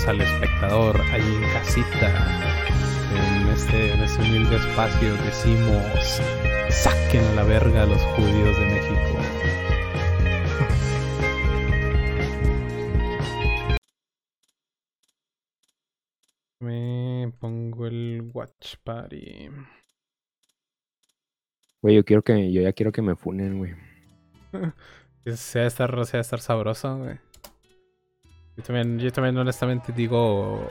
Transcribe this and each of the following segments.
tenemos al espectador ahí en casita. En este, en este humilde espacio decimos, saquen a la verga a los judíos de México. Me pongo el watch party. Güey, yo quiero que, yo ya quiero que me funen, güey. Se va a estar, se va a estar sabroso, güey. Yo también, yo también honestamente digo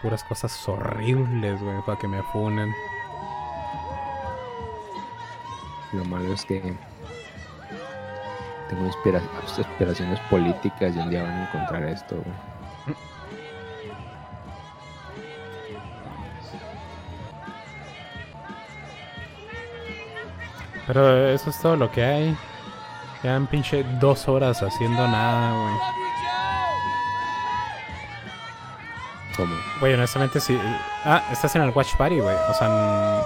puras cosas horribles, güey, para que me funen. Lo malo es que tengo inspira- aspiraciones políticas y un día van a encontrar esto, güey. Pero eso es todo lo que hay. Quedan pinche dos horas haciendo nada, güey. ¿Cómo? Güey, honestamente sí. Ah, estás en el Watch Party, güey. O sea, n-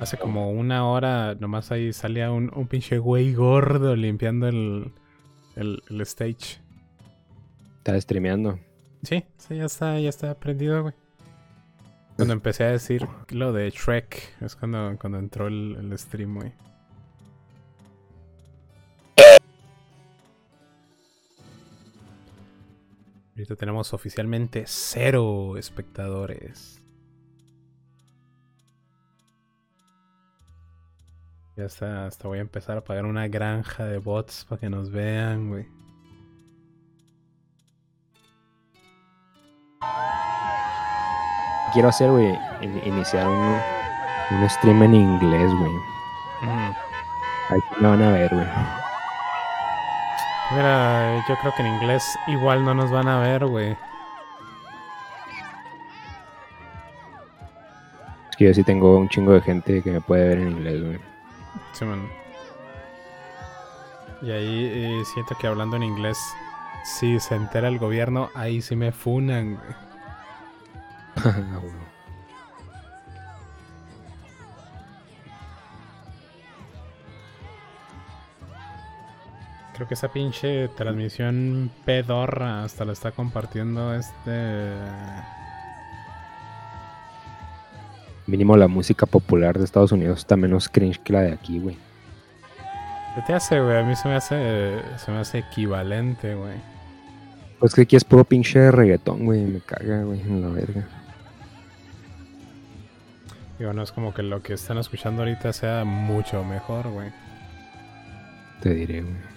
hace como una hora nomás ahí salía un, un pinche güey gordo limpiando el, el, el stage. Estaba streameando. Sí, sí, ya está, ya está prendido, güey. Cuando empecé a decir lo de Shrek, es cuando, cuando entró el, el stream, güey. Ahorita tenemos oficialmente cero espectadores. Ya está, hasta voy a empezar a pagar una granja de bots para que nos vean, güey. Quiero hacer, güey, in- iniciar un, un stream en inglés, güey. Ahí sí me van a ver, güey. Mira, yo creo que en inglés igual no nos van a ver, güey. Es que yo sí tengo un chingo de gente que me puede ver en inglés, güey. Sí, man. Y ahí eh, siento que hablando en inglés, si se entera el gobierno, ahí sí me funan, güey. Creo que esa pinche transmisión pedorra hasta la está compartiendo este... Mínimo la música popular de Estados Unidos está menos cringe que la de aquí, güey. ¿Qué te hace, güey? A mí se me hace, se me hace equivalente, güey. Pues que aquí es puro pinche reggaetón, güey. Me caga, güey, en la verga. Digo, no es como que lo que están escuchando ahorita sea mucho mejor, güey. Te diré, güey.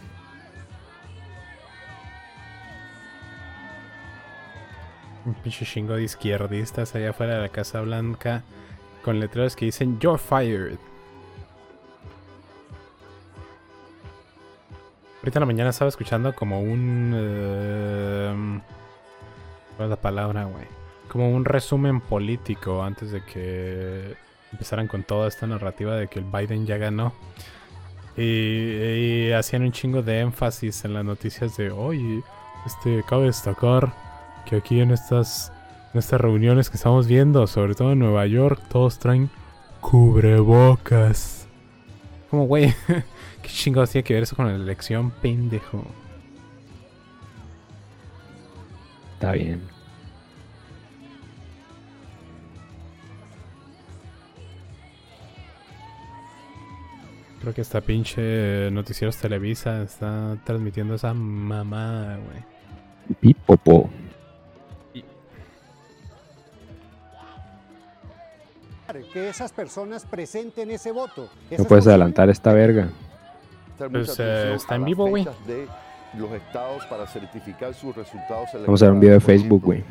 Un pinche chingo de izquierdistas allá afuera de la Casa Blanca con letreros que dicen You're fired. Ahorita en la mañana estaba escuchando como un... eh, ¿Cuál es la palabra, güey? Como un resumen político antes de que empezaran con toda esta narrativa de que el Biden ya ganó. Y, y hacían un chingo de énfasis en las noticias de, oye, este, cabe destacar que aquí en estas, en estas reuniones que estamos viendo, sobre todo en Nueva York, todos traen cubrebocas. Como, güey, ¿qué chingados tiene que ver eso con la elección, pendejo? Está bien. Creo que esta pinche Noticieros Televisa está transmitiendo esa mamada, güey. Pipopo. Que esas personas presenten ese voto. No puedes adelantar esta verga. Pues, eh, está en vivo, güey. fechas de los estados para certificar sus resultados Vamos a ver un video de. Facebook, güey.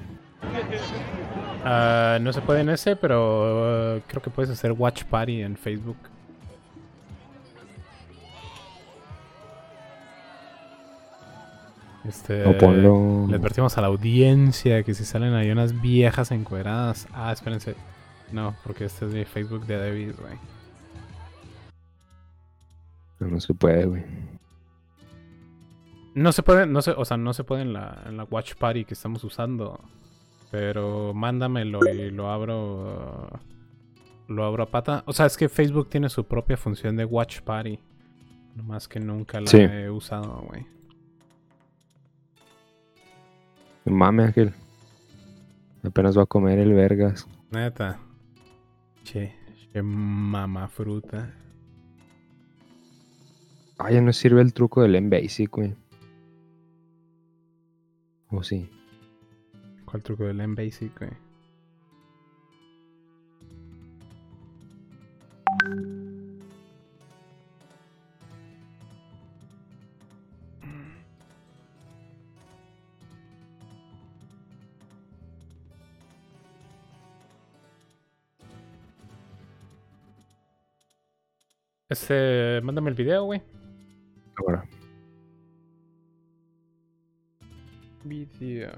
Ah, no se puede en ese, pero uh, creo que puedes hacer Watch Party en Facebook. Este, O ponlo. Le advertimos a la audiencia que si salen ahí unas viejas encueradas. Ah, espérense. No, porque este es mi Facebook de David, güey. No, no se puede, güey. No se puede, no se, o sea, no se puede en la, en la Watch Party que estamos usando. Pero mándamelo y lo abro. Lo abro a pata. O sea, es que Facebook tiene su propia función de Watch Party. Nomás que nunca la Sí. he usado, güey. No Mames, Ángel. Apenas va a comer el vergas. Neta. Che, che mama fruta. Ah, ya no sirve el truco del M-Basic, güey. ¿O sí? ¿Cuál truco del M-Basic, güey? Este, mándame el video, güey. Ahora. Video.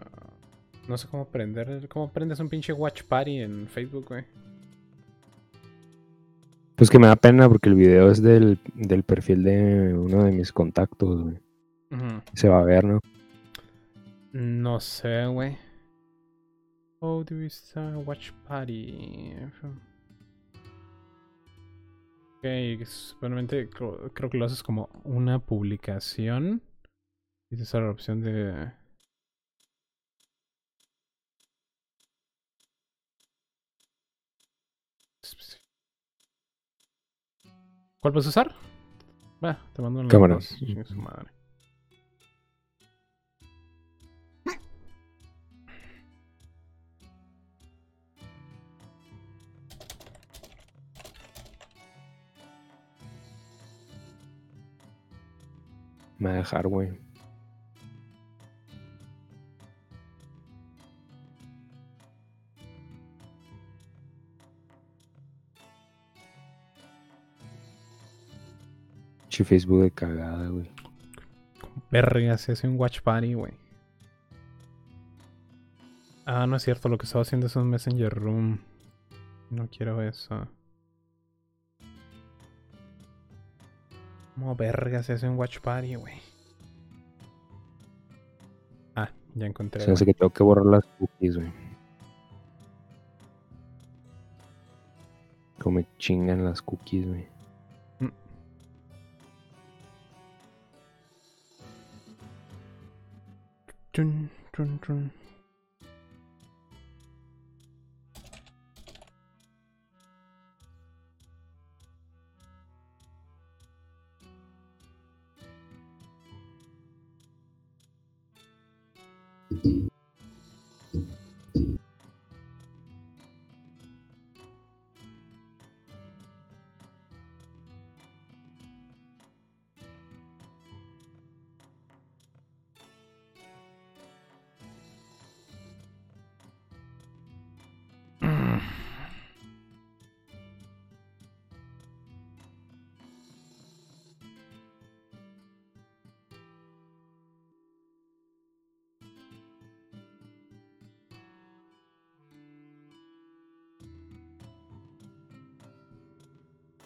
No sé cómo prender. ¿Cómo prendes un pinche watch party en Facebook, güey? Pues que me da pena porque el video es del, del perfil de uno de mis contactos, güey. Se va a ver, ¿no? No sé, güey. How do we start a watch party? Ok, supuestamente creo, creo que lo haces como una publicación. Y te sale la opción de. ¿Cuál vas a usar? Va, te mando un Cámara. su madre. Me va a dejar, güey. Che Facebook de cagada, güey. Verga, se hace un watch party, güey. Ah, no es cierto, lo que estaba haciendo es un Messenger Room. No quiero eso. ¿Cómo verga se hace un watch party, güey? Ah, ya encontré. Se hace que tengo que borrar las cookies, güey. Como me chingan las cookies, güey. Chun, chun, chun.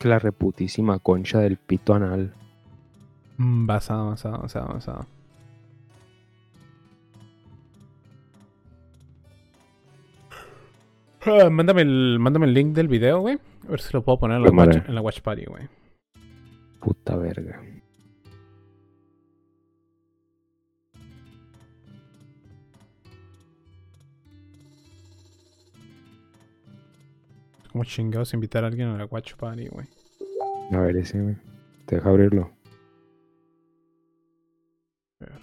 Que la reputísima concha del pito anal. Mm, Basado, basado, basado, basado. Ah, mándame, el, mándame el link del video, güey. A ver si lo puedo poner en la, Cámara. watch, en la watch party, güey. Puta verga. Como chingados invitar a alguien a la watch party, güey. A ver ese, güey. Te deja abrirlo. A ver.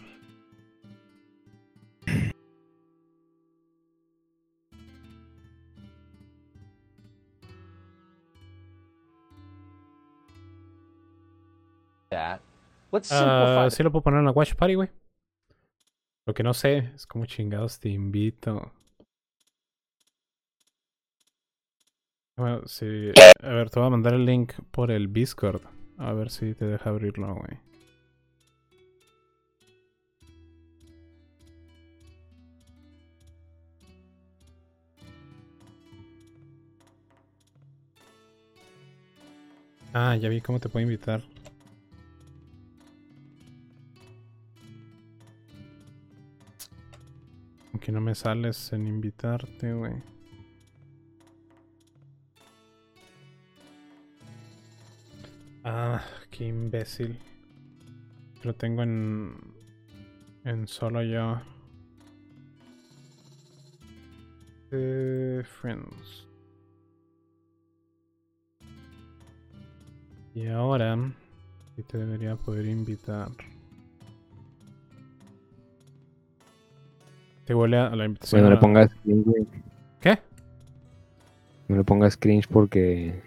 Ah, simplify. sí lo puedo poner en la watch party, güey. Lo que no sé es cómo chingados te invito. Bueno, sí. A ver, te voy a mandar el link por el Discord. A ver si te deja abrirlo, güey. Ah, ya vi cómo te puedo invitar. Aunque no me sales en invitarte, güey. Ah, qué imbécil. Lo tengo en. En solo yo. Eh, friends. Y ahora, y te debería poder invitar. Te huele a la invitación. Bueno, no a- le pongas cringe. ¿Qué? No le pongas cringe porque.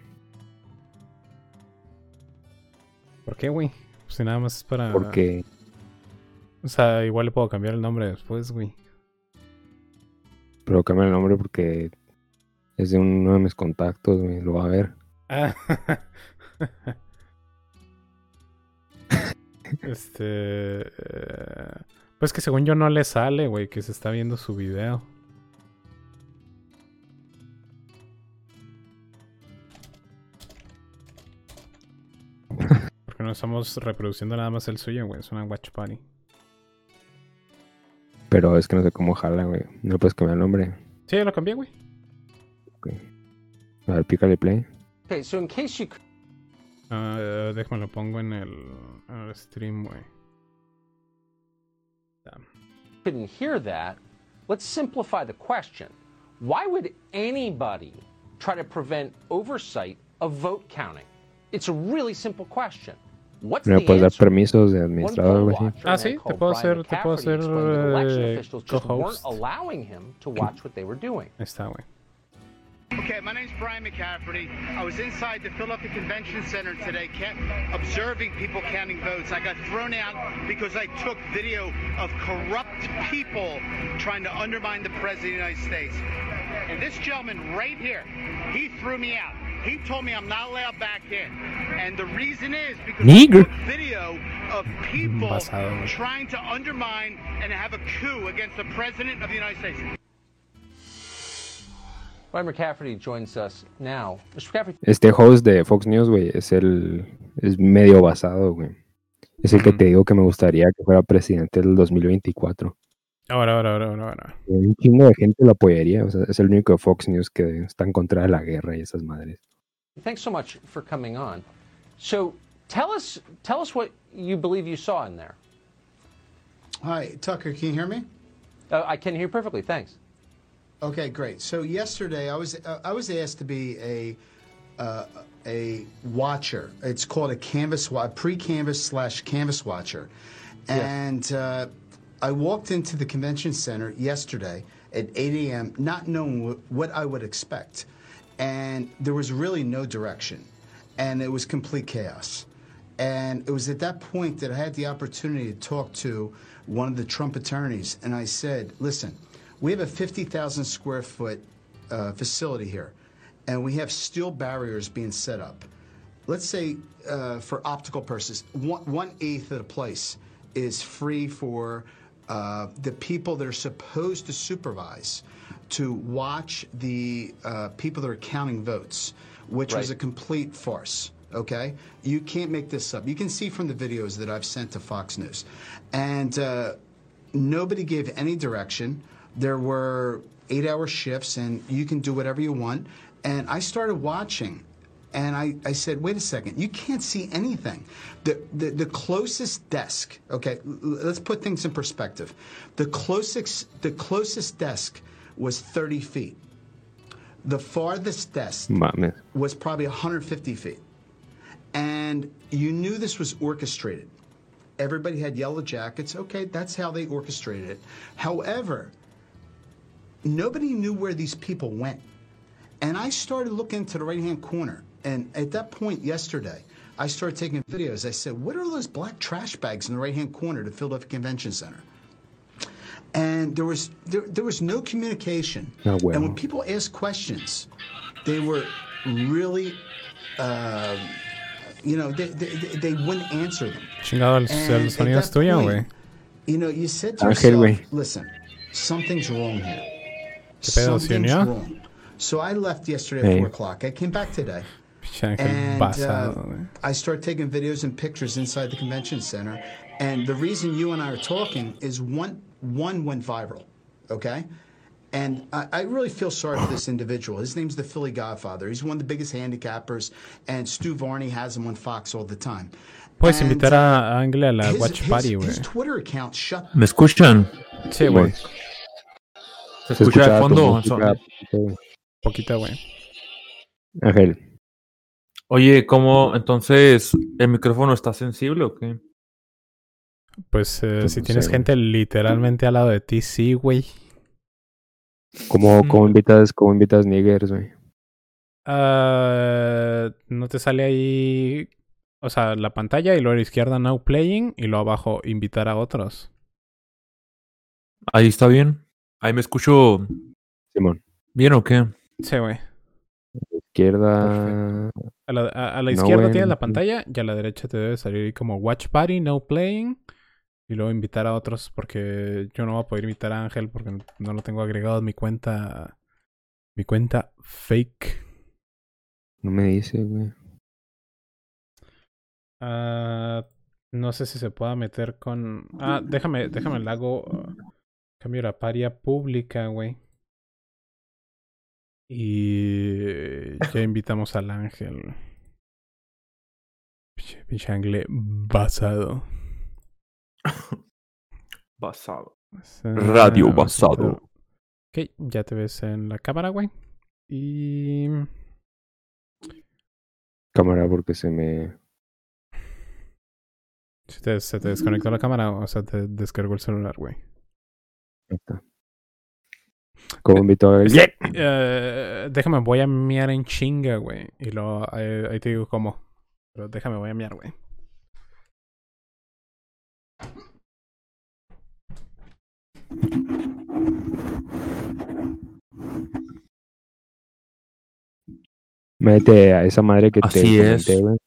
¿Por qué, güey? Pues si nada más es para. Porque. O sea, igual le puedo cambiar el nombre después, güey. Pero cambia el nombre porque. Es de uno de mis contactos, güey. Lo va a ver. Ah. este. eh, Pues que según yo no le sale, güey, que se está viendo su video. No estamos reproduciendo nada más el suyo, güey. Es una watch party. Pero es que no sé cómo jala, güey. No puedes cambiar el nombre. Sí, ya lo cambié, güey. A ver, pícale play. Okay, so in case you Ah, déjame lo pongo en el, en el stream, güey. couldn't hear that, let's simplify the question. Why would anybody try to prevent oversight of vote counting? It's a really simple question. What's No the puedes dar answer? permisos de administrador, poll güey. así. Ah, man sí, te called puedo hacer- te puedo hacer, explained that election eh, officials just weren't co-host. allowing him to watch what they were doing. Ahí está, güey. Okay, my name's Brian McCafferty. I was inside the Philadelphia Convention Center today, ca- observing people counting votes. I got thrown out because I took video of corrupt people trying to undermine the President of the United States. And this gentleman right here, he threw me out. He told me I'm not allowed back in. And the reason is because Nigger. I took video of people Basado, güey. trying to undermine and have a coup against the President of the United States. McCafferty joins us now. Mr. McCafferty, Este host de Fox News, güey, es el. Es medio basado, güey. Es el que te digo que me gustaría que fuera presidente del 2024. Ahora, ahora, ahora, ahora, ahora. Un chingo de gente lo apoyaría. O sea, es el único de Fox News que está en contra de la guerra y esas madres. Thanks so much for coming on. So tell us tell us what you believe you saw in there. Hi, Tucker, can you hear me? Uh, I can hear you perfectly. Thanks. Okay, great. So yesterday I was uh, I was asked to be a uh, a watcher. It's called a canvas wa- pre-canvas slash canvas watcher, and uh, I walked into the convention center yesterday at 8 a.m. not knowing wh- what I would expect, and there was really no direction, and it was complete chaos. And it was at that point that I had the opportunity to talk to one of the Trump attorneys, and I said, "Listen, we have a 50,000 square foot uh, facility here, and we have steel barriers being set up. Let's say, uh, for optical purposes, one, one eighth of the place is free for uh, the people that are supposed to supervise to watch the uh, people that are counting votes, which was a complete farce. Okay, you can't make this up. You can see from the videos that I've sent to Fox News, and uh, nobody gave any direction. There were eight hour shifts, and you can do whatever you want. And I started watching, and I, I said, wait a second, you can't see anything. The, the, the closest desk, okay, let's put things in perspective. The closest, the closest desk was 30 feet. The farthest desk Mames. was probably 150 feet. And you knew this was orchestrated. Everybody had yellow jackets. Okay, that's how they orchestrated it. However, nobody knew where these people went. And I started looking to the right hand corner. And at that point yesterday, I started taking videos. I said, What are those black trash bags in the right hand corner of the Philadelphia Convention Center? And there was there, there was no communication. Ah, bueno. And when people asked questions, they were really, uh, you know, they, they, they wouldn't answer them. Chingado, el, el sonido es that tuyo, güey. You know, you said to Ángel, yourself, güey. listen, something's wrong here. ¿Qué pedo, Something's wrong. So I left yesterday at Hey. 4 o'clock. I came back today. And uh. I started taking videos and pictures inside the convention center. And the reason you and I are talking is one one went viral, okay? And I, I really feel sorry for this individual. His name's the Philly Godfather. He's one of the biggest handicappers, and Stu Varney has him on Fox all the time. Puedes And, invitar a a Ángel a la his, watch his- party, his güey. Twitter account shut ¿Me escuchan? Sí, güey. ¿Se, escucha de fondo? música, Son- Poquita, güey. Ángel, Oye, ¿cómo entonces el micrófono está sensible o qué? Pues eh, si tienes gente literalmente al lado de ti, sí, güey. ¿cómo, cómo invitas, cómo invitas niggers, güey? Ah, no te sale ahí, o sea, la pantalla y luego a la izquierda now playing y luego abajo invitar a otros. Ahí está bien. Ahí me escucho Simón, bien o qué? Sí, güey. izquierda. A la, a- a la izquierda tienes la pantalla y a la derecha te debe salir como Watch Party, No Playing. Y luego invitar a otros porque yo no voy a poder invitar a Ángel porque no- lo tengo agregado en mi cuenta. Mi cuenta fake. No me dice, güey. Ah, no sé si se pueda meter con. Ah, déjame, déjame le hago. ah, cambio la paria pública, güey. Y ya invitamos al ángel. Pinche, basado. Basado. Ah, Radio vamos a basado. Ok, ya te ves en la cámara, güey. Y. Cámara, porque se me. Se te, se te desconectó la cámara, o sea, te descargó el celular, güey. Ahí está. ¿Cómo invito a alguien? Eh, déjame, voy a miar en chinga, güey. Y luego eh, ahí te digo cómo. Pero déjame, voy a miar, güey. Métete a esa madre que te es. comenté.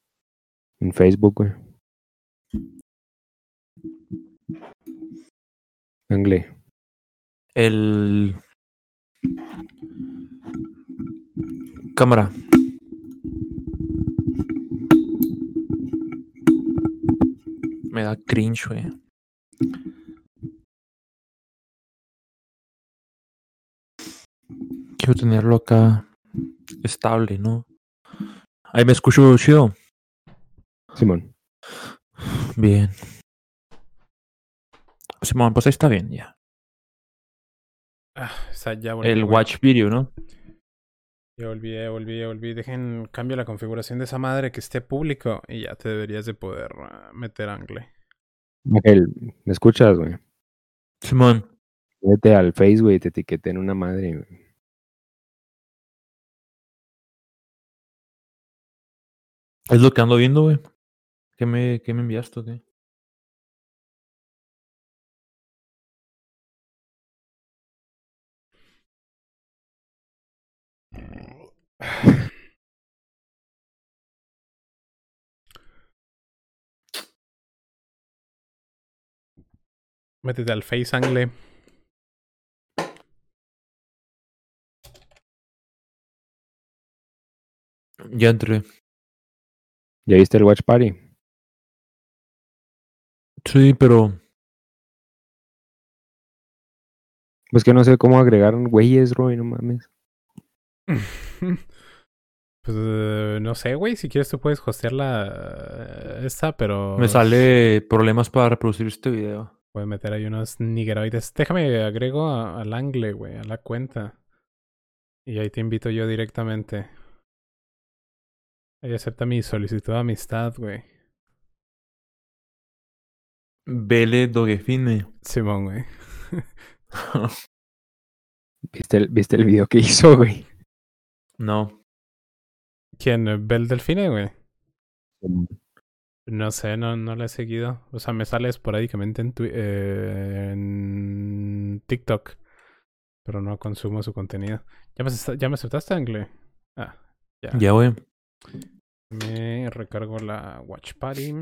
En Facebook, güey. El. Cámara. Me da cringe, güey. Quiero tenerlo acá estable, ¿no? Ahí me escucho chido. Simón. Bien. Simón, pues ahí está bien ya. Ah, o sea, ya volví. El watch video, ¿no? Ya volví, ya volví, ya volví. Dejen, cambio la configuración de esa madre que esté público y ya te deberías de poder ah, meter angle. Ángel, ¿me escuchas, güey? Simón. Vete al Face, güey, y te etiqueté en una madre, güey. Es lo que ando viendo, güey. ¿Qué me, qué me enviaste qué? Métete al face angle. Ya entré. ¿Ya viste el Watch Party? Sí, pero Pues que no sé cómo agregar güeyes, Roy, no mames. Pues eh, no sé, güey. Si quieres, tú puedes hostear la esta, pero. me sale problemas para reproducir este video. Puedes meter ahí unos niggeroides. Déjame agrego a- al angle, güey, a la cuenta. Y ahí te invito yo directamente. Ahí acepta mi solicitud de amistad, güey. Vele Doguefine. Simón, güey. ¿Viste el, ¿Viste el video que hizo, güey? no. ¿Quién? ¿Bel Delfine, güey? No sé, no, no la he seguido. O sea, me sale esporádicamente en, eh, en TikTok. Pero no consumo su contenido. ¿Ya me, ¿ya me aceptaste, Angle? Ah, ya. Ya, güey. Me recargo la Watch Party.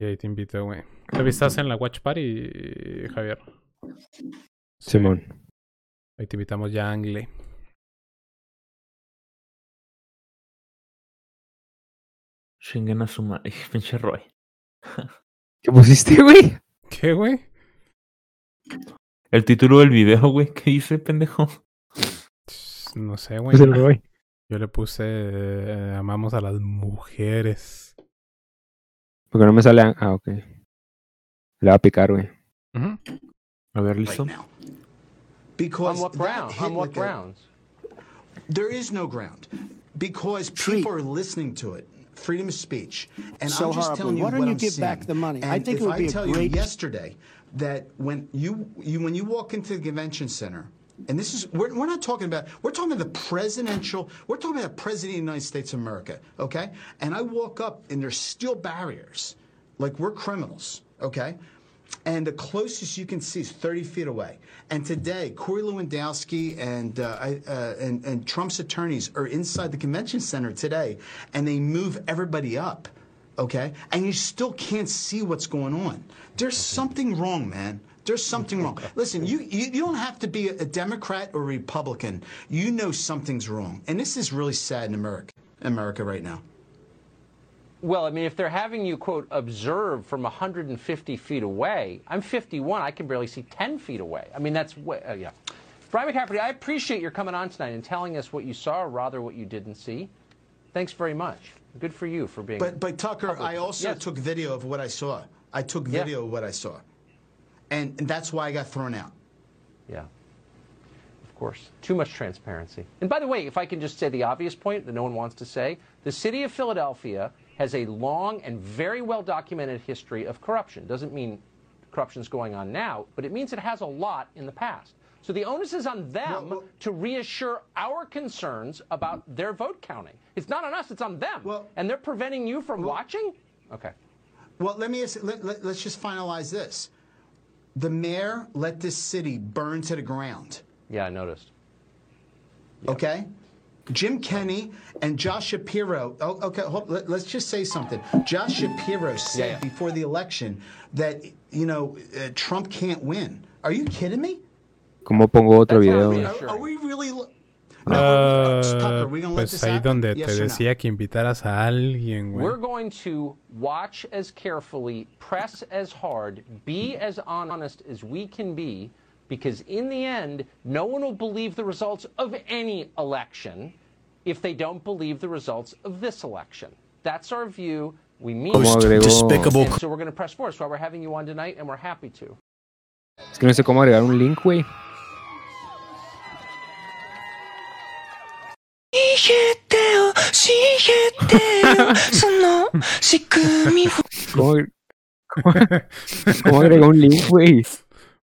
Y ahí te invito, güey. ¿Te estás en la Watch Party, Javier? Sí. Simón. Ahí te invitamos ya, Angle. Chinguen a su madre. Pinche Roy. ¿Qué pusiste, güey? ¿Qué, güey? El título del video, güey. ¿Qué hice, pendejo? No sé, güey. Pues. Yo le puse eh, amamos a las mujeres. Porque no me sale. Ah, ok. Le va a picar, güey. Ujú. A ver, listo. Because On what ground? On what a- grounds? There is no ground because people are listening to it. Freedom of speech. And So I'm just telling you Why don't what you I'm give seeing. back the money? I And think it would be I a tell great- you yesterday that when you, you when you walk into the convention center, and this is we're, we're not talking about we're talking about the presidential we're talking about the president of the United States of America, okay? And I walk up and there's still barriers, like we're criminals, okay? and the closest you can see is 30 feet away. And today, Corey Lewandowski and, uh, I- uh, and and Trump's attorneys are inside the convention center today, and they move everybody up. Okay, and you still can't see what's going on. There's something wrong, man. There's something wrong. Listen, you, you, you don't have to be a Democrat or Republican. You know something's wrong. And this is really sad in America, America right now. Well, I mean, if they're having you, quote, observe from 150 feet away, I'm 51, I can barely see 10 feet away. I mean, that's, way, uh, yeah. Brian McCafferty, I appreciate your coming on tonight and telling us what you saw, or rather what you didn't see. Thanks very much. Good for you for being. But but Tucker, public. I also Yes. took video of what I saw. I took Yeah. video of what I saw, and, and that's why I got thrown out. Yeah. Of course. Too much transparency. And by the way, if I can just say the obvious point that no one wants to say, the city of Philadelphia has a long and very well documented history of corruption. Doesn't mean corruption's going on now, but it means it has a lot in the past. So the onus is on them Well, well- to reassure our concerns about their vote counting. It's not on us, it's on them. Well- and they're preventing you from watching? Okay. Well, let me let, let, let's just finalize this. The mayor let this city burn to the ground. Yeah, I noticed. Okay. Jim Kenney and Josh Shapiro. Oh, okay, hold, let, us just say something. Josh Shapiro said Yeah, yeah. before the election that you know uh, Trump can't win. Are you kidding me? ¿Cómo pongo otro That's video? Are, are we really? Ah, No, pues ahí donde te decía que invitaras a alguien, güey. We're going to watch as carefully, press as hard, be as honest as we can be, because in the end, no one will believe the results of any election if they don't believe the results of this election. That's our view. We mean. Despicable. And so we're going to press forward. That's why we're having you on tonight, and we're happy to. Es que no sé cómo agregar un link, güey. ¿Cómo, cómo, cómo agrego un link, güey?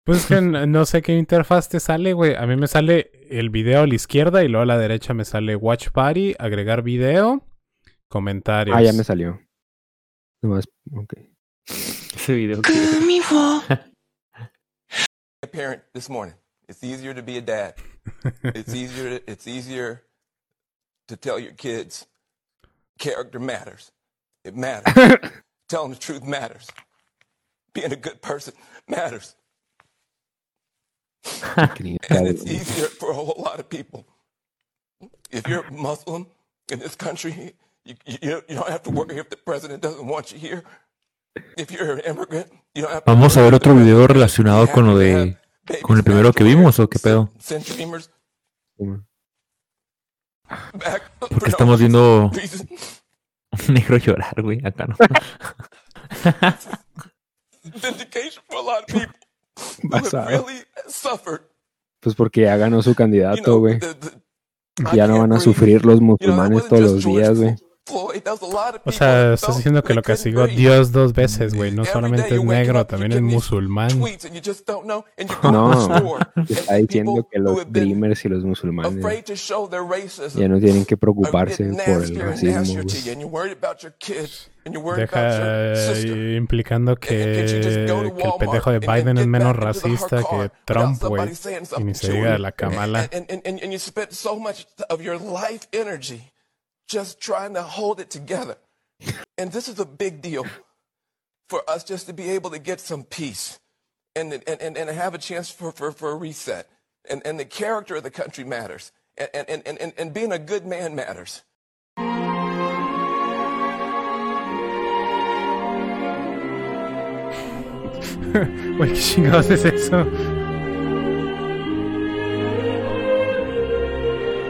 Pues que no sé qué interfaz te sale, güey. A mí me sale el video a la izquierda y luego a la derecha me sale Watch Party, agregar video, comentarios. Ah, ya me salió. Nomás, ok. Ese video a parent this morning. It's easier to be a dad. it's easier. To, it's easier to tell your kids character matters. It matters. Telling the truth matters. Being a good person matters. And it's easier for a whole lot of people. If you're Muslim in this country, you, you, you don't have to worry if the president doesn't want you here. If you're an immigrant, you don't have to Vamos a ver otro video relacionado con lo de con el primero que vimos o qué pedo. Porque estamos viendo un negro llorar, güey, acá no. Vindication for a lot of people who have Basado. really suffered. Pues porque ya ganó su candidato, güey. Ya no van a sufrir los musulmanes todos los días, güey. O sea, estás diciendo que lo castigó. Dios dos veces, güey. No solamente es negro, también es musulmán. No, está diciendo que los dreamers y los musulmanes ya no tienen que preocuparse por el racismo, Deja eh, implicando que, que el pendejo de Biden es menos racista que Trump, güey. Y ni se diga de la Kamala. Just trying to hold it together. And this is a big deal for us just to be able to get some peace and, and, and, and have a chance for, for, for a reset. And, and the character of the country matters. And, and, and, and, and being a good man matters. Güey, ¿qué chingados es eso?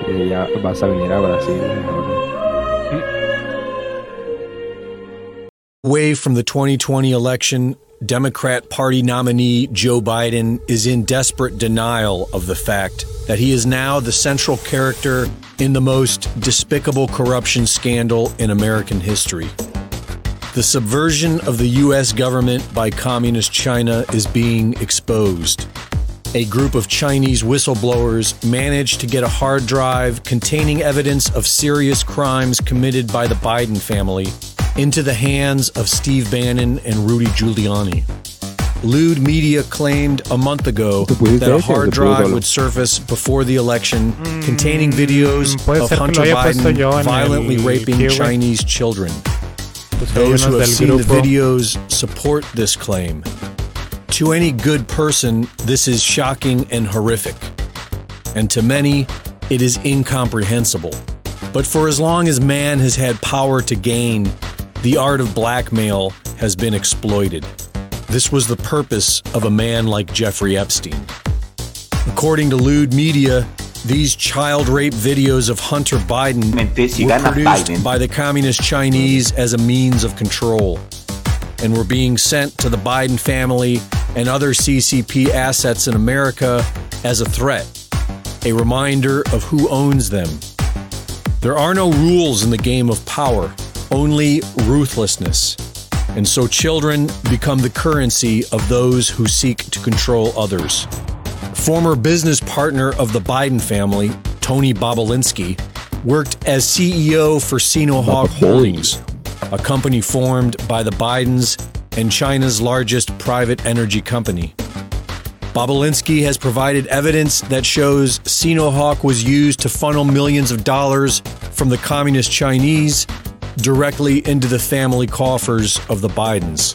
Y ya vas a venir a Brasil ahora. Away from the 2020 election, Democrat Party nominee Joe Biden is in desperate denial of the fact that he is now the central character in the most despicable corruption scandal in American history. The subversion of the U.S. government by Communist China is being exposed. A group of Chinese whistleblowers managed to get a hard drive containing evidence of serious crimes committed by the Biden family into the hands of Steve Bannon and Rudy Giuliani. Lewd Media claimed a month ago that a hard drive would surface before the election mm. containing videos mm, of ser que lo Hunter haya puesto yo Biden violently raping. Chinese children. Pues Those who unos have seen the videos support this claim. To any good person, this is shocking and horrific. And to many, it is incomprehensible. But for as long as man has had power to gain, the art of blackmail has been exploited. This was the purpose of a man like Jeffrey Epstein. According to Lewd Media, these child rape videos of Hunter Biden were produced by the communist Chinese as a means of control and were being sent to the Biden family and other CCP assets in America as a threat, a reminder of who owns them. There are no rules in the game of power, only ruthlessness. And so children become the currency of those who seek to control others. Former business partner of the Biden family, Tony Bobolinsky, worked as CEO for Sinohawk Holdings, a company formed by the Bidens and China's largest private energy company. Bobolinsky has provided evidence that shows Sinohawk was used to funnel millions of dollars from the communist Chinese directly into the family coffers of the Bidens.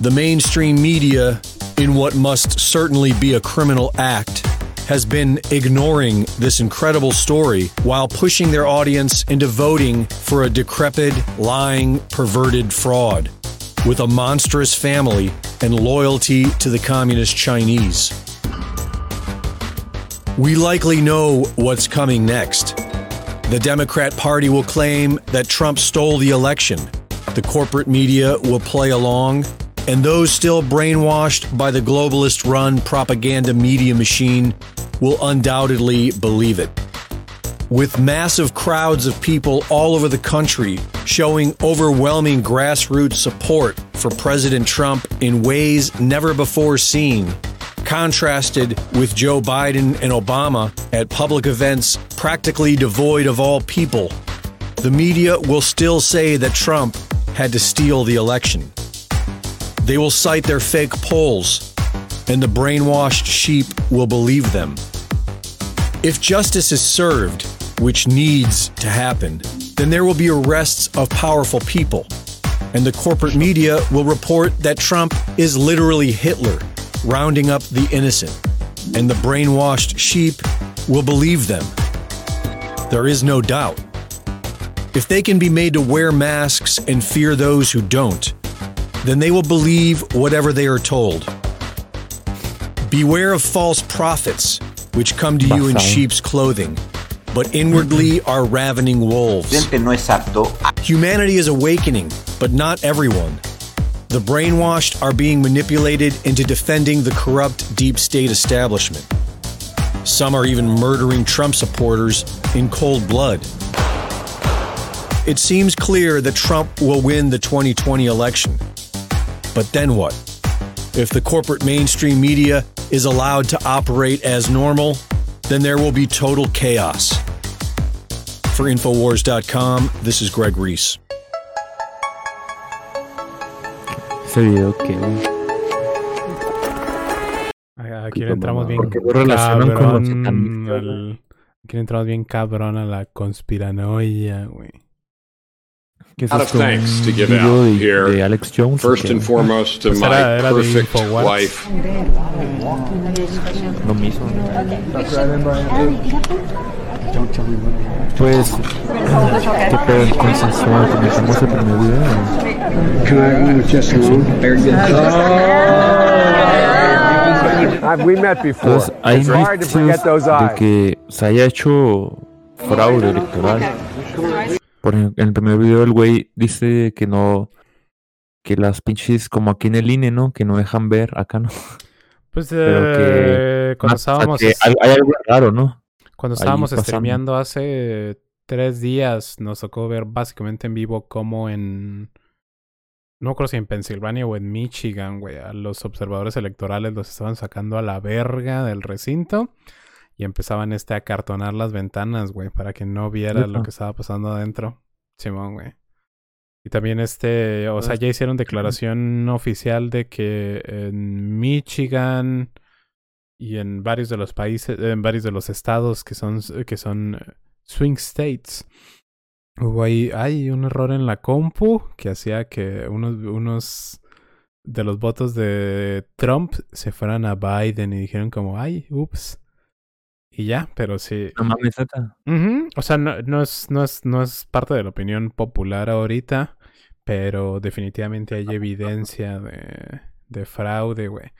The mainstream media, in what must certainly be a criminal act, has been ignoring this incredible story while pushing their audience into voting for a decrepit, lying, perverted fraud with a monstrous family and loyalty to the communist Chinese. We likely know what's coming next. The Democrat Party will claim that Trump stole the election. The corporate media will play along, and those still brainwashed by the globalist run propaganda media machine will undoubtedly believe it. With massive crowds of people all over the country showing overwhelming grassroots support for President Trump in ways never before seen, contrasted with Joe Biden and Obama at public events practically devoid of all people, the media will still say that Trump had to steal the election. They will cite their fake polls, and the brainwashed sheep will believe them. If justice is served, which needs to happen, then there will be arrests of powerful people. And the corporate media will report that Trump is literally Hitler, rounding up the innocent. And the brainwashed sheep will believe them. There is no doubt. If they can be made to wear masks and fear those who don't, then they will believe whatever they are told. Beware of false prophets, which come to you in sheep's clothing, but inwardly are ravening wolves. Presidente no es apto a Humanity is awakening, but not everyone. The brainwashed are being manipulated into defending the corrupt deep state establishment. Some are even murdering Trump supporters in cold blood. It seems clear that Trump will win the 2020 election. But then what? If the corporate mainstream media is allowed to operate as normal, then there will be total chaos. For Infowars.com, this is Greg Reese. Ese video que. Aquí entramos bien porque con cabrón satanistas, al- Aquí entramos bien cabrón a la conspiranoia, güey. ¿Qué es lot of thanks to ¿Un give out de, here. de Alex Jones? First and foremost, to Pues my era- era de perfect wife. Lo mismo. Pues, ¿qué pedo el consenso? ¿Comenzamos el primer video? we met before. Entonces, hay indicios those de que se haya hecho fraude electoral. Por ejemplo, en el primer video el güey dice que no que las pinches, como aquí en el INE, ¿no? Que no dejan ver, acá no. Pues eh, cuando estábamos. hay, algo raro, ¿no? Cuando estábamos streameando hace tres días, nos tocó ver básicamente en vivo cómo en. No creo si en Pensilvania o en Michigan, güey, a los observadores electorales los estaban sacando a la verga del recinto y empezaban este a cartonar las ventanas, güey, para que no viera lo que estaba pasando adentro. Simón, güey. Y también este, o sea, ya hicieron declaración oficial de que en Michigan y en varios de los países, en varios de los estados que son, que son eh, swing states, hubo ahí, hay un error en la compu que hacía que unos, unos de los votos de Trump se fueran a Biden y dijeron como, ay, ups. Y ya, pero sí. No mames, O sea, no, no, es, no, es, no es parte de la opinión popular ahorita, pero definitivamente hay evidencia de, de fraude, güey.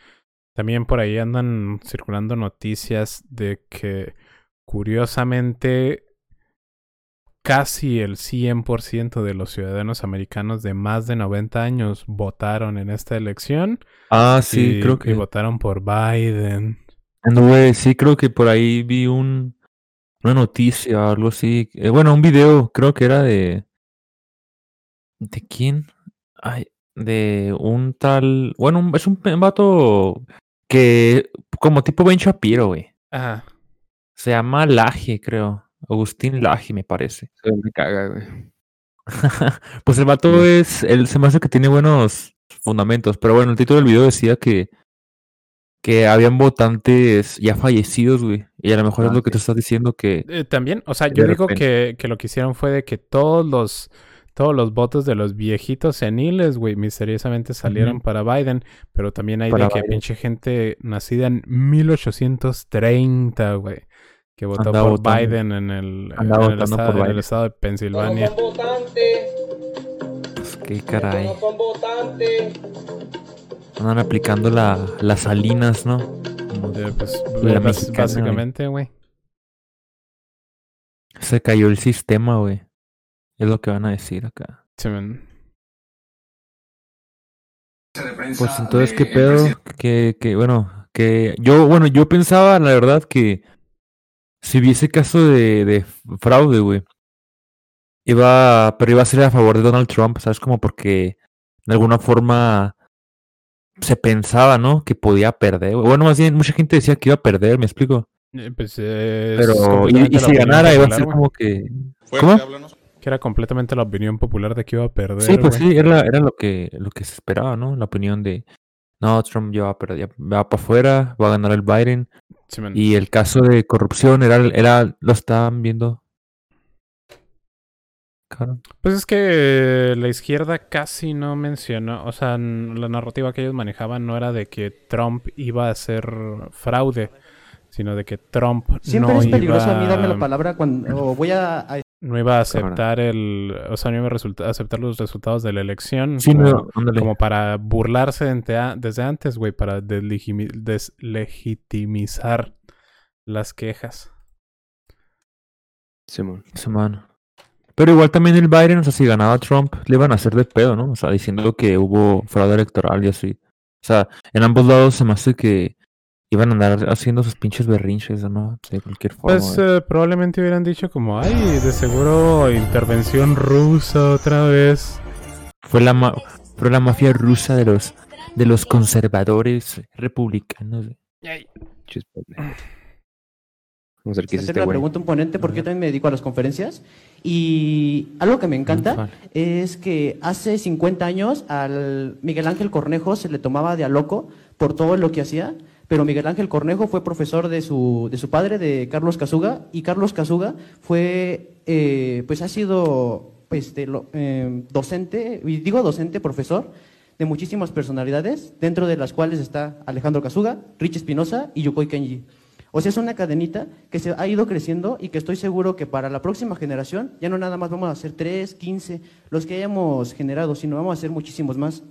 También por ahí andan circulando noticias de que, curiosamente, casi el 100% de los ciudadanos americanos de más de 90 años votaron en esta elección. Ah, sí, creo que. Y votaron por Biden. Anduve, sí, creo que por ahí vi un, una noticia o algo así. Eh, bueno, un video, creo que era de. ¿De quién? Ay, de un tal. Bueno, es un vato que. Como tipo Ben Shapiro, güey. Ajá. Se llama Laje, creo. Agustín Laje, me parece. Se me caga, güey. pues el vato es. Él se me hace que tiene buenos fundamentos. Pero bueno, el título del video decía que que habían votantes ya fallecidos, güey. Y a lo mejor es lo que tú estás diciendo que... Eh, también, o sea, yo digo que, que, lo que hicieron fue de que todos los, todos los votos de los viejitos seniles, güey, misteriosamente salieron para Biden. Pero también hay de que pinche gente nacida en 1830, güey. Que votó por Biden en el, en el, estado, en el estado de Pensilvania. No son votantes. Pues qué caray. No son votantes. Andan aplicando la, las salinas, ¿no? Como de, pues, la básicamente, güey. Se cayó el sistema, güey. Es lo que van a decir acá. Sí, Pues entonces, ¿qué pedo? Que, que, bueno, que yo, bueno, yo pensaba, la verdad, que si hubiese caso de, de fraude, güey, iba, pero iba a ser a favor de Donald Trump, ¿sabes? Como porque de alguna forma se pensaba, ¿no? Que podía perder. Bueno, más bien, mucha gente decía que iba a perder, ¿me explico? Eh, pues eh, Pero, y, si ganara, iba a ser como que. ¿Cómo? Que era completamente la opinión popular de que iba a perder. Sí, pues sí, era, era lo, que, lo que se esperaba, ¿no? La opinión de. No, Trump ya va a perder, va para afuera, va a ganar el Biden. y el caso de corrupción era, era lo estaban viendo pues es que la izquierda casi no mencionó, o sea, la narrativa que ellos manejaban no era de que Trump iba a hacer fraude, sino de que Trump Siempre es peligroso a mí darme la palabra cuando voy a, no iba a aceptar el, o sea, no iba a aceptar los resultados de la elección como, para burlarse desde antes, güey, para deslegitimizar las quejas. Simón. Simón. Pero igual también el Biden, o sea, si ganaba Trump, le iban a hacer de pedo, ¿no? O sea, diciendo que hubo fraude electoral y así. O sea, en ambos lados se me hace que iban a andar haciendo sus pinches berrinches, ¿no? De cualquier forma. Pues eh, probablemente hubieran dicho como, ay, de seguro intervención rusa otra vez. Fue la, ma fue la mafia rusa de los, de los conservadores republicanos. Ay. Vamos a ver qué hacer la pregunta un ponente porque yo también me dedico a las conferencias y algo que me encanta es que hace 50 años al Miguel Ángel Cornejo se le tomaba de a loco por todo lo que hacía, pero Miguel Ángel Cornejo fue profesor de su, de su padre, de Carlos Casuga, y Carlos Casuga fue, eh, pues ha sido pues, eh, docente, y digo docente, profesor, de muchísimas personalidades, dentro de las cuales está Alejandro Casuga, Rich Espinosa y Yukoi Kenji. O sea, es una cadenita que se ha ido creciendo y que estoy seguro que para la próxima generación ya no nada más vamos a hacer 3, 15, los que hayamos generado, sino vamos a hacer muchísimos más.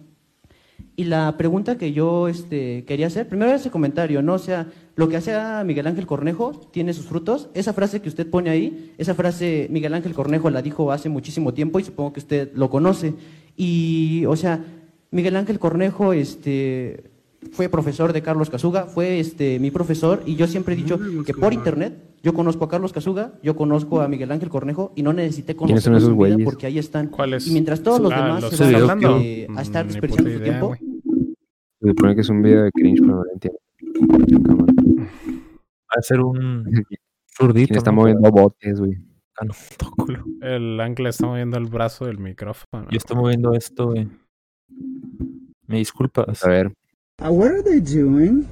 Y la pregunta que yo este, quería hacer, primero ese comentario, ¿no? O sea, lo que hace Miguel Ángel Cornejo tiene sus frutos. Esa frase que usted pone ahí, esa frase Miguel Ángel Cornejo la dijo hace muchísimo tiempo y supongo que usted lo conoce. Y, o sea, Miguel Ángel Cornejo este, fue profesor de Carlos Casuga, fue este, mi profesor y yo siempre he dicho que por internet yo conozco a Carlos Casuga, yo conozco a Miguel Ángel Cornejo y no necesité ¿Quiénes son conocerlos esos en vida güeyes? porque ahí están. ¿Cuáles? Y mientras todos los Ah, demás los se van a, eh, a estar Mm, desperdiciando puta su idea, tiempo, güey. Se supone que es un video de cringe, pero no lo entiendo. Va a ser un zurdito. ¿Quién está ¿no? moviendo botes, güey? Ah, no, todo culo. El ángel está moviendo el brazo del micrófono. Yo estoy moviendo esto, güey. Me disculpas. A ver. Uh, what are they doing?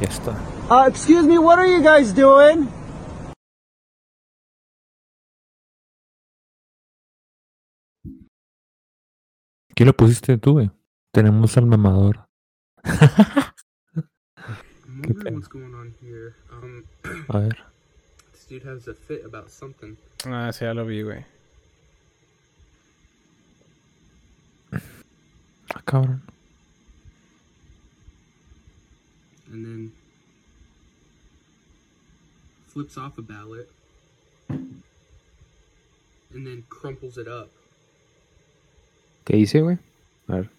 Ya está. Uh, excuse me, what are you guys doing? ¿Quién lo pusiste tú, güey? Tenemos al mamador. Qué wondering what's going on here. Um, A ver. this dude has a fit about something. Ah, sí, ya lo vi, güey. Ah, cabrón. and then flips off a ballot and then crumples it up. ¿Qué hice, güey? A ver.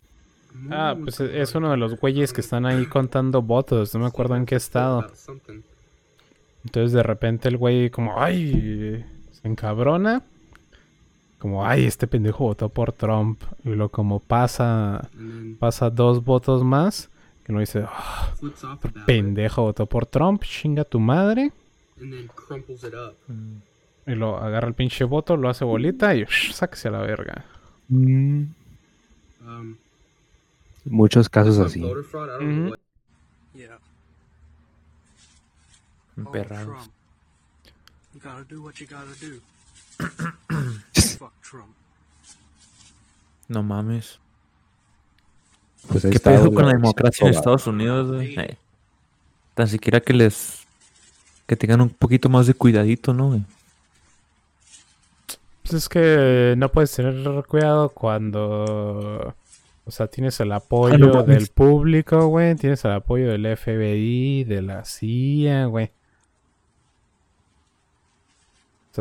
I'm Ah, pues es uno de los güeyes que están ahí contando votos. No me acuerdo en qué estado. Entonces de repente el güey como, ay, se encabrona. Como, ay, este pendejo votó por Trump. Y lo como pasa, pasa dos votos más. Que no dice, "Ah, ballot pendejo votó por Trump, chinga tu madre. And then crumples it up. Y lo agarra el pinche voto, lo hace bolita y sáquese a la verga. Um, Muchos casos así. Trump. No mames. Pues ¿Qué pedo con la democracia en. Estados Unidos? Eh, Tan siquiera que les. Que tengan un poquito más de cuidadito, ¿no, güey? Pues es que no puedes tener cuidado cuando... O sea, tienes el apoyo no mames. del público, güey. Tienes el apoyo del FBI, de la CIA, güey.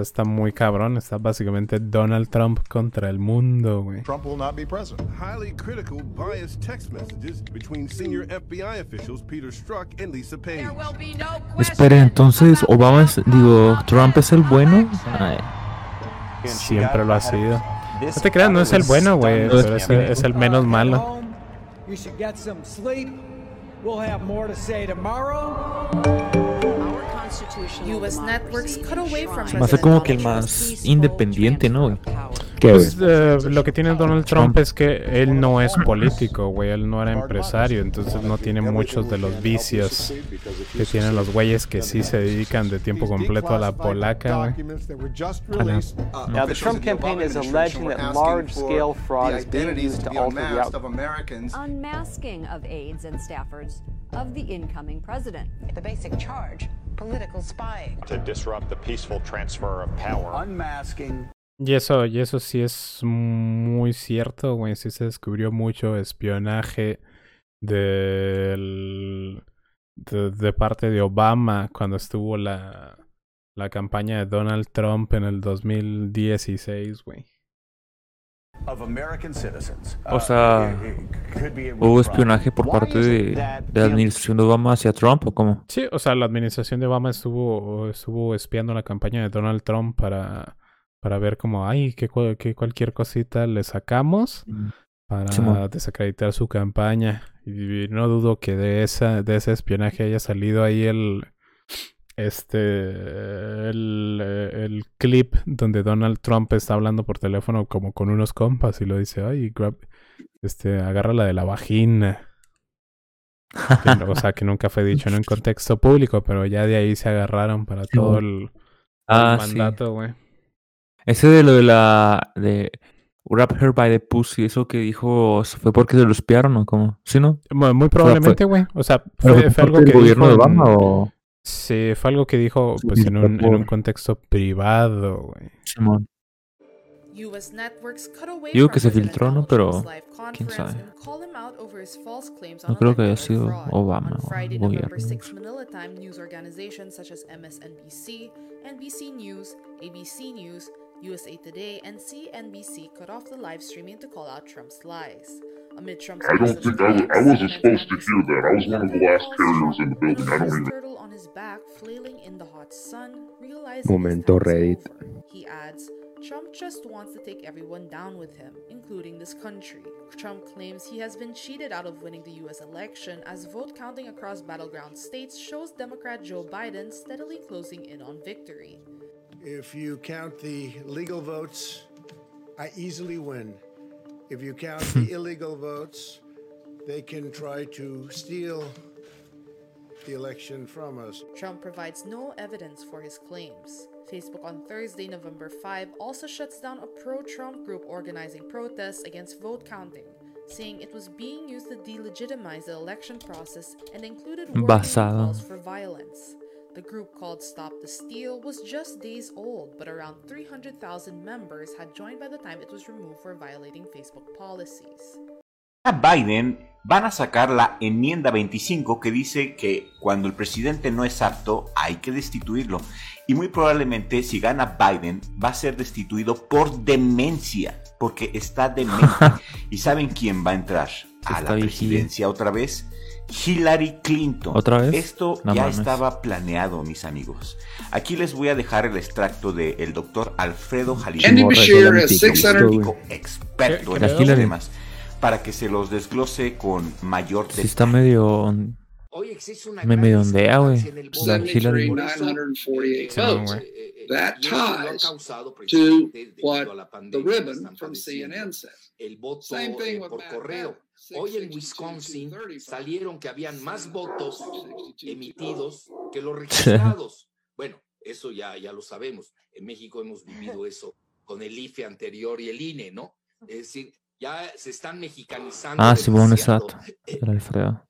Está muy cabrón. Está básicamente Donald Trump contra el mundo, güey. Trump will not be president. Highly critical, biased text messages between senior FBI officials Peter Strzok and Lisa Page. Espere, entonces, Obama es. Digo, ¿Trump es el bueno? Ay, Siempre lo ha sido. No te creas, no es el bueno, güey. Es el, es el menos malo. You should get some sleep. We'll have more to say tomorrow. Se me hace como que el más independiente, ¿no. Pues, eh, lo que tiene Donald Trump es que él no es político, güey. Él no era empresario, entonces no tiene muchos de los vicios que tienen los güeyes que sí se dedican de tiempo completo a la polaca, güey. La- Now, the Trump campaign is alleging that large scale fraud is being used to alter the outcome. Unmasking of aides and staffers of the incoming president. The basic charge political spying. to disrupt the peaceful transfer of power. Unmasking. Y eso, y eso sí es muy cierto, güey. Sí se descubrió mucho espionaje del, de, de parte de Obama cuando estuvo la, la campaña de Donald Trump en el 2016, güey. Of American citizens. O sea, ¿hubo espionaje por parte de, de la administración de Obama hacia Trump o cómo? Sí, o sea, la administración de Obama estuvo, estuvo espiando la campaña de Donald Trump para, para ver como, ay, que, cual- que cualquier cosita le sacamos para Simón. desacreditar su campaña. Y no dudo que de esa, de ese espionaje haya salido ahí el este el, eh, el clip donde Donald Trump está hablando por teléfono como con unos compas y lo dice, ay, grab, este, agárrala de la vagina. Que o sea, que nunca fue dicho en un contexto público, pero ya de ahí se agarraron para todo el, Ah, el mandato, güey. Ese de lo de la. de Wrap Her by the Pussy, eso que dijo, ¿fue porque se lo espiaron o cómo? ¿Sí, no? Muy, probablemente, güey. O sea, ¿pero fue, fue fue algo que del gobierno dijo de Obama o...? Sí, fue algo que dijo pues en un, en un contexto privado, güey. Simón. U.S. networks cut away Digo from que se filtró, ¿no? Pero quién sabe. No creo que haya sido. Obama o Friday, el November gobierno. 6, Manila Time news organizations such as MSNBC, NBC News, ABC News, USA Today and CNBC cut off the live streaming to call out Trump's lies. Amid Trump's I don't think I, was- I wasn't supposed to hear that. I was one of the last carriers in the building. I don't even. on his back flailing in the hot sun, Momento Reddit. he adds, Trump just wants to take everyone down with him, including this country. Trump claims he has been cheated out of winning the US election as vote counting across battleground states shows Democrat Joe Biden steadily closing in on victory. If you count the legal votes, I easily win. If you count the illegal votes, they can try to steal the election from us. Trump provides no evidence for his claims. Facebook on Thursday, November 5, also shuts down a pro Trump group organizing protests against vote counting, saying it was being used to delegitimize the election process and included warning calls for violence. The group called Stop the Steal was just days old, but around 300,000 members had joined by the time it was removed for violating Facebook policies. A Biden van a sacar la enmienda 25 que dice que cuando el presidente no es apto hay que destituirlo. Y muy probablemente si gana Biden va a ser destituido por demencia, porque está demente. ¿Y saben quién va a entrar a Está la presidencia otra vez? Hillary Clinton. ¿Otra vez? Esto No ya mames. estaba planeado, mis amigos. Aquí les voy a dejar el extracto del doctor Alfredo Jalisco, Andy Bashir has 600 médico experto en La estos Hillary. temas, para que se los desglose con mayor Sí detalle. está medio... Me medio ondea, güey. La Hillary. 948 Sí, votes. güey. That ties to what the ribbon from CNN says. el voto Same thing eh, with por Matt correo. Hoy en Wisconsin salieron que habían más votos emitidos que los registrados. Bueno, eso ya, ya lo sabemos. En México hemos vivido eso con el IFE anterior y el INE, ¿no? Es decir, ya se están mexicanizando Ah, sí, bueno, exacto.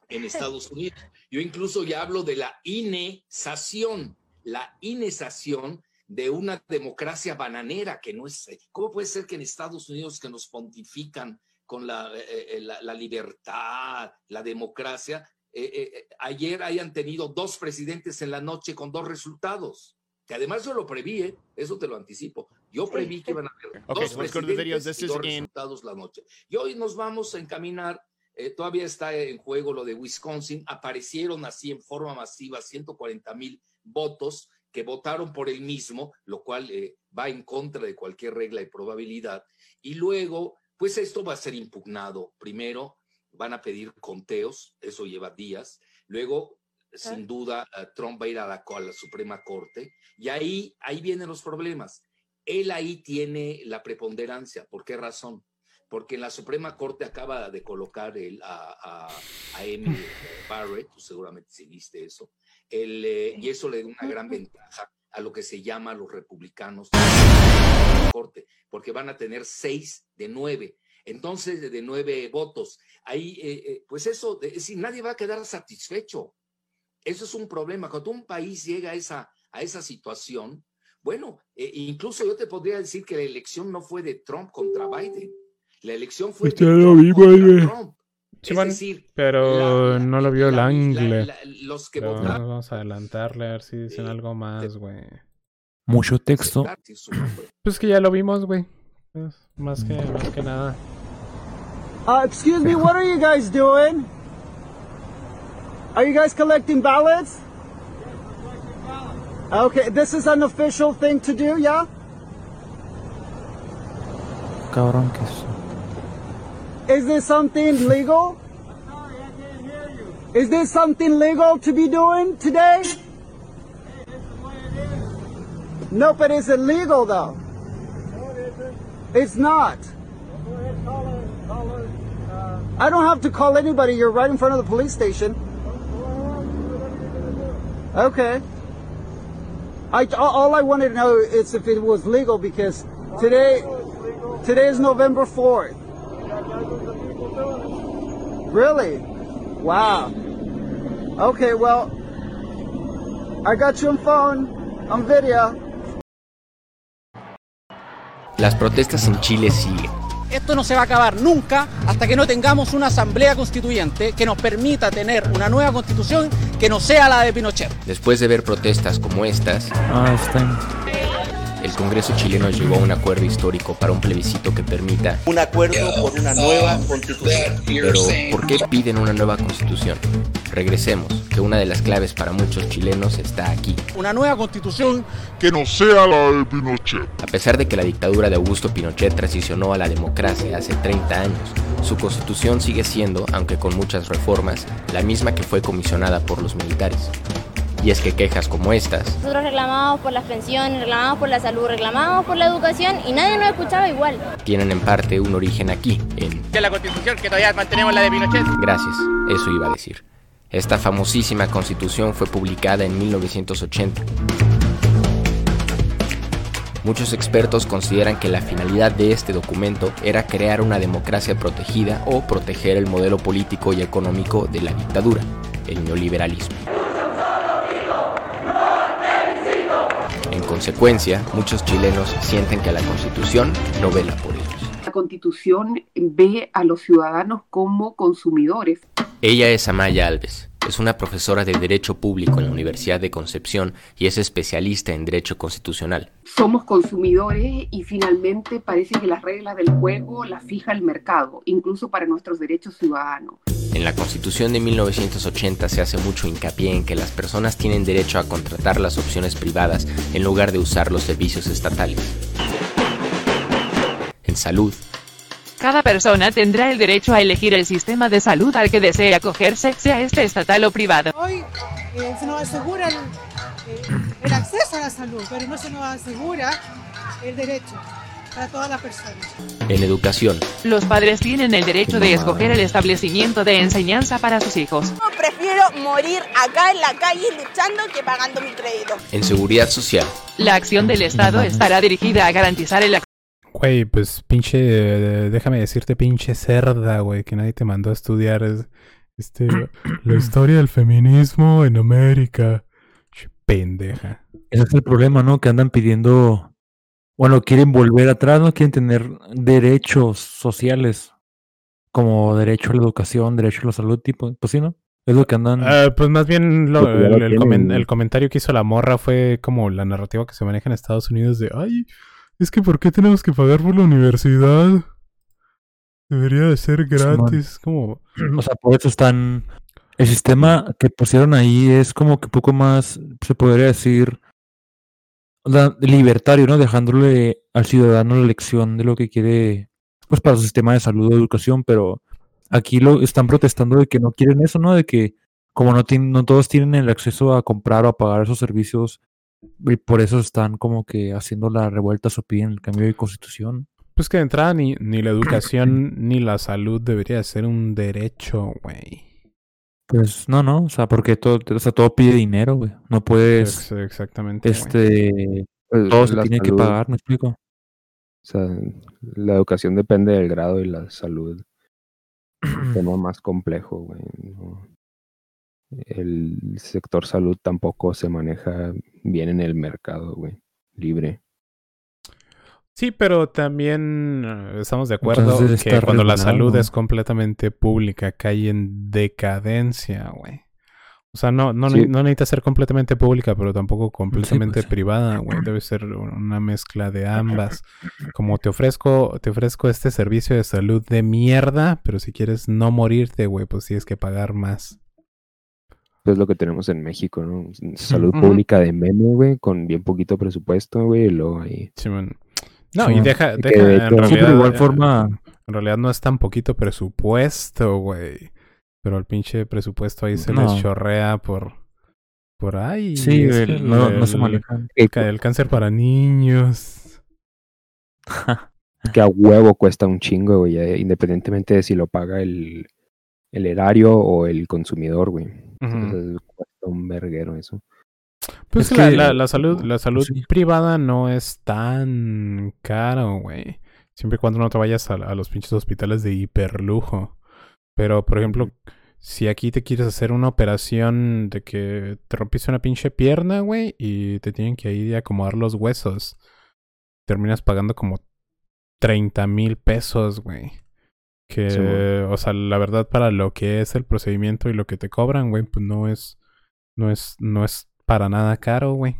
En Estados Unidos. Yo incluso ya hablo de la inesación, la inesación de una democracia bananera que no es. ¿Cómo puede ser que en Estados Unidos que nos pontifican con la, eh, eh, la, la libertad, la democracia, eh, eh, eh, ayer hayan tenido dos presidentes en la noche con dos resultados? Que además yo lo preví, ¿eh? eso te lo anticipo. Yo preví que iban a haber Okay, dos so presidentes This y is dos resultados la noche. Y hoy nos vamos a encaminar eh, todavía está en juego lo de Wisconsin. Aparecieron así en forma masiva 140 mil votos que votaron por el mismo, lo cual eh, va en contra de cualquier regla y probabilidad. Y luego, pues esto va a ser impugnado. Primero, van a pedir conteos, eso lleva días. Luego, sin duda, eh, Trump va a ir a la, a la Suprema Corte. Y ahí, ahí vienen los problemas. Él ahí tiene la preponderancia. ¿Por qué razón? porque en la Suprema Corte acaba de colocar el, a, a, a Amy Barrett, tú seguramente sí viste eso, el, eh, y eso le da una gran ventaja a lo que se llama los republicanos Corte, porque van a tener seis de nueve. Entonces, de, de nueve votos. Ahí, eh, eh, pues eso, es decir, nadie va a quedar satisfecho. Eso es un problema. Cuando un país llega a esa, a esa situación, bueno, eh, incluso yo te podría decir que la elección no fue de Trump contra Biden. La elección fue ya de lo Trump contra. Trump. Sí, es bueno, decir, pero no lo vio el angle. la- los que Pero votaron Vamos a adelantarle a ver si dicen algo más, güey. Mucho texto. Pues que ya lo vimos, güey. Más que, más que nada. Uh, excuse me, what are you guys doing? Are you guys collecting ballots? Okay, this is an official thing to do, yeah? Cabrón que es. Is this something legal? Is this something legal to be doing today? No, but is it legal though? It's not. I don't have to call anybody. You're right in front of the police station. Okay. I all- all I wanted to know is if it was legal because today today is November 4th. Really? Wow. Okay, well I got you on phone, on video. Las protestas en Chile siguen. Esto no se va a acabar nunca hasta que no tengamos una asamblea constituyente que nos permita tener una nueva constitución que no sea la de Pinochet. Después de ver protestas como estas, Ah, está el Congreso chileno llegó a un acuerdo histórico para un plebiscito que permita un acuerdo por una nueva constitución. Pero, ¿por qué piden una nueva constitución? Regresemos, que una de las claves para muchos chilenos está aquí. Una nueva constitución que no sea la de Pinochet. A pesar de que la dictadura de Augusto Pinochet transicionó a la democracia hace 30 años, su constitución sigue siendo, aunque con muchas reformas, la misma que fue comisionada por los militares. Y es que quejas como estas. Nosotros reclamábamos por las pensiones, reclamábamos por la salud, reclamábamos por la educación y nadie nos escuchaba igual. Tienen en parte un origen aquí, en. Que la constitución que todavía mantenemos la de Pinochet. Gracias, eso iba a decir. Esta famosísima constitución fue publicada en 1980. Muchos expertos consideran que la finalidad de este documento era crear una democracia protegida o proteger el modelo político y económico de la dictadura, el neoliberalismo. Consecuencia, muchos chilenos sienten que la Constitución no vela por ellos. La Constitución ve a los ciudadanos como consumidores. Ella es Amaya Alves. Es una profesora de Derecho Público en la Universidad de Concepción y es especialista en Derecho Constitucional. Somos consumidores y finalmente parece que las reglas del juego las fija el mercado, incluso para nuestros derechos ciudadanos. En la Constitución de 1980 se hace mucho hincapié en que las personas tienen derecho a contratar las opciones privadas en lugar de usar los servicios estatales. En salud, cada persona tendrá el derecho a elegir el sistema de salud al que desee acogerse, sea este estatal o privado. Hoy eh, se nos asegura el, eh, el, acceso a la salud, pero no se nos asegura el derecho para todas las personas. En educación. Los padres tienen el derecho de escoger el establecimiento de enseñanza para sus hijos. Yo prefiero morir acá en la calle luchando que pagando mi crédito. En seguridad social. La acción del Estado estará dirigida a garantizar el acceso Güey, pues pinche, déjame decirte pinche cerda, güey, que nadie te mandó a estudiar este, la historia del feminismo en América. Pendeja. Ese es el problema, ¿no? Que andan pidiendo, bueno, quieren volver atrás, no quieren tener derechos sociales, como derecho a la educación, derecho a la salud, tipo, pues sí, ¿no? Es lo que andan. Uh, pues más bien lo, el, el, comen, el comentario que hizo la morra fue como la narrativa que se maneja en Estados Unidos de, ay, es que ¿por qué tenemos que pagar por la universidad? Debería de ser gratis, como... O sea, por eso están... El sistema que pusieron ahí es como que poco más, se podría decir, libertario, ¿no? Dejándole al ciudadano la elección de lo que quiere, pues para su sistema de salud o educación, pero aquí lo están protestando de que no quieren eso, ¿no? De que como no, tienen, no todos tienen el acceso a comprar o a pagar esos servicios y por eso están como que haciendo la revuelta o piden el cambio de constitución. Pues que de entrada ni, ni la educación ni la salud debería ser un derecho, güey. Pues no, no, o sea, porque todo, o sea, todo pide dinero, güey. No puedes. exactamente. Este. Pues, todo se tiene que pagar, ¿me explico? O sea, la educación depende del grado y la salud. un tema más complejo, güey. ¿no? El sector salud tampoco se maneja bien en el mercado, güey, libre. Sí, pero también estamos de acuerdo que cuando la salud es completamente pública cae en decadencia, güey. O sea, no, no, sí. no necesita ser completamente pública, pero tampoco completamente sí, pues. privada, güey. Debe ser una mezcla de ambas. Como te ofrezco, te ofrezco este servicio de salud de mierda, pero si quieres no morirte, güey, pues tienes que pagar más es lo que tenemos en México, ¿no? Salud uh -huh. pública de meme, güey, con bien poquito presupuesto, güey, y luego ahí. Sí, man. No, sí, y deja, deja de en realidad, de igual forma. En realidad no es tan poquito presupuesto, güey. Pero el pinche presupuesto ahí se no. les chorrea por. Por ahí. Sí, el, el, no, no se manejan. El, el cáncer para niños. que a huevo cuesta un chingo, güey, independientemente de si lo paga el, el erario o el consumidor, güey. Uh -huh. Entonces, cuesta un verguero eso. Pues es que, la, la, salud, la salud sí. privada no es tan caro, güey. Siempre y cuando no te vayas a, a, los pinches hospitales de hiperlujo. Pero, por ejemplo, si aquí te quieres hacer una operación de que te rompiste una pinche pierna, güey, y te tienen que ir a acomodar los huesos, terminas pagando como 30 mil pesos, güey. Que, sí, o sea, la verdad, para lo que es el procedimiento y lo que te cobran, güey, pues no es, no es, no es para nada caro, güey.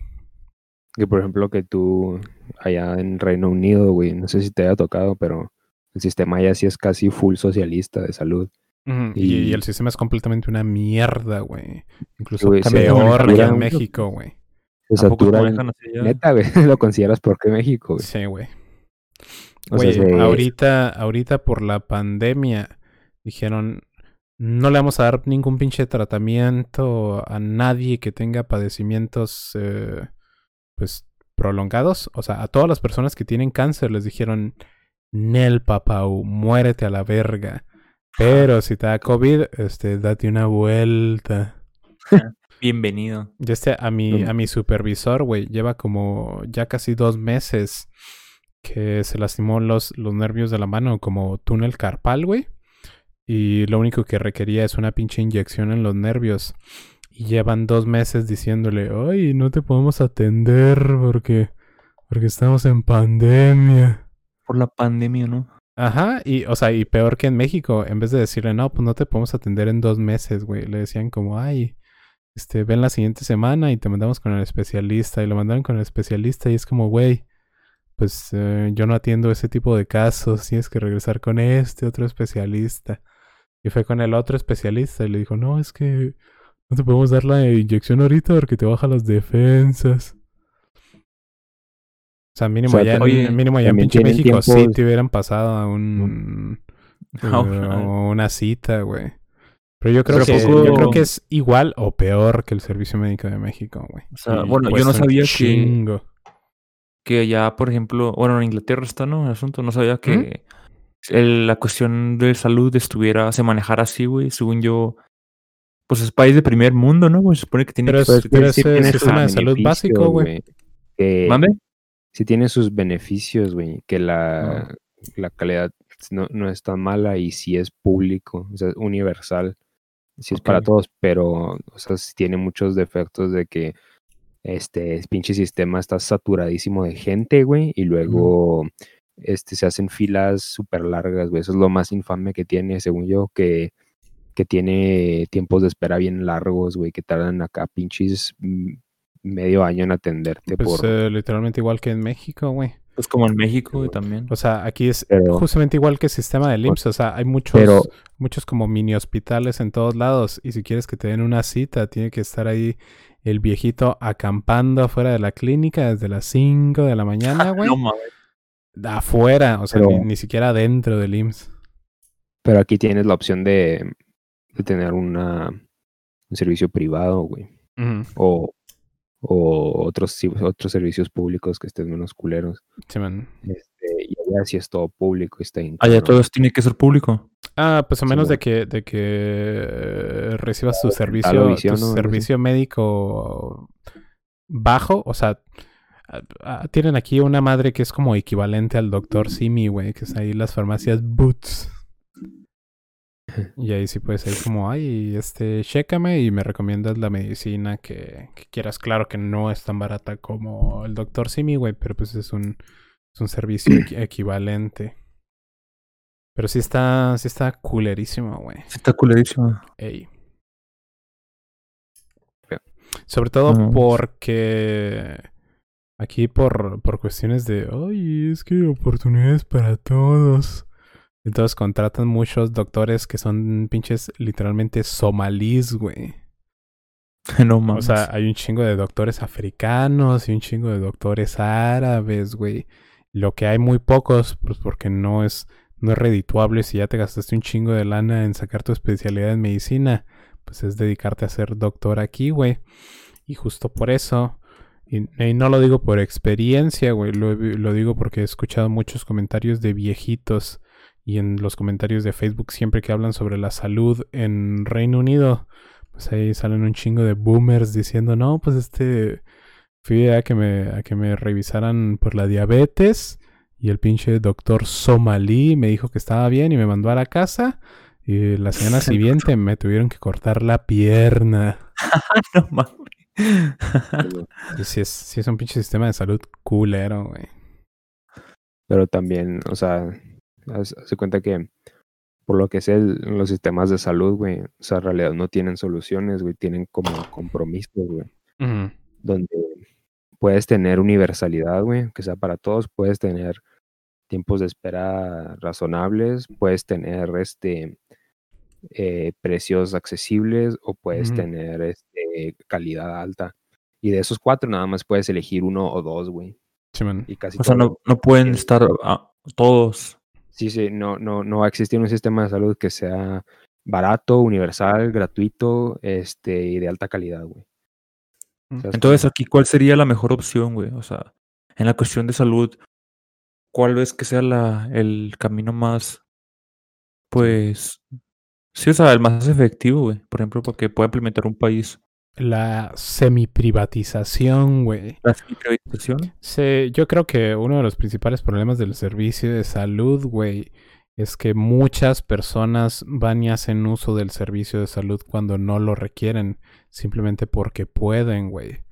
Que por ejemplo que tú allá en Reino Unido, güey, no sé si te haya tocado, pero el sistema allá sí es casi full socialista de salud. Y, y el sistema es completamente una mierda, güey. Incluso peor que en México, güey. Se ¿A poco satura. ya? Neta, güey, lo consideras por qué México, güey. Sí, güey. Sea, Güey, ahorita, ahorita por la pandemia dijeron no le vamos a dar ningún pinche tratamiento a nadie que tenga padecimientos eh, pues prolongados. O sea, a todas las personas que tienen cáncer les dijeron Nel papau, muérete a la verga. Pero si te da COVID, este, date una vuelta. Bienvenido. Ya este, a mi, a mi supervisor, güey, lleva como ya casi dos meses que se lastimó los, los nervios de la mano como túnel carpal, güey. Y lo único que requería es una pinche inyección en los nervios. Y llevan dos meses diciéndole, ay, no te podemos atender porque, porque estamos en pandemia. Por la pandemia, ¿no? Ajá, y, o sea, y peor que en México, en vez de decirle, no, pues no te podemos atender en dos meses, güey, le decían como, ay, este, ven la siguiente semana y te mandamos con el especialista, y lo mandaron con el especialista, y es como, güey, pues eh, yo no atiendo ese tipo de casos, tienes que regresar con este otro especialista. Y fue con el otro especialista y le dijo, no, es que no te podemos dar la inyección ahorita porque te baja las defensas. O sea, mínimo O sea, allá, en- mínimo allá en pinche México sí tiempos- te hubieran pasado a un... Ah, eh, una cita, güey. Pero yo creo Pero que poco- yo creo que es igual o peor que el Servicio Médico de México, güey. O sea, Y bueno, yo no sabía chingo. que allá, por ejemplo, bueno, en Inglaterra está, ¿no? El asunto, no sabía que el- la cuestión de salud estuviera, se manejara así, güey, según yo, pues es país de primer mundo, ¿no? Se supone que tiene Pero que pero sí tiene sistema de salud básico, güey. que ¿Mande? Sí tiene sus beneficios, güey. Que la, Ah. la calidad no, no es tan mala y sí es público, o sea, es universal. Sí es para todos, pero, o sea, tiene muchos defectos de que este pinche sistema está saturadísimo de gente, güey, y luego este, se hacen filas súper largas, güey. Eso es lo más infame que tiene, según yo, que, que tiene tiempos de espera bien largos, güey, que tardan acá pinches mm, medio año en atenderte Pues por... eh, literalmente igual que en México, güey. Pues como en México, güey, también. O sea, aquí es Pero- justamente igual que el sistema del IMSS. O sea, hay muchos, Pero- muchos como mini hospitales en todos lados. Y si quieres que te den una cita, tiene que estar ahí el viejito acampando afuera de la clínica desde las 5 de la mañana, güey. No mames. afuera, o sea, Pero- ni, ni siquiera dentro del IMSS. Pero aquí tienes la opción de, de tener una, un servicio privado, güey. O, o otros, otros servicios públicos que estén menos culeros. Sí, man. Este, y allá sí es todo público. Está Allá todo eso tiene que ser público. Ah, pues a menos de que, de que eh, recibas tu servicio, visión, tu servicio médico bajo, o sea, tienen aquí una madre que es como equivalente al doctor Simi, güey, que es ahí las farmacias Boots. Y ahí sí puedes ir como, ay, este, chécame y me recomiendas la medicina que, que quieras. Claro que no es tan barata como el doctor Simi, güey, pero pues es un, es un servicio equi- equivalente. Pero sí está, sí está culerísimo, güey. Está culerísimo. Ey. Sobre todo No. porque aquí por, por cuestiones de, ay, es que oportunidades para todos. Entonces contratan muchos doctores que son pinches literalmente somalíes, güey. No O mames. sea, hay un chingo de doctores africanos y un chingo de doctores árabes, güey. Lo que hay muy pocos, pues porque no es, no es redituable si ya te gastaste un chingo de lana en sacar tu especialidad en medicina, pues es dedicarte a ser doctor aquí, güey. Y justo por eso, y, no lo digo por experiencia, güey, lo, digo porque he escuchado muchos comentarios de viejitos y en los comentarios de Facebook siempre que hablan sobre la salud en Reino Unido, pues ahí salen un chingo de boomers diciendo, no, pues este, fui a que me revisaran por la diabetes y el pinche doctor somalí me dijo que estaba bien y me mandó a la casa y la semana siguiente me tuvieron que cortar la pierna. no mames. Sí es, sí es un pinche sistema de salud culero, güey. Pero también, o sea, de cuenta que por lo que sé, el- los sistemas de salud, güey, o sea, en realidad no tienen soluciones, güey, tienen como compromisos, güey. Donde puedes tener universalidad, güey, que sea para todos, puedes tener tiempos de espera razonables, puedes tener este eh, precios accesibles o puedes tener este, calidad alta. Y de esos cuatro nada más puedes elegir uno o dos, güey. Simón. Y casi O sea, no, no pueden estar ah, todos. Sí, sí, no, no, no va a existir un sistema de salud que sea barato, universal, gratuito, este, y de alta calidad, güey. ¿Sabes Entonces, aquí, ¿cuál sería la mejor opción, güey? O sea, en la cuestión de salud, ¿cuál ves que sea la, el camino más, pues, sí, o sea, el más efectivo, güey? Por ejemplo, para que pueda implementar un país La semiprivatización, güey. la privatización. Sí, yo creo que uno de los principales problemas del servicio de salud, güey, es que muchas personas van y hacen uso del servicio de salud cuando no lo requieren, simplemente porque pueden, güey.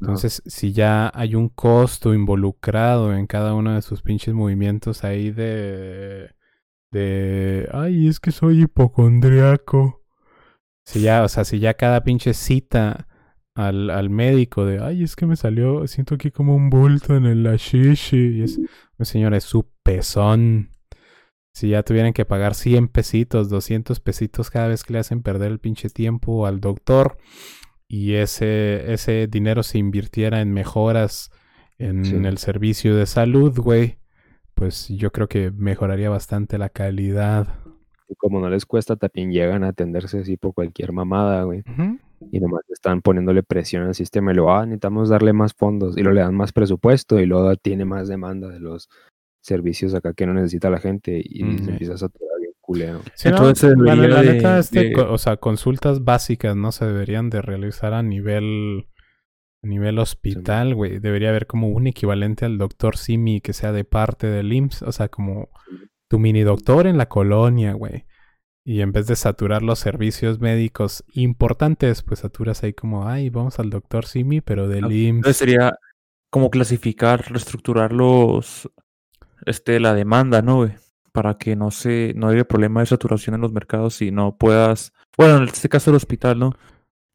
Entonces, si ya hay un costo involucrado en cada uno de sus pinches movimientos ahí de... de... Ay, es que soy hipocondriaco. Si ya, o sea, si ya cada pinche cita al, al médico de, ay, es que me salió, siento aquí como un bulto en el ashishi. Y es, "Mi señora, es su pezón. Si ya tuvieran que pagar 100 pesitos, 200 pesitos cada vez que le hacen perder el pinche tiempo al doctor y ese, ese dinero se invirtiera en mejoras en Sí. el servicio de salud, güey, pues yo creo que mejoraría bastante la calidad. Y como no les cuesta, también llegan a atenderse así por cualquier mamada, güey. Y nomás están poniéndole presión al sistema y luego, ah, necesitamos darle más fondos. Y luego le dan más presupuesto y luego tiene más demanda de los servicios acá que no necesita la gente y Mm, se empieza a saturar bien culero. Sí, no, Entonces, la, de- neta, este, de- o sea, consultas básicas no se deberían de realizar a nivel a nivel hospital, güey. Debería haber como un equivalente al doctor Simi que sea de parte del IMSS, o sea, como tu mini doctor en la colonia, güey. Y en vez de saturar los servicios médicos importantes, pues saturas ahí como, ay, vamos al doctor Simi, pero del Entonces IMSS. sería como clasificar, reestructurar los, este, la demanda, ¿no, güey? Para que no se, no haya problema de saturación en los mercados y no puedas, bueno, en este caso el hospital, ¿no?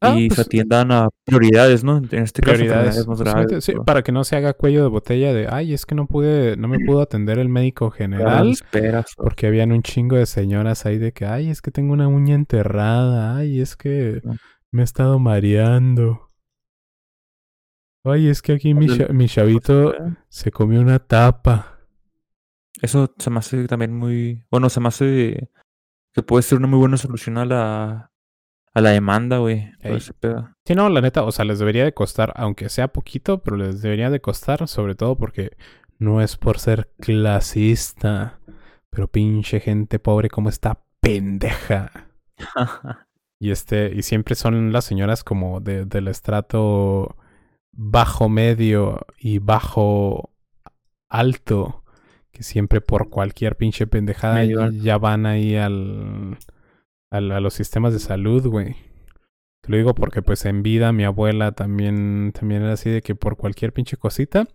Ah, y se pues, atiendan a prioridades, ¿no? En este caso prioridades. enfermedades más graves. sí, para que no se haga cuello de botella de, ay, es que no pude, no me pudo atender el médico general. esperas, Porque habían un chingo de señoras ahí de que, ay, es que tengo una uña enterrada, ay, es que me he estado mareando. Ay, es que aquí mi, cha- mi chavito se comió una tapa. Eso se me hace también muy, bueno, se me hace que puede ser una muy buena solución a la, a la demanda, güey. Sí, no, la neta, o sea, les debería de costar, aunque sea poquito, pero les debería de costar, sobre todo porque no es por ser clasista, pero pinche gente pobre como está pendeja. Y este, y siempre son las señoras como de, del estrato bajo medio y bajo alto, que siempre por cualquier pinche pendejada ya, van ahí al, al- a los sistemas de salud, güey. Te lo digo porque pues en vida mi abuela también, también era así de que por cualquier pinche cosita,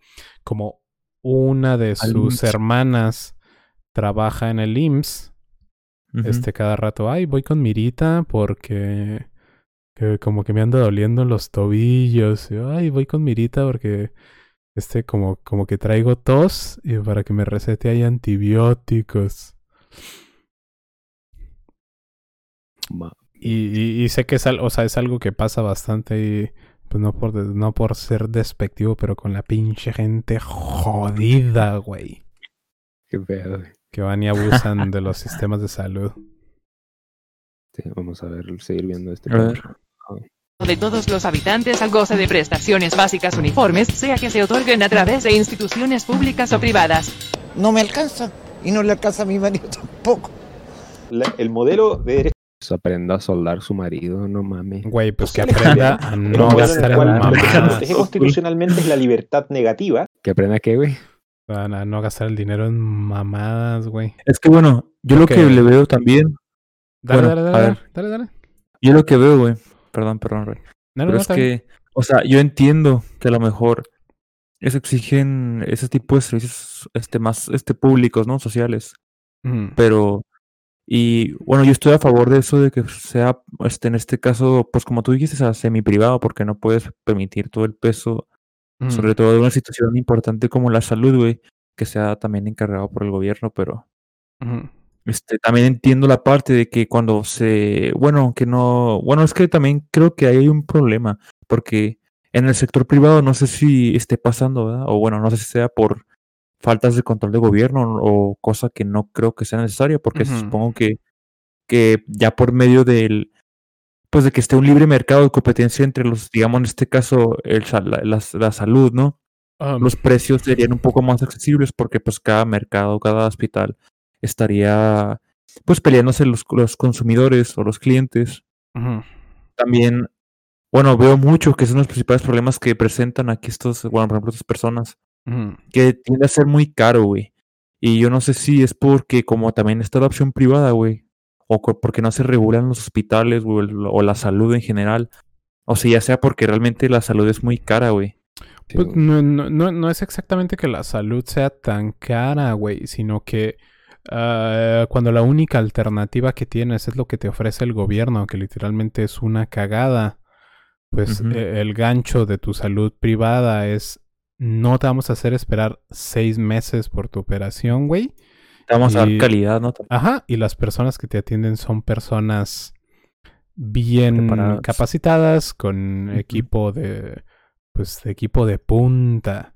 como una de sus hermanas trabaja en el IMSS, este cada rato, ay, voy con Mirita porque que como que me anda doliendo los tobillos. y, ay, voy con Mirita porque este como, como que traigo tos y para que me recete ahí antibióticos. Y, y, y sé que es, al- o sea, es algo que pasa bastante y pues no por, no por ser despectivo, pero con la pinche gente jodida, güey. Qué pedo, güey. Que van y abusan de los sistemas de salud. Sí, vamos a ver, seguir viendo este. A ver. De todos los habitantes al goce de prestaciones básicas uniformes, sea que se otorguen a través de instituciones públicas o privadas. No me alcanza y no le alcanza a mi marido tampoco. La- el modelo de derecho Pues aprenda a soldar su marido, no mames. Güey, pues que social aprenda a no gastar en cual Lo que se mamadas. protege constitucionalmente es la libertad negativa. ¿Que aprenda qué, güey? A no gastar el dinero en mamadas, güey. Es que bueno, yo lo que le veo también, Dale, Bueno, dale, a dale, ver. dale, dale. yo lo que veo, güey, perdón, perdón, Rey. No, Pero no, es que, o sea, yo entiendo que a lo mejor eso exigen ese tipo de servicios este, más este, públicos, ¿no? Sociales. Pero, y bueno, yo estoy a favor de eso de que sea, este, en este caso, pues como tú dijiste, sea semi privado, porque no puedes permitir todo el peso Sobre todo de una situación importante como la salud, güey, que sea también encargado por el gobierno, pero. Este, también entiendo la parte de que cuando se, bueno, que no, bueno, es que también creo que ahí hay un problema, porque en el sector privado no sé si esté pasando, ¿verdad? O bueno, no sé si sea por faltas de control de gobierno o cosa que no creo que sea necesaria, porque Ujú. supongo que, que ya por medio del, pues de que esté un libre mercado de competencia entre los, digamos en este caso, el, la, la- la salud, ¿no? Um, Los precios serían un poco más accesibles porque pues cada mercado, cada hospital estaría pues peleándose los, los consumidores o los clientes. También, bueno, veo mucho que son los principales problemas que presentan aquí estos, bueno, por ejemplo, estas personas, que tiende a ser muy caro, güey. Y yo no sé si es porque como también está la opción privada, güey, o porque no se regulan los hospitales, güey, o la salud en general. O sea, ya sea porque realmente la salud es muy cara, güey. Pues no, no, no, no es exactamente que la salud sea tan cara, güey, sino que ah, cuando la única alternativa que tienes es lo que te ofrece el gobierno, que literalmente es una cagada, pues eh, el gancho de tu salud privada es no te vamos a hacer esperar seis meses por tu operación, güey. Te vamos a dar calidad, ¿no? Ajá, y las personas que te atienden son personas bien Preparadas. capacitadas, con equipo de, pues, de equipo de punta.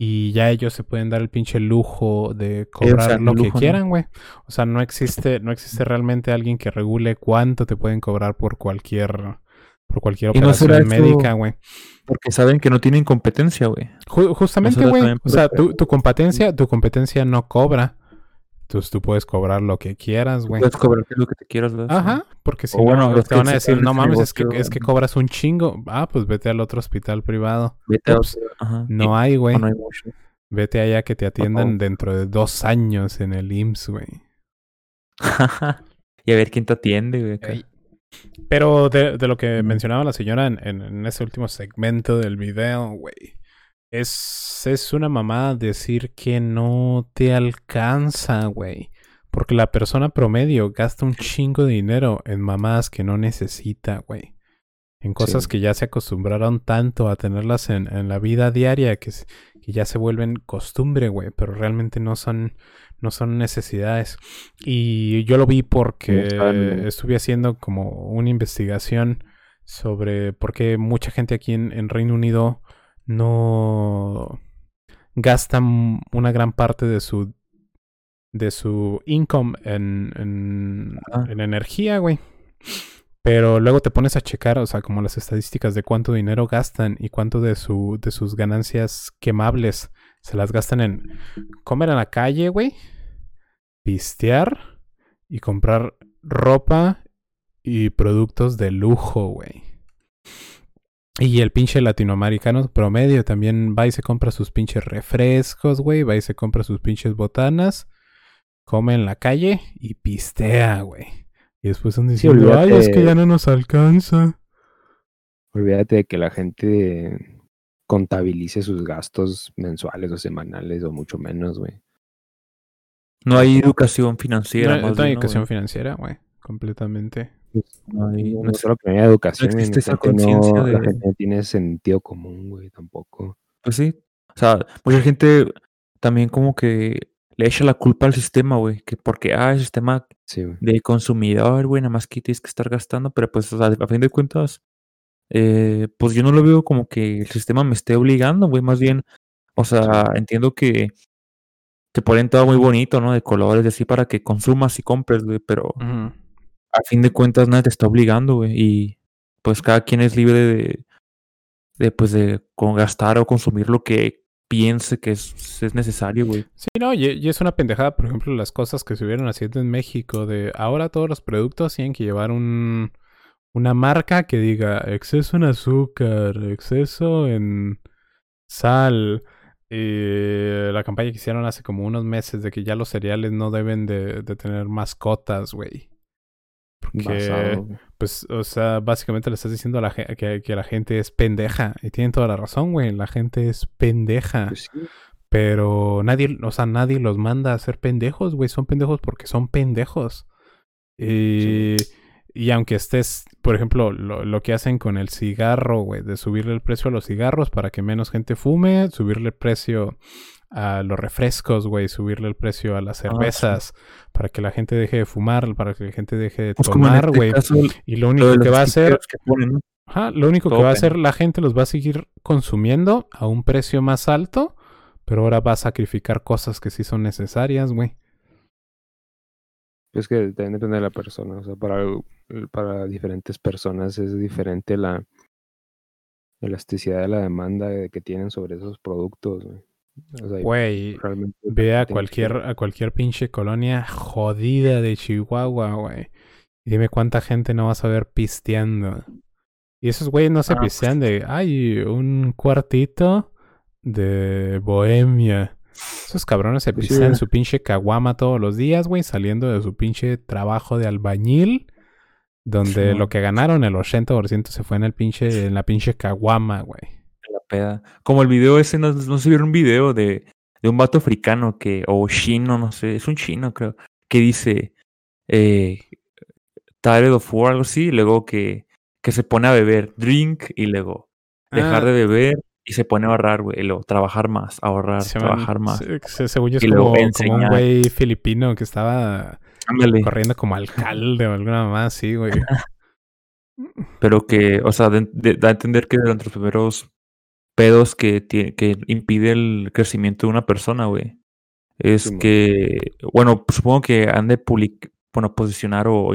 Y ya ellos se pueden dar el pinche lujo de cobrar lo que quieran, güey. O sea, no existe, no existe realmente alguien que regule cuánto te pueden cobrar por cualquier, por cualquier Y operación médica, güey. Porque saben que no tienen competencia, güey. Ju- justamente, güey. O sea, tu, tu competencia, tu competencia no cobra. Entonces tú puedes cobrar lo que quieras, güey. Puedes cobrar lo que te quieras, ¿verdad? Ajá, porque si O bueno, no, los te van a decir, no mames, es que, es que cobras un chingo. Ah, pues vete al otro hospital privado. Vete a Ups, otro, ajá. No hay, güey. no hay mucho. Vete allá que te atiendan dentro de dos años en el IMSS, güey. y a ver quién te atiende, güey. acá. Pero de, de lo que mencionaba la señora en, en, en ese último segmento del video, güey. Es, es una mamada decir que no te alcanza, güey. Porque la persona promedio gasta un chingo de dinero en mamadas que no necesita, güey. En cosas Sí. que ya se acostumbraron tanto a tenerlas en, en la vida diaria que, que ya se vuelven costumbre, güey. Pero realmente no son, no son necesidades. Y yo lo vi porque estuve haciendo como una investigación sobre por qué mucha gente aquí en, en Reino Unido no gasta m- una gran parte de su de su income en, en, en energía, güey. Pero luego te pones a checar, o sea, como las estadísticas de cuánto dinero gastan y cuánto de su de sus ganancias quemables se las gastan en comer en la calle, güey, pistear y comprar ropa y productos de lujo, güey. Y el pinche latinoamericano promedio también va y se compra sus pinches refrescos, güey, va y se compra sus pinches botanas, come en la calle y pistea, güey. Y después Sí, diciendo, ay, es que ya no nos alcanza. Olvídate de que la gente contabilice sus gastos mensuales o semanales o mucho menos, güey. No hay educación financiera. No, más no hay bien, ¿no, educación financiera, güey, completamente. No hay- No, no solo que no hay educación, no existe esa la conciencia no- la de- gente no tiene sentido común, güey, tampoco. Pues sí. O sea, mucha gente también como que le echa la culpa al sistema, güey. Que porque, ah, el sistema Sí, de consumidor, güey, nada más que tienes que estar gastando. Pero pues, o sea, a fin de cuentas, eh, pues yo no lo veo como que el sistema me esté obligando, güey. Más bien, o sea, entiendo que te ponen todo muy bonito, ¿no? De colores y así para que consumas y compres, güey. Pero Ujú. A fin de cuentas nadie te está obligando, güey. Y pues cada quien es libre de, de pues de con gastar o consumir lo que piense que es, es necesario, güey. Sí, no, y, es una pendejada, por ejemplo, las cosas que se estuvieron haciendo en México de ahora todos los productos tienen que llevar un una marca que diga exceso en azúcar, exceso en sal. Y la campaña que hicieron hace como unos meses de que ya los cereales no deben de, de tener mascotas, güey. Porque, Basado, pues, o sea, básicamente le estás diciendo a la que, que la gente es pendeja. Y tienen toda la razón, güey. La gente es pendeja. Pues sí. Pero nadie, o sea, nadie los manda a ser pendejos, güey. Son pendejos porque son pendejos. Y, Y aunque estés, por ejemplo, lo, lo que hacen con el cigarro, güey, de subirle el precio a los cigarros para que menos gente fume, subirle el precio a los refrescos, güey, subirle el precio a las Ah, sí. cervezas para que la gente deje de fumar, para que la gente deje de Pues tomar, este güey. y lo único que va a hacer, stickers que ponen, ¿no? Ajá, lo único que va a hacer la gente los va a seguir consumiendo a un precio más alto, pero ahora va a sacrificar cosas que sí son necesarias, güey. Es que también depende de la persona. O sea, para, para diferentes personas es diferente la elasticidad de la demanda de- que tienen sobre esos productos. güey. O sea, hay- Güey, ve a cualquier, a cualquier pinche colonia jodida de Chihuahua, güey. Dime cuánta gente no vas a ver pisteando. Y esos güeyes no se Ah, pistean de, ay, un cuartito de bohemia. Esos cabrones se Pues sí, pistean güey. su pinche caguama todos los días, güey, saliendo de su pinche trabajo de albañil. Donde lo que ganaron, el 80% se fue en el pinche, en la pinche caguama, güey. Peda. Como el video ese, no, no se vieron un video de, de un vato africano que, o chino, no sé, es un chino creo, que dice, eh, tired of war, algo así, y luego que, que se pone a beber, drink, y luego dejar Ah. de beber y se pone a ahorrar, güey, luego trabajar más, ahorrar, Se trabajar más. se- se- según yo es como, como un güey filipino que estaba Ándale. corriendo como alcalde o alguna más así, güey. Pero que, o sea, da a entender que de los primeros pedos que, tie- que impide el crecimiento de una persona, güey, es que, bueno, pues supongo que han de public, bueno, posicionar o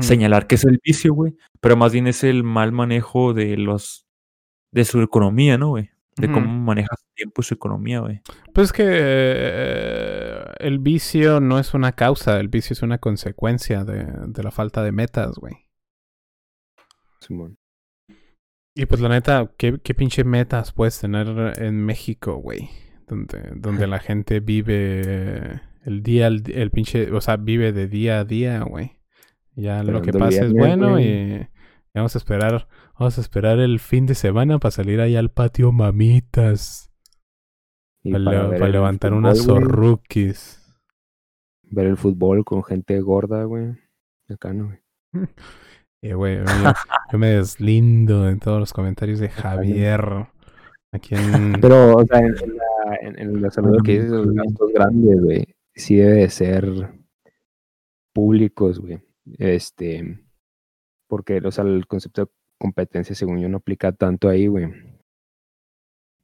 señalar que es el vicio, güey, pero más bien es el mal manejo de los, de su economía, ¿no, güey? De cómo maneja su tiempo y su economía, güey. Pues es que eh, el vicio no es una causa, el vicio es una consecuencia de, de la falta de metas, güey. Simón. Y pues la neta, ¿qué, qué pinche metas puedes tener en México, güey? Donde, donde la gente vive el día, di- el pinche, o sea, vive de día a día, güey. Ya lo que el pasa es bueno güey. y, vamos a esperar, vamos a esperar el fin de semana para salir ahí al patio mamitas. Y Para, para le- ver para el levantar fútbol, unas zorruquis. Ver el fútbol con gente gorda, güey. Acá no, güey. Y güey, yo, yo me deslindo en todos los comentarios de Javier. Aquí en... Pero, o sea, en, la, en, en la salud que dices, los gastos grandes, güey, sí debe de ser públicos, güey. Este, porque, o sea, el concepto de competencia, según yo, no aplica tanto ahí, güey.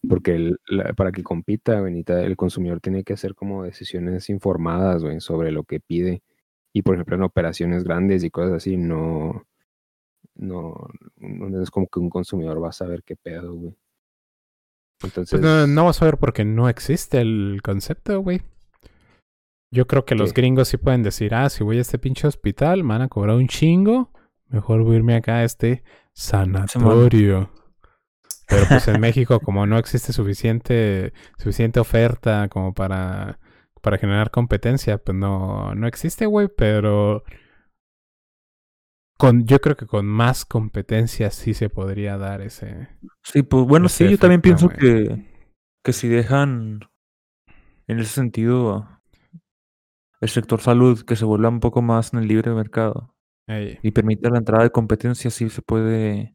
Porque el- la- para que compita, güey, el consumidor tiene que hacer como decisiones informadas, güey, sobre lo que pide. Y, por ejemplo, en operaciones grandes y cosas así, no, no, no es como que un consumidor va a saber qué pedo, güey. Entonces, Pues no, no vas a ver porque no existe el concepto, güey. Yo creo que los gringos sí pueden decir, ah, si voy a este pinche hospital, me van a cobrar un chingo. Mejor voy a irme acá a este sanatorio. Pero pues en México, como no existe suficiente, suficiente oferta como para, para generar competencia, pues no, no existe, güey. Pero con, yo creo que con más competencia sí se podría dar ese. Sí, pues bueno, sí, yo también pienso güey. que, que si dejan en ese sentido el sector salud que se vuelva un poco más en el libre mercado y permita la entrada de competencia, sí se puede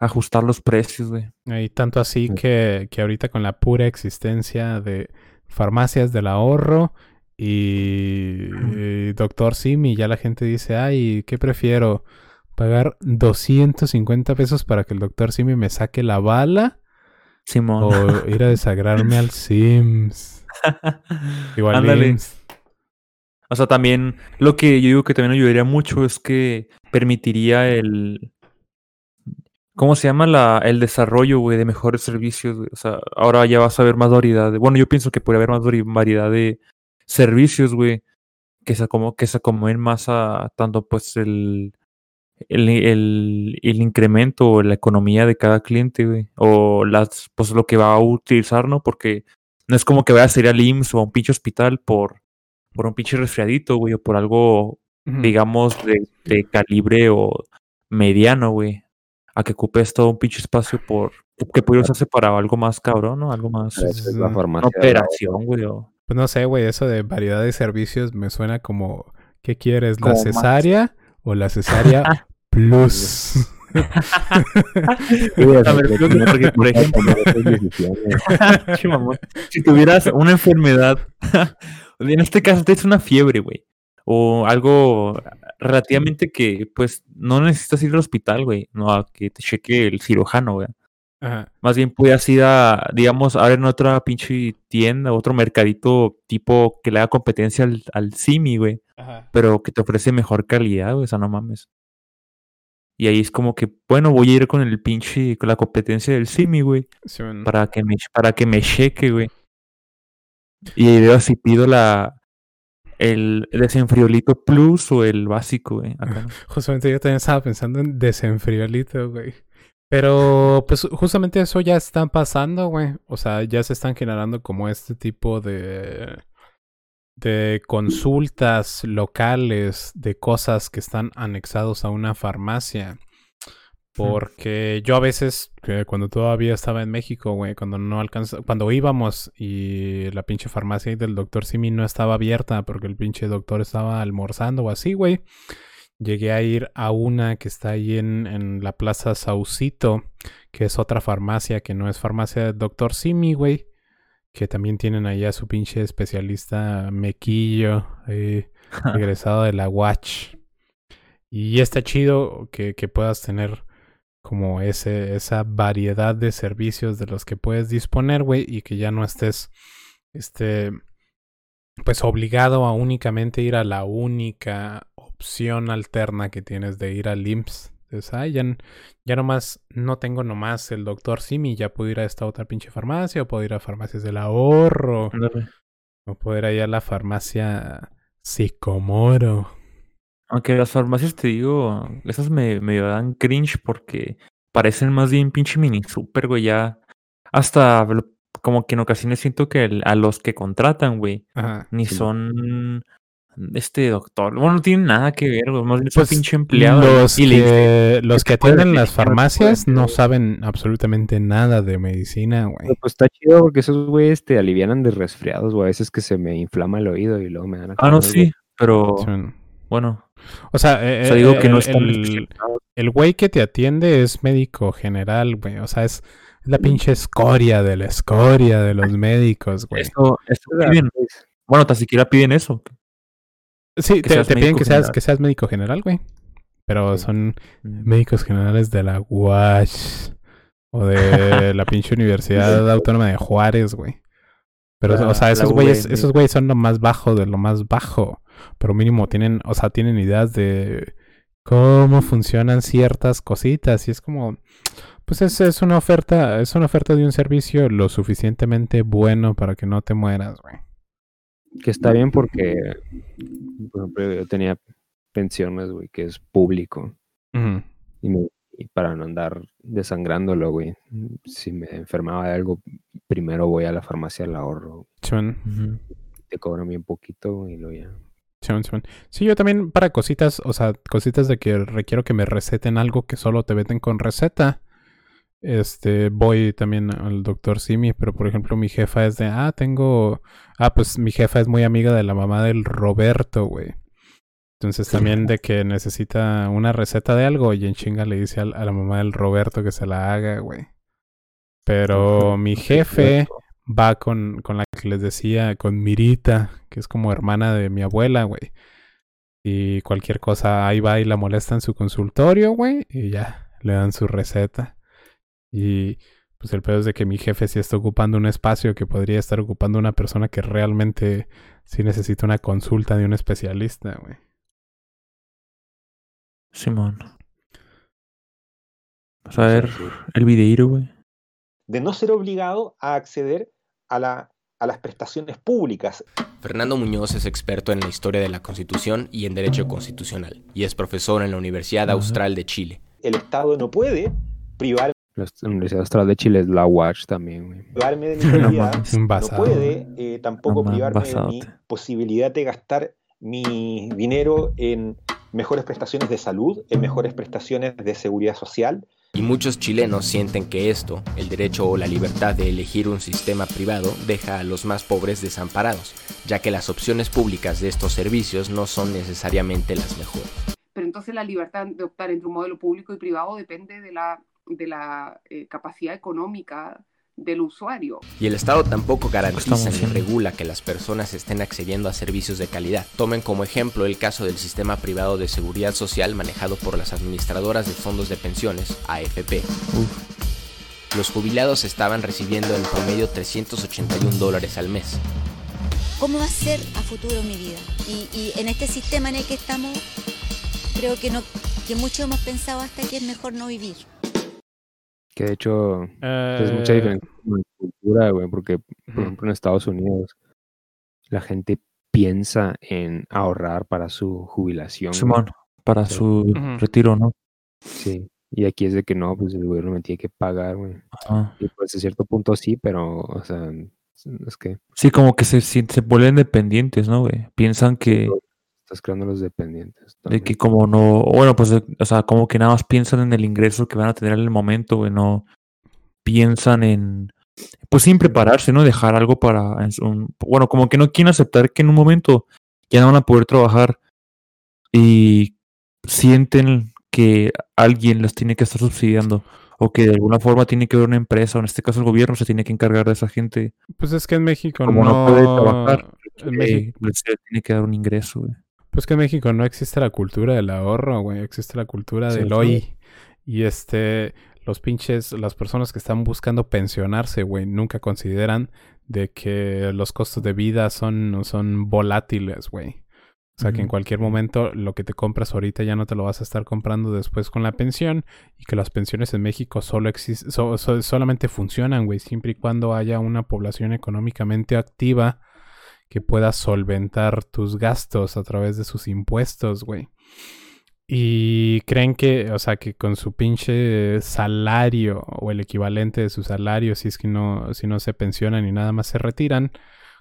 ajustar los precios, güey. Y tanto así que, que ahorita con la pura existencia de farmacias del ahorro y, y Doctor Simi, ya la gente dice, ay, ¿qué prefiero? ¿Pagar 250 pesos para que el Doctor Simi me saque la bala? Simón. O ir a desagrarme al Sims. Igual Ándale. O sea, también lo que yo digo que también ayudaría mucho es que permitiría el... ¿Cómo se llama? La, el desarrollo, güey, de mejores servicios. O sea, ahora ya vas a ver más variedad. de- bueno, yo pienso que podría haber más vari- variedad de servicios, güey, que se, acomo- que se acomoden más a tanto, pues, el, el, el, el incremento o la economía de cada cliente, güey. O las, pues, lo que va a utilizar, ¿no? Porque no es como que vaya a ser al IMSS o a un pinche hospital por por un pinche resfriadito, güey, o por algo, digamos, de, de calibre o mediano, güey. A que ocupes todo un pinche espacio por que pudiera usarse para algo más cabrón, ¿no? Algo más. Es la una operación, güey. o- Pues no sé, güey, eso de variedad de servicios me suena como, ¿qué quieres? ¿La Como más- cesárea o la cesárea Plus. Porque, por ejemplo, si tuvieras una enfermedad, en este caso tienes una fiebre, güey, o algo relativamente que, pues, no necesitas ir al hospital, güey, no a que te cheque el cirujano, güey. Ajá. Más bien puedes ir a, digamos, ahora en otra pinche tienda, otro mercadito tipo que le haga competencia al, al Simi, güey. Ajá. Pero que te ofrece mejor calidad, güey, o sea, no mames. Y ahí es como que, bueno, voy a ir con el pinche, con la competencia del Simi, güey. Sí. Para que me, para que me cheque, güey. Y ahí veo si pido la, el desenfriolito plus o el básico, güey. Justamente yo también estaba pensando en desenfriolito, güey. Pero, pues, justamente eso ya está pasando, güey. O sea, ya se están generando como este tipo de de consultas locales de cosas que están anexados a una farmacia. Porque yo a veces, que cuando todavía estaba en México, güey, cuando no alcanza, cuando íbamos y la pinche farmacia del doctor Simi no estaba abierta porque el pinche doctor estaba almorzando o así, güey. Llegué a ir a una que está ahí en, en la Plaza Saucito, que es otra farmacia que no es farmacia del doctor Simi, güey. Que también tienen ahí a su pinche especialista Mequillo, eh, egresado de la Watch. Y está chido que, que puedas tener como ese, esa variedad de servicios de los que puedes disponer, güey, y que ya no estés, este, pues obligado a únicamente ir a la única opción alterna que tienes de ir al IMSS. Entonces, ay, ya, ya nomás, no tengo nomás el doctor Simi, ya puedo ir a esta otra pinche farmacia, o puedo ir a farmacias del ahorro, o puedo ir allá a la farmacia Sicomoro. Aunque las farmacias, te digo, esas me, me dan cringe porque parecen más bien pinche mini super, güey, ya. Hasta como que en ocasiones siento que el- a los que contratan, güey, Ajá. ni Sí. son este doctor. Bueno, no tienen nada que ver, güey, más bien son Pues pinche empleado. los y le dicen, que, los atienden las no farmacias no saben absolutamente nada de medicina, güey. Pero, pues está chido porque esos güeyes te alivianan de resfriados, güey. A veces que se me inflama el oído y luego me dan a Ah, no, sí, pero bueno. O sea, eh, O sea, eh, digo que no el- están el, el güey que te atiende es médico general, güey. O sea, es la pinche escoria de la escoria de los médicos, güey. Eso, eso piden. Bueno, tan siquiera piden eso. Sí, te, piden que seas, general. que seas médico general, güey. Pero son Mm. médicos generales de la UASH o de la pinche Universidad Autónoma de Juárez, güey. Pero, La- o sea, esos güeyes, esos güeyes son lo más bajo de lo más bajo. Pero mínimo tienen, o sea, tienen ideas de cómo funcionan ciertas cositas. Y es como, pues es, es una oferta, es una oferta de un servicio lo suficientemente bueno para que no te mueras, güey. Que está bien porque, por ejemplo, yo tenía pensiones, güey, que es público. Y, me- y para no andar desangrándolo, güey. Si me enfermaba de algo, primero voy a la farmacia al ahorro. Chon. Ujú. Te cobran bien poquito y luego ya. Simón, Simón. Sí, yo también para cositas, o sea, cositas de que requiero que me receten algo que solo te venden con receta. Este, voy también al doctor Simi, pero por ejemplo mi jefa es de, ah, tengo, ah, pues mi jefa es muy amiga de la mamá del Roberto, güey. Entonces también de que necesita una receta de algo y en chinga le dice a, la mamá del Roberto que se la haga, güey. Pero mi jefe va con, con la que les decía, con Mirita, que es como hermana de mi abuela, güey. Y cualquier cosa, ahí va y la molesta en su consultorio, güey, y ya, le dan su receta. Y pues el pedo es de que mi jefe sí está ocupando un espacio que podría estar ocupando una persona que realmente sí necesita una consulta de un especialista, güey. Simón. Vamos a ver el videíro, güey. De no ser obligado a acceder a, la, a las prestaciones públicas. Fernando Muñoz es experto en la historia de la Constitución y en Derecho Constitucional, y es profesor en la Universidad Austral de Chile. El Estado no puede privar, La Universidad Austral de Chile es la Watch también, güey. privarme de mi No mames. no Basado. puede eh, tampoco No privarme de mi posibilidad de gastar mi dinero en mejores prestaciones de salud, en mejores prestaciones de seguridad social, Y muchos chilenos sienten que esto, el derecho o la libertad de elegir un sistema privado, deja a los más pobres desamparados, ya que las opciones públicas de estos servicios no son necesariamente las mejores. pero entonces la libertad de optar entre un modelo público y privado depende de la, de la eh, capacidad económica del usuario. Y el Estado tampoco garantiza ni regula que las personas estén accediendo a servicios de calidad. Tomen como ejemplo el caso del sistema privado de seguridad social manejado por las administradoras de fondos de pensiones, AFP. Los jubilados estaban recibiendo en promedio 381 dólares al mes. ¿Cómo va a ser a futuro mi vida? Y, y en este sistema en el que estamos, creo que, no, que muchos hemos pensado hasta que es mejor no vivir. Que de hecho es mucha Eh, diferencia con la cultura, güey, porque, por ejemplo, en Estados Unidos la gente piensa en ahorrar para su jubilación. güey. Simón, para Sí. su retiro, ¿no? Sí, y aquí es de que no, pues el gobierno me tiene que pagar, güey. Ajá. Y pues a cierto punto sí, pero, o sea, es que Sí, como que se, se, se vuelven dependientes, ¿no, güey? Piensan que, estás creando los dependientes. de que como no, bueno, pues, o sea, como que nada más piensan en el ingreso que van a tener en el momento, güey, no piensan en, pues sin prepararse, ¿no? Dejar algo para, en su- un- bueno, como que no quieren aceptar que en un momento ya no van a poder trabajar y sienten que alguien los tiene que estar subsidiando o que de alguna forma tiene que haber una empresa, o en este caso el gobierno se tiene que encargar de esa gente. Pues es que en México Como no, puede trabajar, en eh, México, les tiene que dar un ingreso, güey. Pues que en México no existe la cultura del ahorro, güey. Existe la cultura Sí, del sí. hoy. Y este, los pinches, las personas que están buscando pensionarse, güey, nunca consideran de que los costos de vida son, son volátiles, güey. O sea, que en cualquier momento lo que te compras ahorita ya no te lo vas a estar comprando después con la pensión y que las pensiones en México solo existen, solamente funcionan, güey, siempre y cuando haya una población económicamente activa que pueda solventar tus gastos a través de sus impuestos, güey. Y creen que, o sea, que con su pinche salario o el equivalente de su salario, si es que no, si no se pensionan y nada más se retiran,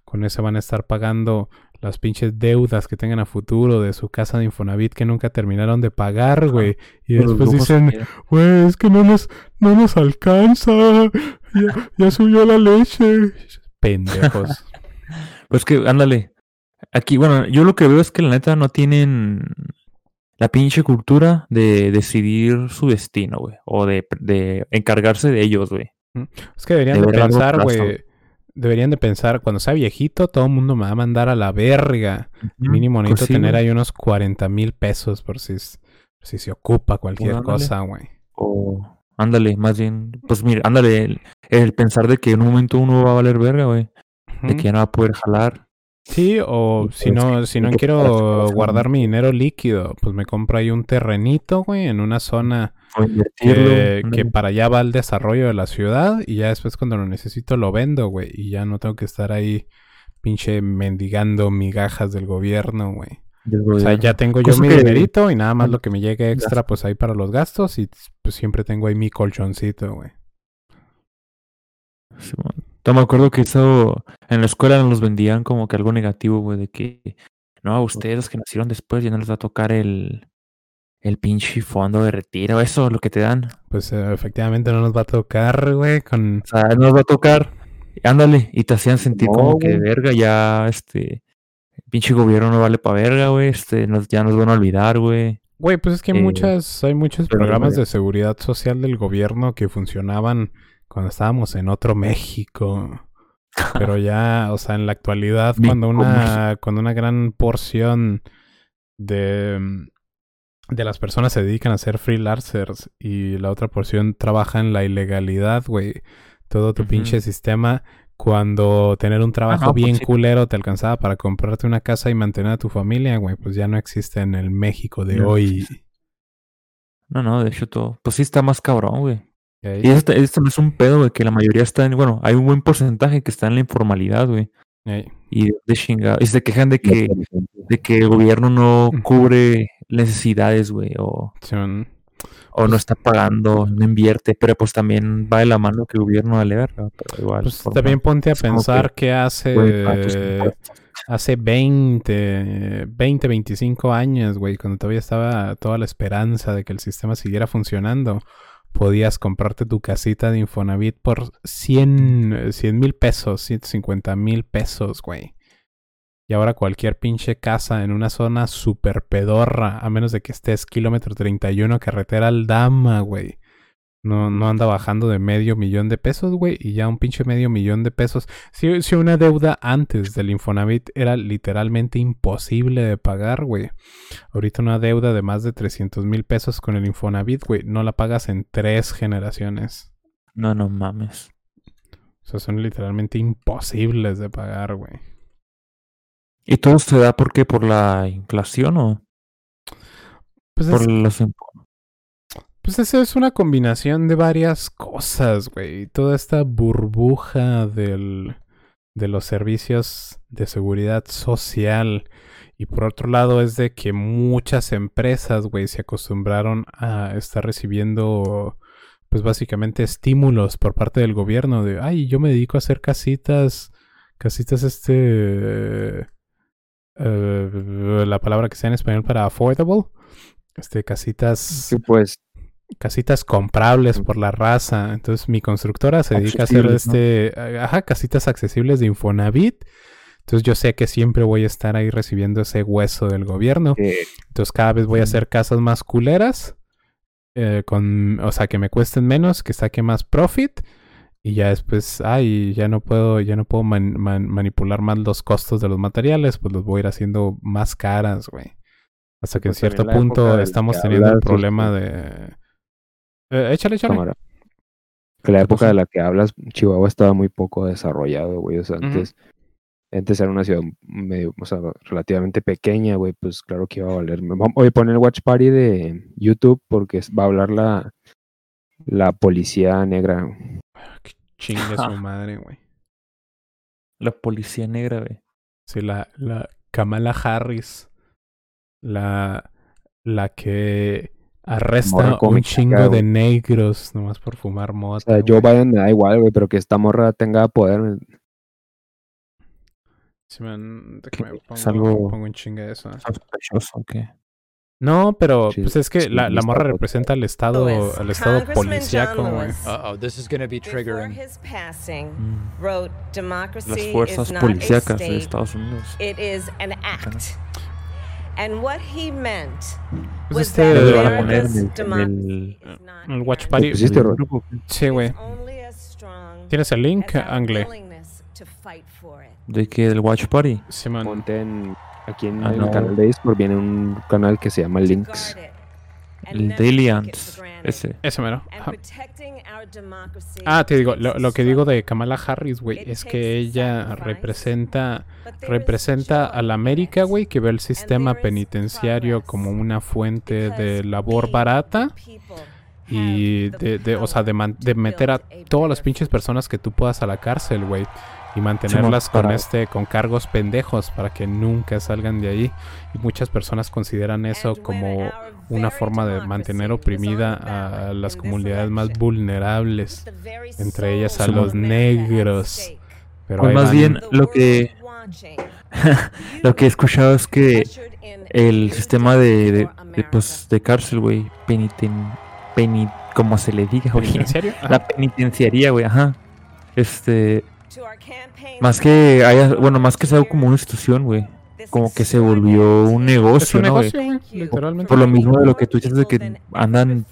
con eso van a estar pagando las pinches deudas que tengan a futuro de su casa de Infonavit que nunca terminaron de pagar, güey. Y después dicen, güey, es que no nos, no nos alcanza. Ya, ya subió la leche. Pendejos. Pues que, ándale. Aquí, bueno, yo lo que veo es que la neta no tienen la pinche cultura de decidir su destino, güey. O de, de encargarse de ellos, güey. Es que deberían De pensar, güey. Deberían de pensar, cuando sea viejito, todo el mundo me va a mandar a la verga. Mínimo pues necesito sí, tener ahí unos 40 mil pesos por si, es- por si se ocupa cualquier cosa, güey. O, ándale, más bien, pues mira, ándale, el, el pensar de que en un momento uno va a valer verga, güey. De que ya no va a poder jalar. Sí, o si pues, no, si no pagar su quiero guardar mi dinero líquido, pues me compro ahí un terrenito, güey, en una zona que, para allá va el desarrollo de la ciudad y ya después cuando lo necesito lo vendo, güey, y ya no tengo que estar ahí pinche mendigando migajas del gobierno, güey. O sea, ya tengo yo mi que- dinerito y nada más lo que me llegue extra, pues ahí para los gastos y pues siempre tengo ahí mi colchoncito, güey. Simón. Yo me acuerdo que eso en la escuela nos vendían como que algo negativo, güey, de que no, a ustedes los que nacieron después ya no les va a tocar el, el pinche fondo de retiro, eso es lo que te dan. Pues eh, efectivamente no nos va a tocar, güey, con... O sea, no nos va a tocar, ándale, y te hacían sentir No, como que verga, ya este pinche gobierno no vale para verga, güey, este, nos, ya nos van a olvidar, güey. Güey, pues es que hay Eh, muchas, hay muchos programas de seguridad social del gobierno que funcionaban cuando estábamos en otro México. Pero ya, o sea, en la actualidad, cuando una, cuando una gran porción de, de las personas se dedican a ser freelancers y la otra porción trabaja en la ilegalidad, güey. Todo tu pinche sistema, cuando tener un trabajo pues bien culero te alcanzaba para comprarte una casa y mantener a tu familia, güey, pues ya no existe en el México de No hoy. No, no, de hecho todo, pues sí está más cabrón, güey. Y esto, esto no es un pedo, güey, que la mayoría está en, bueno, hay un buen porcentaje que está en la informalidad, güey. Ey. Y de chingada. Y se quejan de que, de que el gobierno no cubre necesidades, güey, o, o no está pagando, no invierte, pero pues también va de la mano que el gobierno vale verga, pero igual. Pues forma- también ponte a pensar que, hace hace 20, 20, 25 años, güey, cuando todavía estaba toda la esperanza de que el sistema siguiera funcionando, podías comprarte tu casita de Infonavit por 100 mil pesos, 150 mil pesos, güey. Y ahora cualquier pinche casa en una zona super pedorra, a menos de que estés kilómetro 31 carretera al Dama, güey. No, no anda bajando de medio millón de pesos, güey. Y ya un pinche medio millón de pesos. Si, si una deuda antes del Infonavit era literalmente imposible de pagar, güey. Ahorita una deuda de más de 300 mil pesos con el Infonavit, güey. No la pagas en tres generaciones. No, no mames. O sea, son literalmente imposibles de pagar, güey. ¿Y todo se da por qué? ¿Por la inflación o Pues por es, los imp- pues eso es una combinación de varias cosas, güey. Toda esta burbuja del, de los servicios de seguridad social. Y por otro lado es de que muchas empresas, güey, se acostumbraron a estar recibiendo, pues básicamente estímulos por parte del gobierno de, ay, yo me dedico a hacer casitas, casitas este, eh, la palabra que sea en español para affordable, este, casitas, Sí, pues. Casitas comprables por la raza. Entonces mi constructora se dedica a hacer este, ajá, casitas accesibles de Infonavit. Entonces yo sé que siempre voy a estar ahí recibiendo ese hueso del gobierno. Entonces cada vez voy a hacer casas más culeras. eh, con, o sea, que me cuesten menos, que saque más profit. Y ya después, ay, ya no puedo, ya no puedo man- man- manipular más los costos de los materiales, pues los voy a ir haciendo más caras, güey. Hasta que en Pues cierto punto estamos teniendo un hablas, problema este, de... Eh, échale, échale. Cámara. Que la época de la que hablas, Chihuahua estaba muy poco desarrollado, güey. O sea, antes, antes era una ciudad medio, o sea, relativamente pequeña, güey. Pues claro que iba a valer. Oye, pon el Watch Party de YouTube porque va a hablar la, la policía negra. Chingue su madre, güey. la policía negra, güey. Sí, la, la Kamala Harris. La, la que arresta un chingo caca, de negros nomás por fumar O mota. sea, Joe. Biden me da igual, güey, pero que esta morra tenga poder. me- Sí, man, déjame pongo, Es algo pongo un chingue de eso. sospechoso, ¿o qué? No, pero Sí, pues es que sí, la, la morra representa al estado, al estado policíaco. Lewis, Uh-oh, this is going to be triggering. his passing, Mm. wrote, "Democracy Las fuerzas policíacas de Estados Unidos. it is an act." And what he meant Pues este Lo van a poner America's en el, en democracy el- El Watch ¿Lo Party. pusiste, Ro? Sí, güey. only as strong ¿Tienes el link, Angle? willingness to fight for it. ¿De qué? ¿Del Watch Party? Sí, man. Ponte en, aquí en Ah, el no. canal de Discord viene un canal que se llama Links. El Daily Ants. Ese. Ese mero. Democracy Ah, te digo, lo, lo que digo de Kamala Harris, güey, es que ella representa representa a la América, güey, que ve el sistema penitenciario como una fuente de labor barata y de, de o sea, de, man- de to meter a todas las pinches personas que tú puedas a la cárcel, güey, y mantenerlas con este con cargos pendejos para que nunca salgan de ahí. Y muchas personas consideran eso como una forma de mantener oprimida a las comunidades más vulnerables, entre ellas a los negros. Pero Pues más van- bien The lo que lo que he escuchado es que el sistema de, de, pues, de cárcel, güey, peniten, peni, como se le diga. La penitenciaría, güey, ajá. Este, más que haya, bueno, más que sea como una institución, güey. Como que se volvió un negocio, un ¿no, negocio, güey, literalmente. Por lo mismo de lo que tú dices de que andan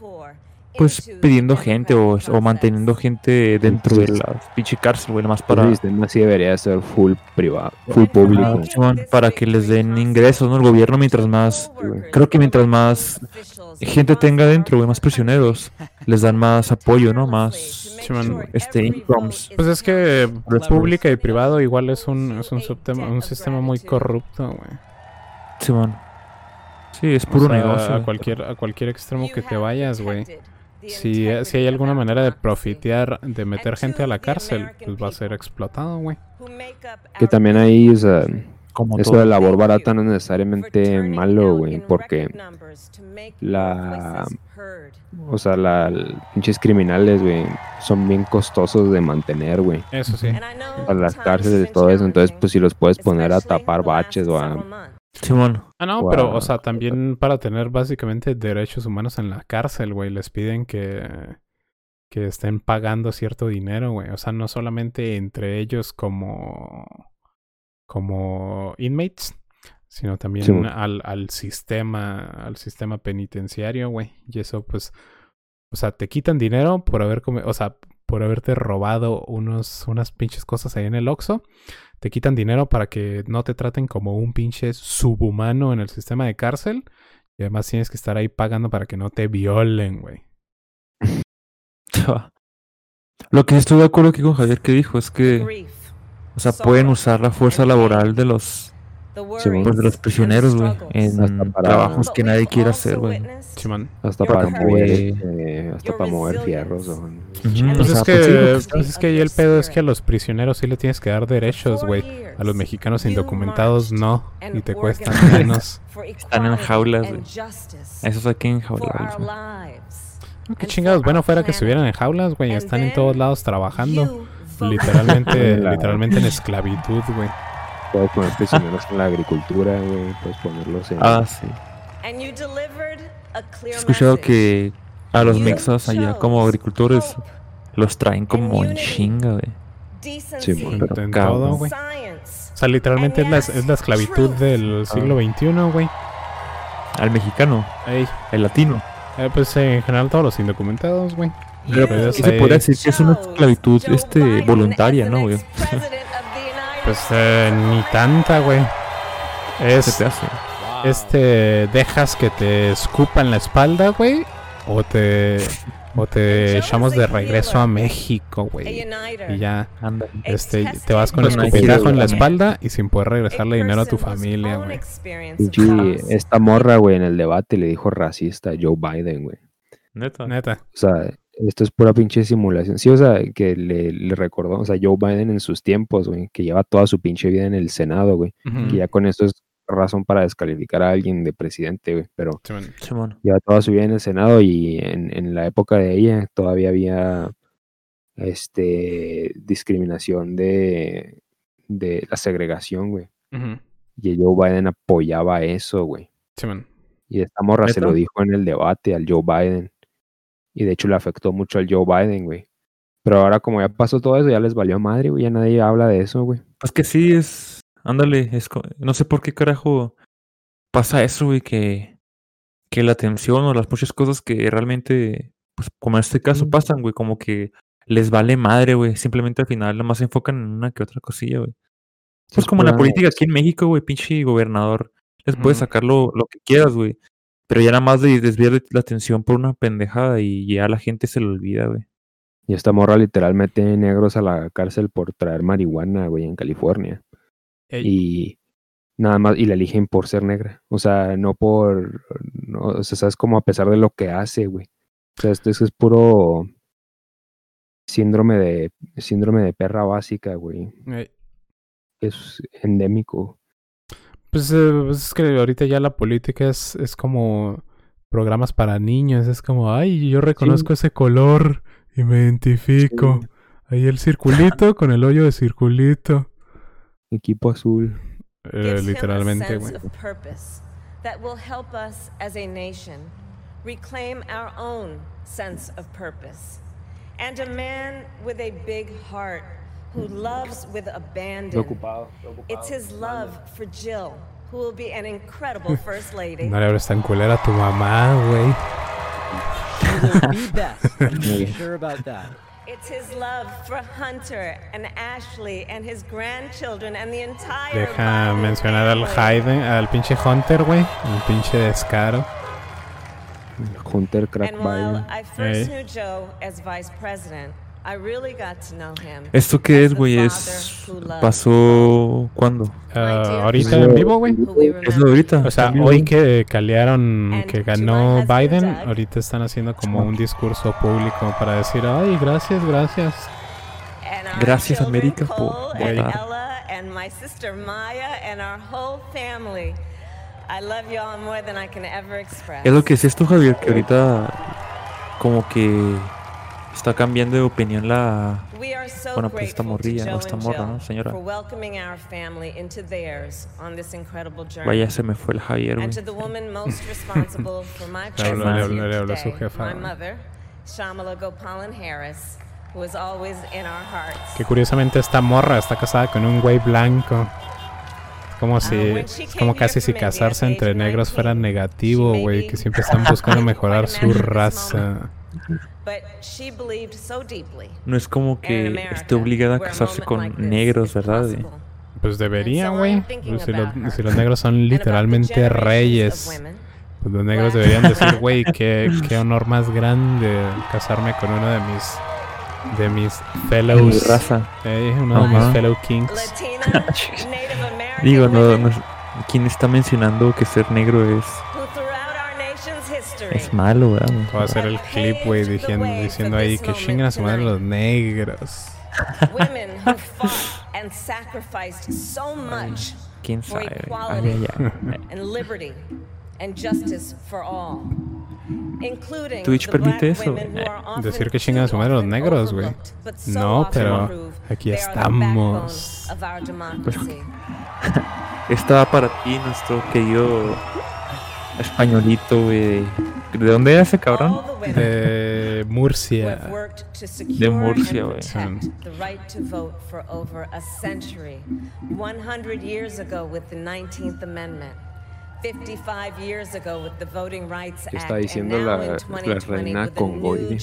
pues pidiendo gente o, o manteniendo gente dentro de la pinche cárcel, güey, nomás Para... El sistema sí debería ser full privado, full público. Para que les den ingresos, ¿no? El gobierno mientras más, creo que mientras más gente tenga dentro, güey, más prisioneros, les dan más apoyo, ¿no? Más, este, incomes. Pues es que pública y privado igual es un, es un, subtema- un sistema muy corrupto, güey. Simón. Sí, es O puro sea, negocio. A cualquier, a cualquier extremo que te vayas, güey. Si, si hay alguna manera de profitear, de meter gente a la cárcel, pues va a ser explotado, güey. Que también ahí, o sea, Como eso todo. de labor barata no es necesariamente malo, güey, porque la, o sea, la, pinches criminales, güey, son bien costosos de mantener, güey. Eso sí. A las cárceles y todo eso, entonces, pues si los puedes poner a tapar baches o a... Simón. Ah, no, pero, o sea, también para tener básicamente derechos humanos en la cárcel, güey, les piden que, que estén pagando cierto dinero, güey. O sea, no solamente entre ellos como, como inmates, sino también Sí, al, al sistema, al sistema penitenciario, güey. Y eso, pues, o sea, te quitan dinero por haber o sea, por haberte robado unos, unas pinches cosas ahí en el Oxxo. Te quitan dinero para que no te traten como un pinche subhumano en el sistema de cárcel. Y además tienes que estar ahí pagando para que no te violen, güey. Lo que estoy de acuerdo aquí con Javier que dijo es que, o sea, pueden usar la fuerza laboral de los. Pues, de los prisioneros, güey, en Hasta trabajos que nadie quiere hacer, güey. Hasta para mover, este, hasta para mover fierros. o- Pues o es sea, que, pues pues es que ahí el pedo es que a los prisioneros sí le tienes que dar derechos, güey. A los mexicanos indocumentados no. Y te cuestan menos. Están en jaulas, güey. Esos hay que enjaularlos, güey. Qué chingados, bueno fuera que estuvieran en jaulas, güey. Están en todos lados trabajando. Literalmente, literalmente en esclavitud, güey. Puedes poner prisioneros en la agricultura, güey. Puedes ponerlos en. Ah, sí. He escuchado que a los mexas allá como agricultores los traen como en chinga, güey. Sí, pero en todo, güey. O sea, literalmente es la, es la esclavitud del siglo XXI, güey. Al mexicano, Ey, el latino. eh, pues en general todos los indocumentados, güey. Pero Pero ¿qué se ahí- podría decir que es una esclavitud este voluntaria, ¿no, güey? Pues eh, ni tanta, güey. Es, te hace. este, dejas que te escupan la espalda, güey. O te, o te echamos de regreso a México, güey. Y ya, Anda. este, te vas con que escupitajo en la espalda y sin poder regresarle dinero a tu familia, güey. Esta morra, güey, en el debate le dijo racista a Joe Biden, güey. Neta. Neta. O sea, esto es pura pinche simulación. Sí, o sea, que le, le recordó, o sea, Joe Biden en sus tiempos, güey, que lleva toda su pinche vida en el Senado, güey. Que ya con esto es razón para descalificar a alguien de presidente, güey. Pero lleva toda su vida en el Senado y en, en la época de ella todavía había este discriminación de, de la segregación, güey. Y Joe Biden apoyaba eso, güey. Simón. Y esta morra se lo dijo en el debate al Joe Biden. Y de hecho le afectó mucho al Joe Biden, güey. Pero ahora como ya pasó todo eso, ya les valió madre, güey. Ya nadie habla de eso, güey. Pues que sí, es. Ándale, es. No sé por qué carajo pasa eso, güey, que. Que la atención o las muchas cosas que realmente. Pues como en este caso pasan, güey, como que les vale madre, güey. Simplemente al final nada más se enfocan en una que otra cosilla, güey. Pues es como en la política aquí en México, güey, pinche gobernador. Les puedes sacar lo, lo que quieras, güey. Pero ya nada más de desviar la atención por una pendejada y ya la gente se lo olvida, güey. Y esta morra literal mete negros a la cárcel por traer marihuana, güey, en California. Ey. Y nada más, y la eligen por ser negra. O sea, no por, no, o sea, sabes como a pesar de lo que hace, güey. O sea, esto es, es puro síndrome de, síndrome de perra básica, güey. Ey. Es endémico. Pues eh, pues es que ahorita ya la política es, es como programas para niños. Es como, ay, yo reconozco ese color y me identifico. Ahí el circulito con el hoyo de circulito. Equipo azul. Eh, literalmente, güey. that will help us as a nation reclaim our own sense of purpose. And a man with a big heart who loves with abandon. ocupado, It's his love for Jill, who will be an incredible first lady. No le abres tan culera a tu mamá, güey. Be best. Be sure about that. It's his love for Hunter and Ashley and his grandchildren and the entire Deja mencionar al. Hayden, al pinche Hunter, güey. El pinche descaro. Hunter Crack And while I first Ey. knew Joe as vice president, I really got to know him. ¿Esto qué es, güey? Es... ¿Pasó cuándo? Ah, ahorita en vivo, güey. Es lo de ahorita. O sea, hoy que calearon que ganó Biden, ahorita están haciendo como un discurso público para decir, ay, gracias, gracias. Gracias, América, por votar. And my sister Maya and our whole family. I love you all more than I can ever express. Es lo que decías tú, Javier, que ahorita como que está cambiando de opinión la... Bueno, pues esta morrilla Joe o esta morra, ¿no, señora? For welcoming our family into theirs on this incredible journey. Vaya, se me fue el Javier, güey. And to the woman most responsible for my Le habló- presence le habló- le habló a su jefa, my güey. mother, Shamala Gopalan Harris, who is always in our hearts. Que curiosamente esta morra está casada con un güey blanco. Como si, es como casi si casarse entre negros fuera negativo, güey, que siempre están buscando mejorar su raza. No es como que esté obligada a casarse con negros, ¿verdad? Pues debería, güey. Pues si, los- si los negros son literalmente reyes, pues los negros deberían decir, güey, qué, qué honor más grande casarme con uno de mis de mis fellows. mi raza. Eh, uno de mis fellow kings. Digo, no, no, ¿quién está mencionando que ser negro es, es malo, ¿verdad? Voy a hacer el clip, güey, diciendo, diciendo ahí que chingan a su madre los negros. Women who fought and sacrificed so much ¿Quién for sabe? Ay, ay, and liberty and justice for all. Including Twitch permite eso. Decir que chingan a su madre los negros, güey. No, pero aquí estamos. Esta va para ti, nuestro querido españolito, güey. ¿De dónde era ese cabrón? De Murcia. De Murcia, güey. protect the right to vote for over a century. 100 years ago with the 19th Amendment. 55 years ago with the Voting Rights ¿Qué Act. está diciendo la- la 2020 reina Congoy?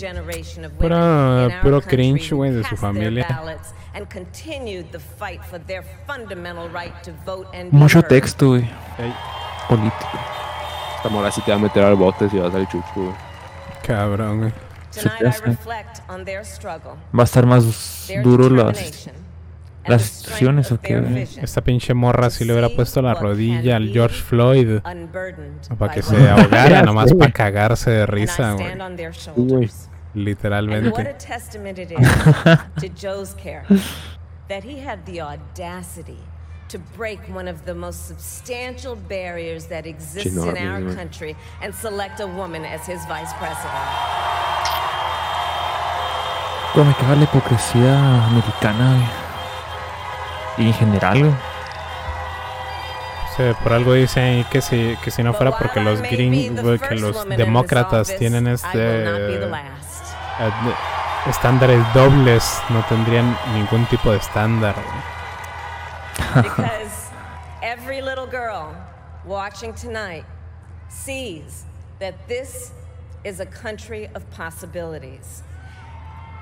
Puro, puro cringe, güey, de su familia. ballots And continued the fight for their fundamental right to vote and be Mucho texto, güey. Ey. Político. Esta morra sí te va a meter al bote si vas al chucho, güey. Cabrón, güey. Va a estar más duro las, las instituciones, ¿o qué? güey? Esta pinche morra si le hubiera puesto la rodilla al George Floyd para que se ahogara, nomás para cagarse de risa, güey. Literalmente. to break one of the most substantial barriers that exists in our country and select a woman as his vice president. Pero me caga la hipocresía americana. Y en general. Sí, por algo dicen que si, que si no fuera porque los gringos, que los demócratas tienen este eh, estándares dobles, no tendrían ningún tipo de estándar. Because every little girl watching tonight sees that this is a country of possibilities.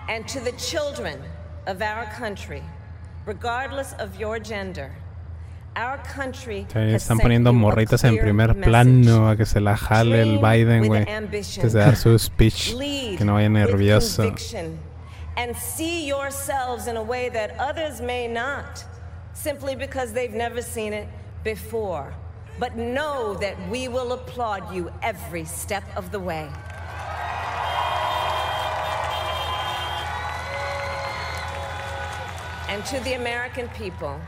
And to the children of our country, regardless of your gender, our country Sí, has están poniendo a morritas en primer plano a que se la jale el Biden, güey. ambition. Antes de dar su speech, que no vaya nervioso. and see yourselves in a way that others may not, simply because they've never seen it before. But know that we will applaud you every step of the way. And to the American people,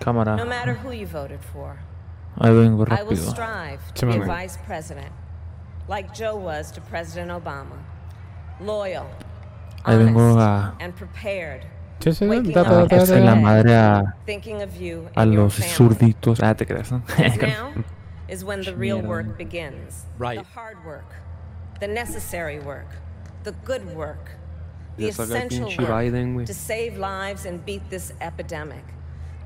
Cámara. no matter who you voted for, I will strive to be a vice president, like Joe was to President Obama. Loyal, honest, and prepared. Sí, sí, Waking da, up da, da, every hacer la madre a, los zurditos. Ah, te creas, ¿no? is when the real Mierda. work begins. Right. The hard work, the necessary work, the good work, the essential work to save lives and beat this epidemic.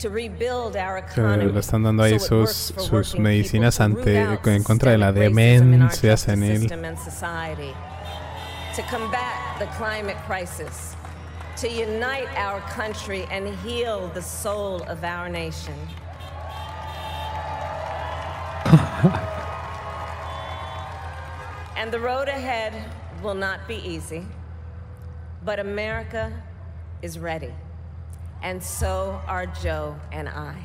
To rebuild our Que economy le están dando ahí sus, sus medicinas ante, en contra de la demencia senil. system and society. To combat the climate crisis. To unite our country and heal the soul of our nation. And the road ahead will not be easy, but America is ready. And so are Joe and I.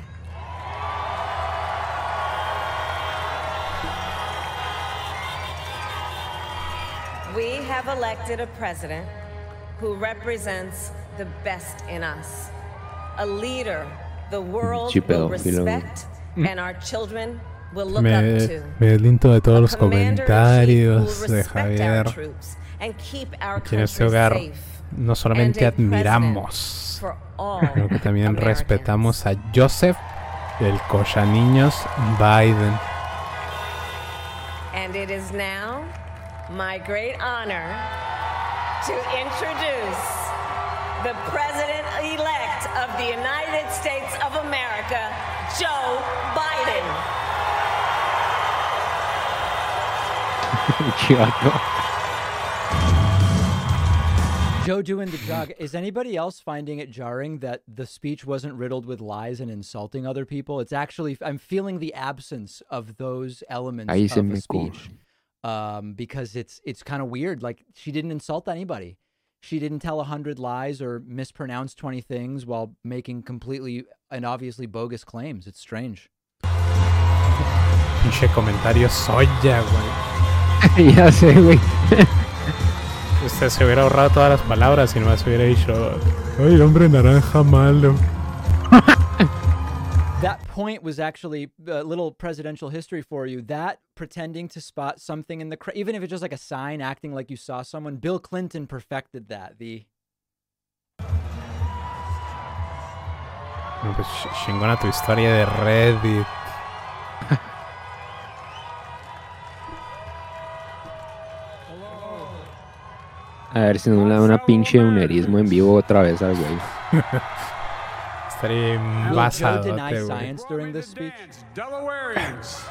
We have elected a president who represents the best in us, a leader the world will respect and our children will look Me, up to. me deslinto de todos los comentarios de Javier. troops and keep our Que en este hogar safe. no solamente admiramos, sino que también Americans. respetamos a Joseph, el niños Biden. And it is now my great honor to introduce the President elect of the United States of America, Joe Biden. Joe doing the jog. Is anybody else finding it jarring that the speech wasn't riddled with lies and insulting other people? It's actually I'm feeling the absence of those elements Ahí se of me the speech. Um, because it's it's kind of weird. Like she didn't insult anybody. She didn't tell a hundred lies or mispronounce twenty things while making completely and obviously bogus claims. It's strange. Pinche comentario soya, güey. ya sé, güey. Usted se hubiera ahorrado todas las palabras y nomás hubiera dicho, ay, hombre naranja malo. That point was actually a little presidential history for you. That pretending to spot something in the crowd, even if it's just like a sign, acting like you saw someone. Bill Clinton perfected that. The No, pues ch- chingona tu historia de Reddit. A ver si no le da una pinche eunerismo en vivo otra vez al güey. Joe basado, deny güey. science during this speech? Delawareans.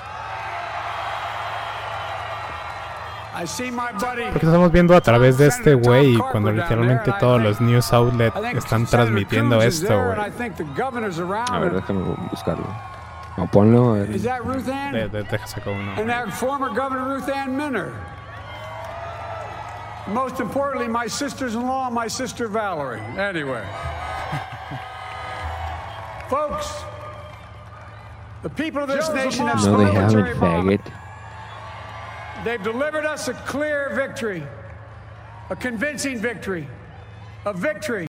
I see my buddy. Porque estamos viendo a través de este güey cuando literalmente todos los news outlets están transmitiendo esto, güey. think the governor's around. A ver, déjame buscarlo. No, ponlo. A ver. Is that Ruth Ann? De- de- Deja sacar uno. And that former Governor Ruth Ann Minner. Most importantly, my sisters-in-law my sister Valerie. Anyway. Folks, the people of this nation have No, they haven't, faggot. They've delivered us a clear victory, a convincing victory, a victory.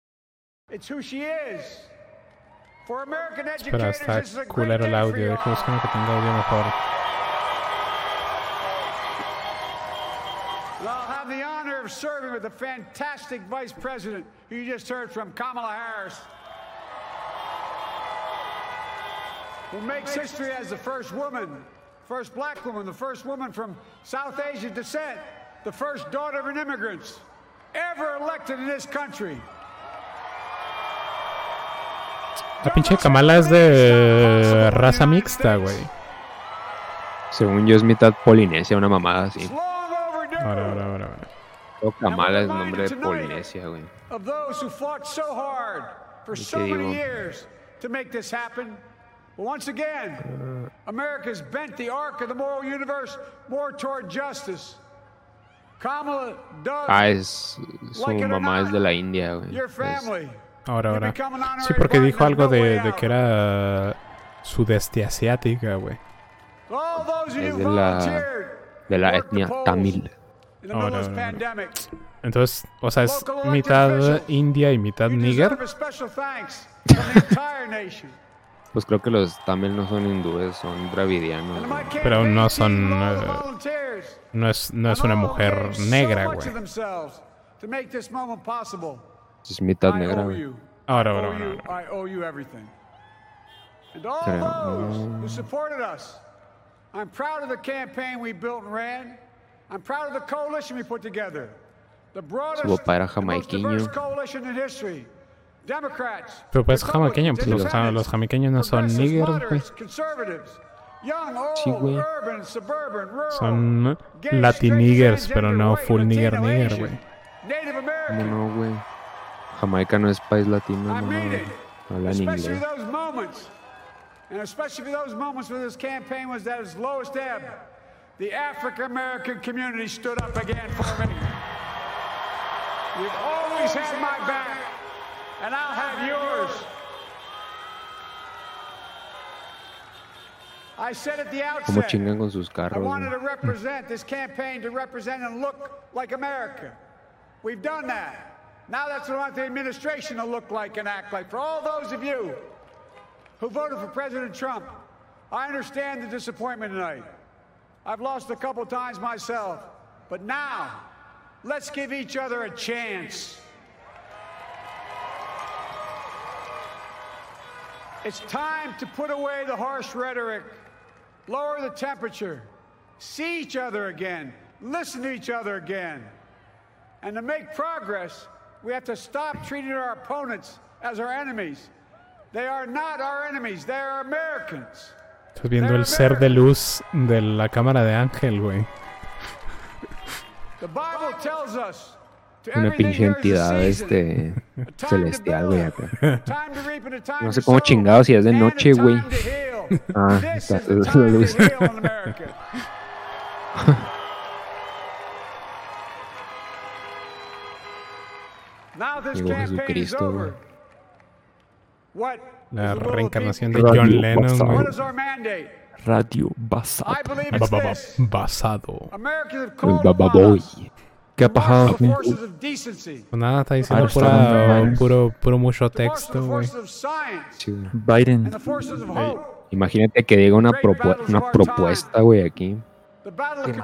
It's who she is. For American Espera, educators, está this is a great culero el audio. Deja buscar que tenga audio mejor. And I'll have the honor of serving with the fantastic Vice President who you just heard from, Kamala Harris, who makes history as the first woman, first black woman, the first woman from South Asian descent, the first daughter of an immigrant ever elected in this country. La pinche Kamala es de eh, raza mixta, güey. Según yo es mitad polinesia, una mamada así. Ahora, ahora, ahora, ahora. Oh, Kamala es nombre de Polinesia, güey. of those who fought so hard for so te many digo? Once again, America's bent the arc of the moral universe more toward justice. Kamala does Ah, es. Su mamá es de la India, güey. your Es- family. Ahora, ahora. Sí, porque dijo algo de, de que era sudeste asiática, güey. All those of Es de la. De la etnia tamil. Ahora, ahora. Entonces, o sea, es mitad india y mitad níger. Pues creo que los tamil no son hindúes, son dravidianos. güey. Pero no son. Volunteers no es, no es una mujer negra, güey. of themselves to make this moment possible. Es mitad I negra, owe güey. you. Ahora, ahora, ahora, us, I'm proud of the campaign we built and ran. I'm proud of the coalition we put together. The broadest, Su papá era the most diverse coalition in history. Democrats, Pero pues jamaiqueño, pues los, los jamaiqueños no son güey. conservatives, young, old, Sí, güey. urban, suburban, rural, Son straight, pero no full níger, Asian, güey. ¿Cómo no, güey? Jamaica no es país latino, no. Hablan Especially inglés. those moments, and especially those moments when this campaign was at its lowest ebb, the African American community stood up again for me. You've always had my back, and I'll have yours. I said at the ¿Cómo outset, chingan con sus I wanted to represent this campaign to represent and look like America. We've done that. Now that's what I want the administration to look like and act like. For all those of you who voted for President Trump, I understand the disappointment tonight. I've lost a couple times myself. But now, let's give each other a chance. It's time to put away the harsh rhetoric, lower the temperature, see each other again, listen to each other again. And to make progress, we have to stop treating our opponents as our enemies They are not our enemies, they are Americans. Estás viendo el ser de luz de la cámara de Ángel, güey. The Bible tells us Una pinche entidad este celestial, güey, acá. No sé cómo sow, chingados si es de noche, güey. Ah, está la luz. Llegó Jesucristo, güey. What La reencarnación de John Radio Lennon, basado. Radio basado. Basado. El bababoy. ¿Qué ha pasado? Pues nada, está diciendo pura, puro, puro mucho texto, güey. Biden. Imagínate que diga una, propu- una propuesta, güey, aquí. Battle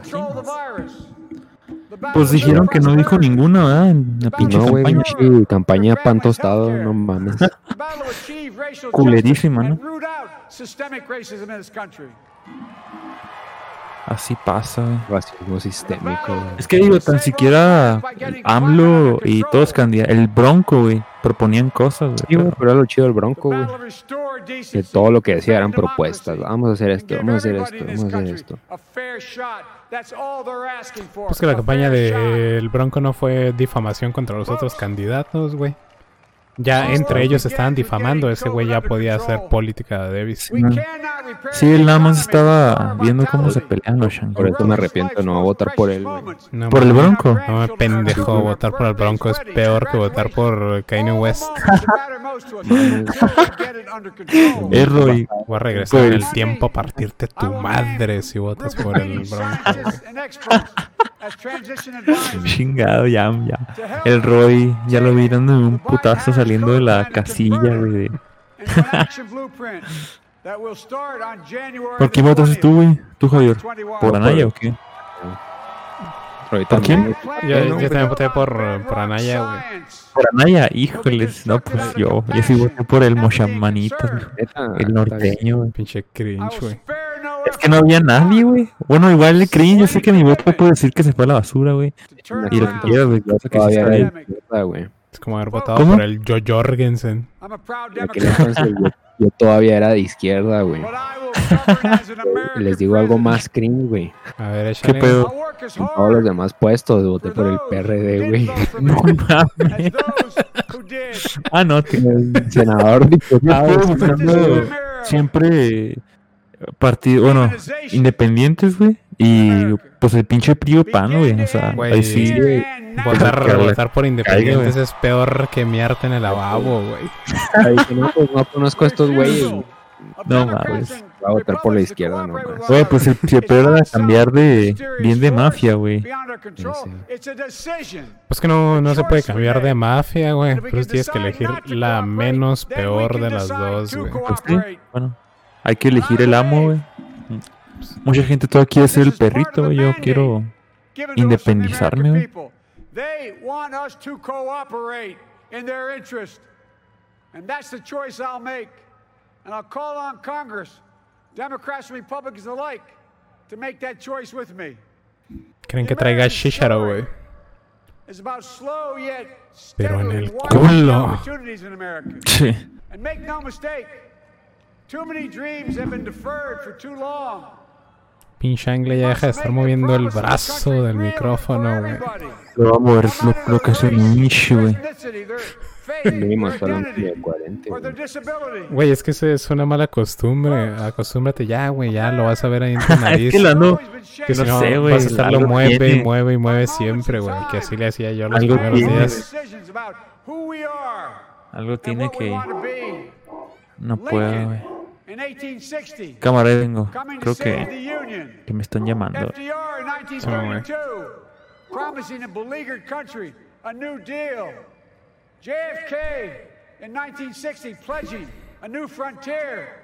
Pues dijeron que no dijo ninguna, ¿verdad? En la pinche No, güey, campaña. campaña pan tostado, no mames. Culerísima, ¿no? Así pasa. Racismo sistémico, güey. Es que digo, tan siquiera AMLO y todos candidatos, el Bronco, güey, proponían cosas, güey. Sí, pero- pero era lo chido del Bronco, güey. Que todo lo que decía eran propuestas. Vamos a hacer esto, vamos a hacer esto, vamos a hacer esto. a fair shot. That's all they're asking for. Pues que la campaña del Bronco no fue difamación contra los otros candidatos, güey. Ya entre ellos estaban difamando, ese güey ya podía hacer política de Davis. No. Sí, él nada más estaba viendo cómo se pelean los Por eso me arrepiento no votar por él, güey. No, ¿Por el. Bronco? No me pendejo, votar por el Bronco es peor que votar por Kanye West. Es Roy. Voy a regresar en el Pues- tiempo a partirte tu madre si votas por el Bronco. Chingado, ya, ya. El Roy, ya lo vi dando un putazo saliendo de la casilla, güey. ¿Por quién votaste tú, güey? ¿Tú, Javier? ¿Por Anaya o qué? ¿Por quién? Yo, yo también voté por, por Anaya, güey. Por Anaya, híjoles. No, pues yo, yo sí voté por el Moshamanito, Neta, el norteño, güey. Pinche cringe, güey. Es que no había nadie, güey. Bueno, igual el cringe, yo sé que mi voto puede decir que se fue a la basura, güey. Y lo que quieras, güey. que Todavía güey. Es como haber votado ¿Cómo? por el Joe Jorgensen. En aquel entonces yo, yo todavía era de izquierda, güey. Les digo algo más cringe, güey. A ver, ¿Qué pedo? En todos los demás puestos voté por el PRD, güey. No mames. Ah, no, que El senador diputado. Buscando siempre partido, bueno, independientes, güey. Y pues el pinche PRI PAN, güey. O sea, Güey, ahí sí. Votar, por independientes es peor que miarte en el lavabo, güey. No, pues, no conozco a estos güeyes. güey. No mames. Voy a votar por la izquierda nomás. Güey, pues el, el peor era cambiar de bien de mafia, güey. Pues que no, no se puede cambiar de mafia, güey. Pues tienes que elegir la menos peor de las dos, güey. Pues sí, bueno, hay que elegir el amo, güey. Mucha gente todavía quiere ser el perrito. Yo quiero independizarme. They want us to cooperate in their interest. And that's the choice I'll make. And I'll call on Congress, Democrats and Republicans alike, to make that choice with me. Creen que traiga Shisharo, güey. It's about slow yet Pero en el culo. opportunities in America. Sí. And make no mistake, too many dreams have been deferred for too long. Pinche Angle ya deja de estar moviendo el brazo del micrófono, güey. Lo va a mover lo, lo que es un nicho, güey. Mínimo la de 40. güey. Güey, es que eso es una mala costumbre. Acostúmbrate ya, güey. Ya lo vas a ver ahí en tu nariz. Es que lo ando. Que no no, sé, güey. vas a estarlo algo mueve y tiene. mueve y mueve siempre, güey. Que así le hacía yo los Algo primeros tiene, días. Algo tiene que. No puedo, güey. In 1860, Cámara, vengo. coming to Creo que, Union. que me están llamando. FDR in 1932, promising a beleaguered country a new deal. JFK in 1960, pledging a new frontier.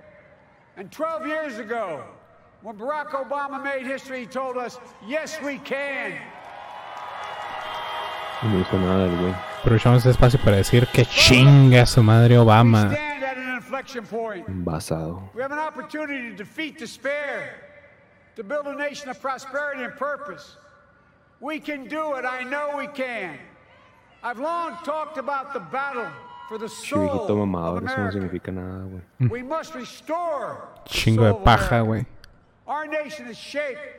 And 12 years ago, when Barack Obama made history, he told us, yes, we can. Y no hizo nada el güey. Aprovechamos este espacio para decir que chinga su madre Obama. Basado. We have an opportunity to defeat despair, to build a nation of prosperity and purpose. We can do it. I know we can. I've long talked about the battle for the soul of eso no America. significa nada, güey. We must restore Chingo de paja, America. güey. Our nation is shaped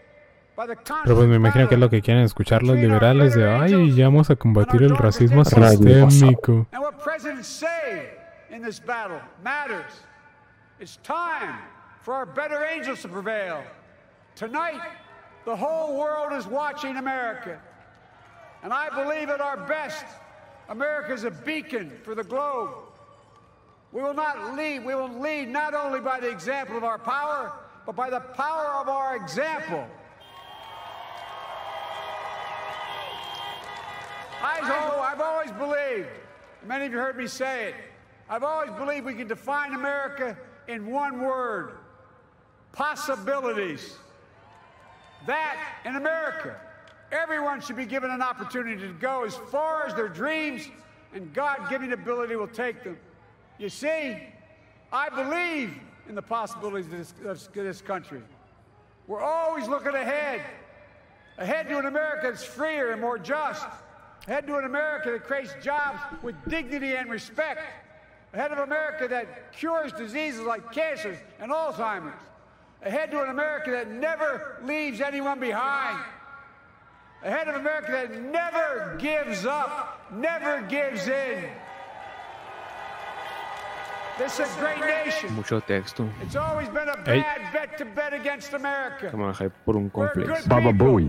Pero pues me imagino que es lo que quieren escuchar los liberales de, ay, ya vamos a combatir el racismo sistémico. In this battle matters. It's time for our better angels to prevail. Tonight, the whole world is watching America. And I believe at our best, America is a beacon for the globe. We will not lead, we will lead not only by the example of our power, but by the power of our example. I've always believed, many of you heard me say it, I've always believed we can define America in one word possibilities. That in America, everyone should be given an opportunity to go as far as their dreams and God given ability will take them. You see, I believe in the possibilities of this, of this country. We're always looking ahead, ahead to an America that's freer and more just, ahead to an America that creates jobs with dignity and respect, ahead of America that cures diseases like cancer and Alzheimer's, ahead to an America that never leaves anyone behind, ahead of America that never gives up, never gives in. This is a great nation. Mucho texto. It's always been a bad bet to bet against America. Que manejé por un complex. Baba Bowie.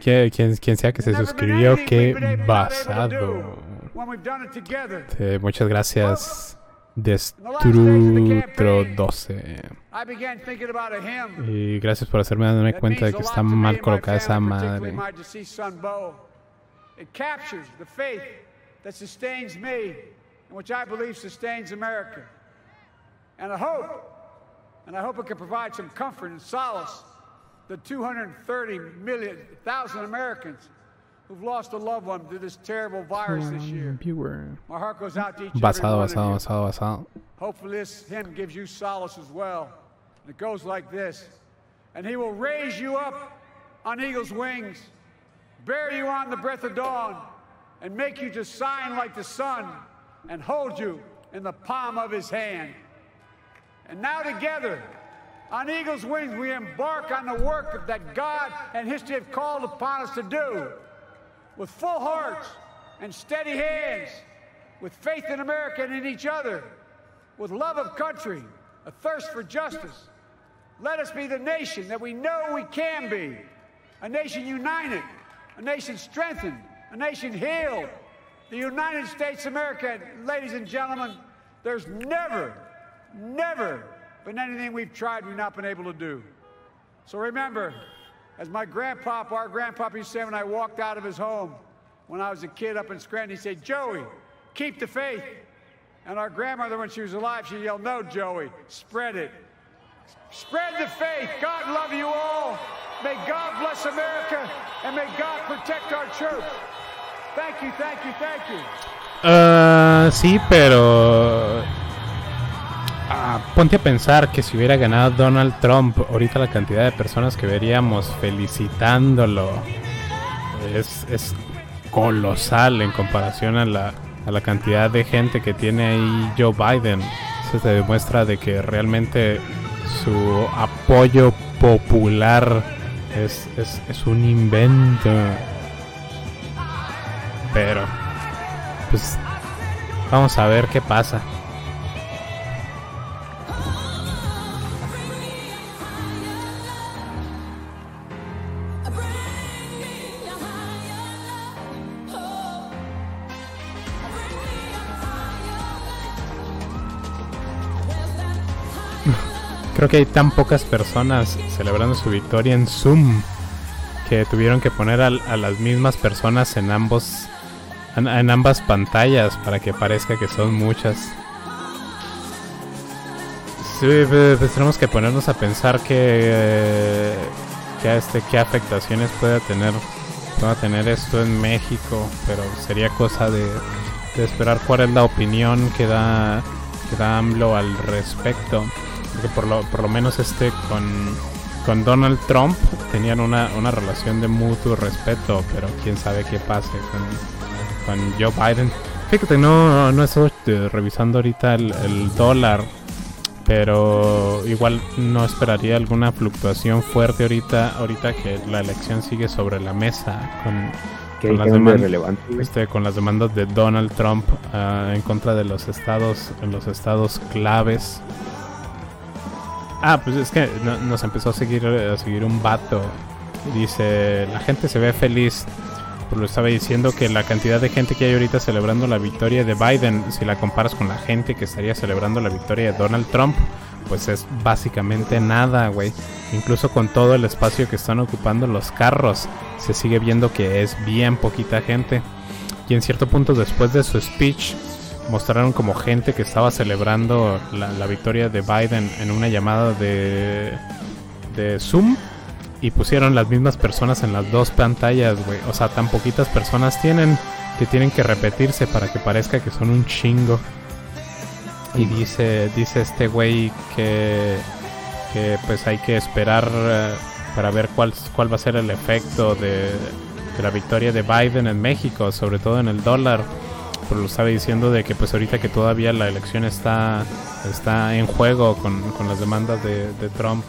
Quien, quien, quien sea que se suscribió, qué basado. when we've done it together. Eh, muchas gracias, Destrutro12. I began thinking about a hymn Y gracias por hacerme darme cuenta de que está mal colocada esa madre. my deceased son Bo. It captures the faith that sustains me and which I believe sustains America. And I hope, and I hope it can provide some comfort and solace to 230 million thousand Americans who've lost a loved one to this terrible virus this year. My heart goes out to each and every Basado, one of basado, you. basado, basado. Hopefully, this hymn gives you solace as well. And it goes like this And he will raise you up on eagle's wings, bear you on the breath of dawn, and make you to shine like the sun, and hold you in the palm of his hand. And now, together, on eagle's wings, we embark on the work that God and history have called upon us to do with full hearts and steady hands, with faith in America and in each other, with love of country, a thirst for justice. Let us be the nation that we know we can be a nation united, a nation strengthened, a nation healed. The United States of America, ladies and gentlemen, there's never, never been anything we've tried we've not been able to do. So remember, as my grandpop, our grandpop used to say when I walked out of his home when I was a kid up in Scranton, he said, Joey, keep the faith. And our grandmother, when she was alive, she yelled, No, Joey, spread it. Spread the faith. God love you all. May God bless America and may God protect our church. Thank you, thank you, thank you. Ah, sí, pero. Ah, ponte a pensar que si hubiera ganado Donald Trump, ahorita la cantidad de personas que veríamos felicitándolo es, colosal en comparación a la, a la cantidad de gente que tiene ahí Joe Biden. Eso te demuestra de que realmente su apoyo popular es, es, es un invento. Pero, pues, vamos a ver qué pasa. Creo que hay tan pocas personas celebrando su victoria en Zoom que tuvieron que poner a, las mismas personas en ambos en, en ambas pantallas para que parezca que son muchas. Sí, pues, pues tenemos que ponernos a pensar que, eh, que este qué afectaciones pueda tener pueda tener esto en México, pero sería cosa de, de esperar cuál es la opinión que da que da AMLO al respecto, porque por lo por lo menos este con con Donald Trump tenían una, una relación de mutuo respeto, pero quién sabe qué pase con, con Joe Biden. Fíjate, no, no estoy eh, revisando ahorita el, el dólar, pero igual no esperaría alguna fluctuación fuerte ahorita, ahorita que la elección sigue sobre la mesa con, con las, cambios deman- relevantes, güey. este, con las demandas de Donald Trump ah, en contra de los estados, en los estados claves. Ah, pues es que no- nos empezó a seguir, a seguir un vato. Dice, la gente se ve feliz. Pues lo estaba diciendo que la cantidad de gente que hay ahorita celebrando la victoria de Biden, si la comparas con la gente que estaría celebrando la victoria de Donald Trump, pues es básicamente nada, güey. Incluso con todo el espacio que están ocupando los carros, se sigue viendo que es bien poquita gente. Y en cierto punto después de su speech, mostraron como gente que estaba celebrando la, la victoria de Biden en una llamada de, de Zoom y pusieron las mismas personas en las dos pantallas, güey. O sea, tan poquitas personas tienen que tienen que repetirse para que parezca que son un chingo. Y dice, dice este güey que, que pues hay que esperar eh, para ver cuál, cuál va a ser el efecto de, de la victoria de Biden en México, sobre todo en el dólar. Pero lo estaba diciendo de que pues ahorita que todavía la elección está, está en juego con, con las demandas de, de Trump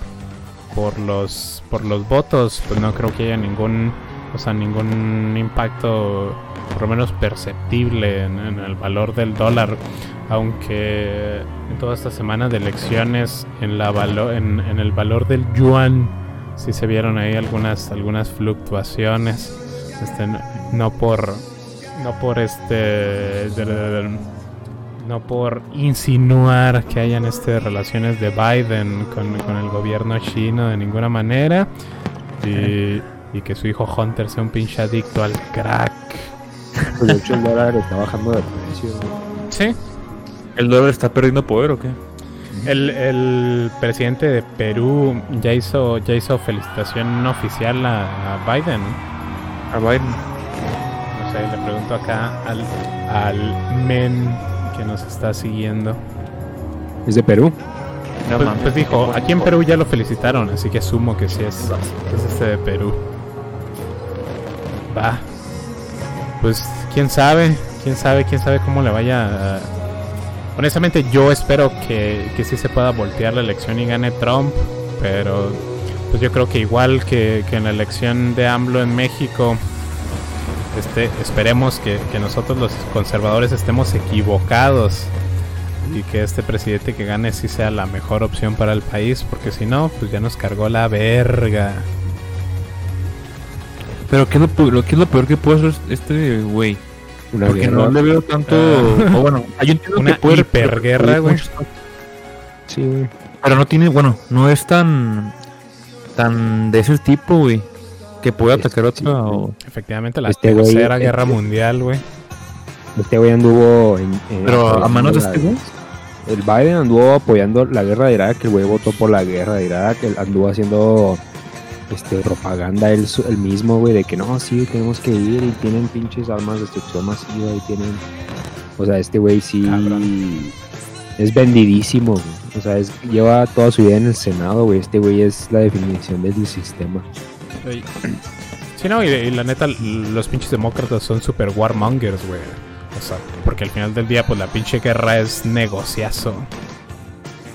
por los por los votos, pues no creo que haya ningún o sea, ningún impacto por lo menos perceptible en, el valor del dólar, aunque en toda esta semana de elecciones en la valo- en, el valor del yuan sí se vieron ahí algunas algunas fluctuaciones, este no por no por este de- de- de- no por insinuar que hayan este relaciones de Biden con, con el gobierno chino de ninguna manera y, y que su hijo Hunter sea un pinche adicto al crack. Pues de hecho el dólar está bajando de precio. Sí. ¿El dólar está perdiendo poder o qué? El, el presidente de Perú ya hizo ya hizo felicitación oficial a, a Biden. A Biden. Sé, le pregunto acá al, al men que nos está siguiendo. ¿Es de Perú? No Pues, mames. pues dijo, aquí en Perú ya lo felicitaron, así que asumo que sí es, es este de Perú. Va. Pues quién sabe, quién sabe, quién sabe cómo le vaya. a- Honestamente yo espero que, que sí se pueda voltear la elección y gane Trump, pero pues yo creo que igual que, que en la elección de AMLO en México, este, esperemos que, que nosotros los conservadores estemos equivocados y que este presidente que gane sí sea la mejor opción para el país, porque si no, pues ya nos cargó la verga. Pero ¿qué es lo, pu- lo- qué es lo peor que puede hacer este güey? Una Porque guerra. no le veo tanto... Ah. o bueno, yo entiendo Una que puede... hiperguerra, güey. Sí, güey. Pero no tiene, bueno, no es tan... Tan de ese tipo, güey. Que puede atacar a otra o... Efectivamente, la Este güey- tercera guerra este- mundial, güey. Este güey anduvo en, en- Pero a manos de este güey. El Biden anduvo apoyando la guerra de Irak, el güey votó por la guerra de Irak, él anduvo haciendo este propaganda él, él mismo, güey, de que no, sí, tenemos que ir y tienen pinches armas de destrucción masiva y tienen... O sea, este güey sí es vendidísimo, güey. O sea, es- lleva toda su vida en el Senado, güey. Este güey es la definición del sistema. Ey. Sí, no, y, y la neta, los pinches demócratas son super warmongers, güey. O sea, porque al final del día, pues la pinche guerra es negociazo.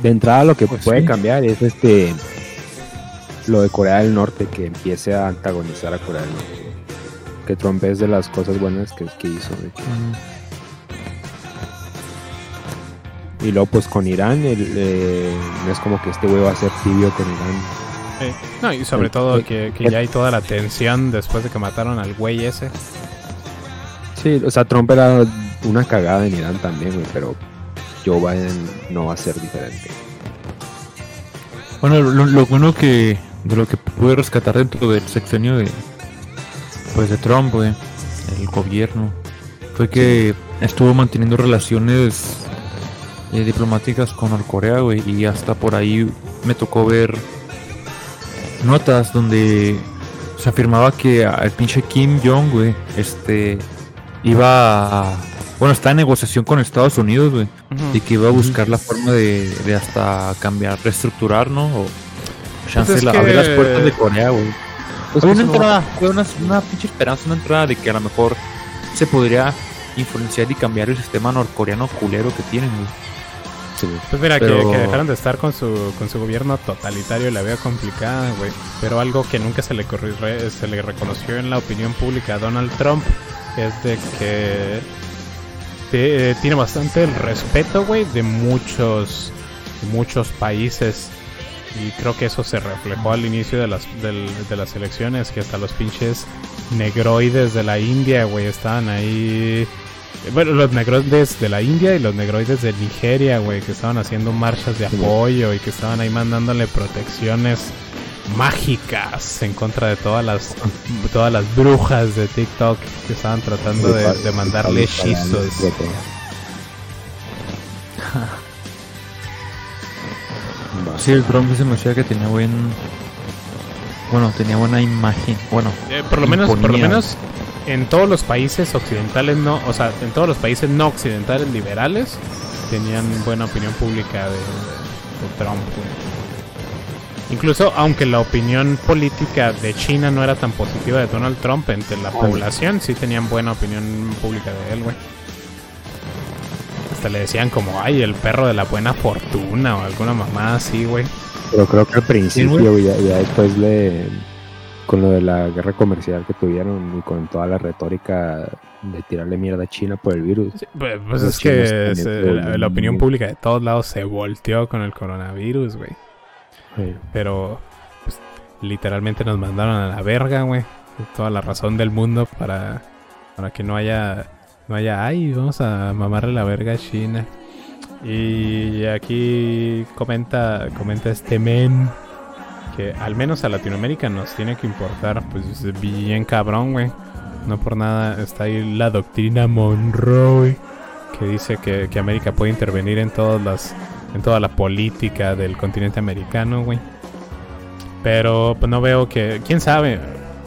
De entrada lo que Pues puede sí. cambiar es este lo de Corea del Norte que empiece a antagonizar a Corea del Norte. güey. Que Trump es de las cosas buenas que, que hizo. hecho. Y luego pues con Irán, el, eh, no es como que este güey va a ser tibio con Irán. Eh, No, y sobre El- todo el- que, que el- ya hay toda la tensión después de que mataron al güey ese. Sí, o sea, Trump era una cagada en Irán también, güey, pero Joe Biden no va a ser diferente. Bueno, lo, lo bueno que de lo que pude rescatar dentro del sexenio de pues de Trump, güey, el gobierno, fue que estuvo manteniendo relaciones eh, diplomáticas con Norcorea, güey, y hasta por ahí me tocó ver notas donde se afirmaba que el pinche Kim Jong, güey, este iba a, bueno, está en negociación con Estados Unidos, güey, Ujú. y que iba a buscar la forma de, de hasta cambiar, reestructurar, ¿no? O chance Pues es la, abrir las puertas de Corea, güey. Pues Fue una entrada, fue una, una pinche esperanza, una entrada de que a lo mejor se podría influenciar y cambiar el sistema norcoreano culero que tienen, güey. Pues mira, que- Pero- que, dejaron de estar con su, con su gobierno totalitario la veo complicada, güey. Pero algo que nunca se le, corri- re- se le reconoció en la opinión pública a Donald Trump es de que te- eh, tiene bastante el respeto, güey, de muchos, muchos países. Y creo que eso se reflejó al inicio de las, del- de las elecciones, que hasta los pinches negroides de la India, güey, estaban ahí bueno, los negroides de la India y los negroides de Nigeria, güey, que estaban haciendo marchas de apoyo y que estaban ahí mandándole protecciones mágicas en contra de todas las todas las brujas de TikTok que estaban tratando de, de mandarle hechizos. Sí, el Trump se me que tenía buen. Bueno, tenía buena imagen. Bueno, Eh, por lo menos, por lo menos en todos los países occidentales no, o sea, en todos los países no occidentales liberales tenían buena opinión pública de, de Trump. güey. Incluso aunque la opinión política de China no era tan positiva de Donald Trump entre la población, sí tenían buena opinión pública de él, güey. Hasta le decían como, ay, el perro de la buena fortuna o alguna mamá así, güey. Pero creo que al principio, güey. güey, ya, ya después le. Con lo de la guerra comercial que tuvieron y con toda la retórica de tirarle mierda a China por el virus. Pues, pues es que se- se la, opinión pública de todos lados se volteó con el coronavirus, güey. Sí. Pero pues, literalmente nos mandaron a la verga, güey. Toda la razón del mundo para, para que no haya, no haya, ay, vamos a mamarle la verga a China. Y aquí comenta, comenta este men al menos a Latinoamérica nos tiene que importar, pues bien cabrón, güey. No por nada está ahí la doctrina Monroe, que dice que, que América puede intervenir en todas las, en toda la política del continente americano, güey. Pero pues no veo que, quién sabe.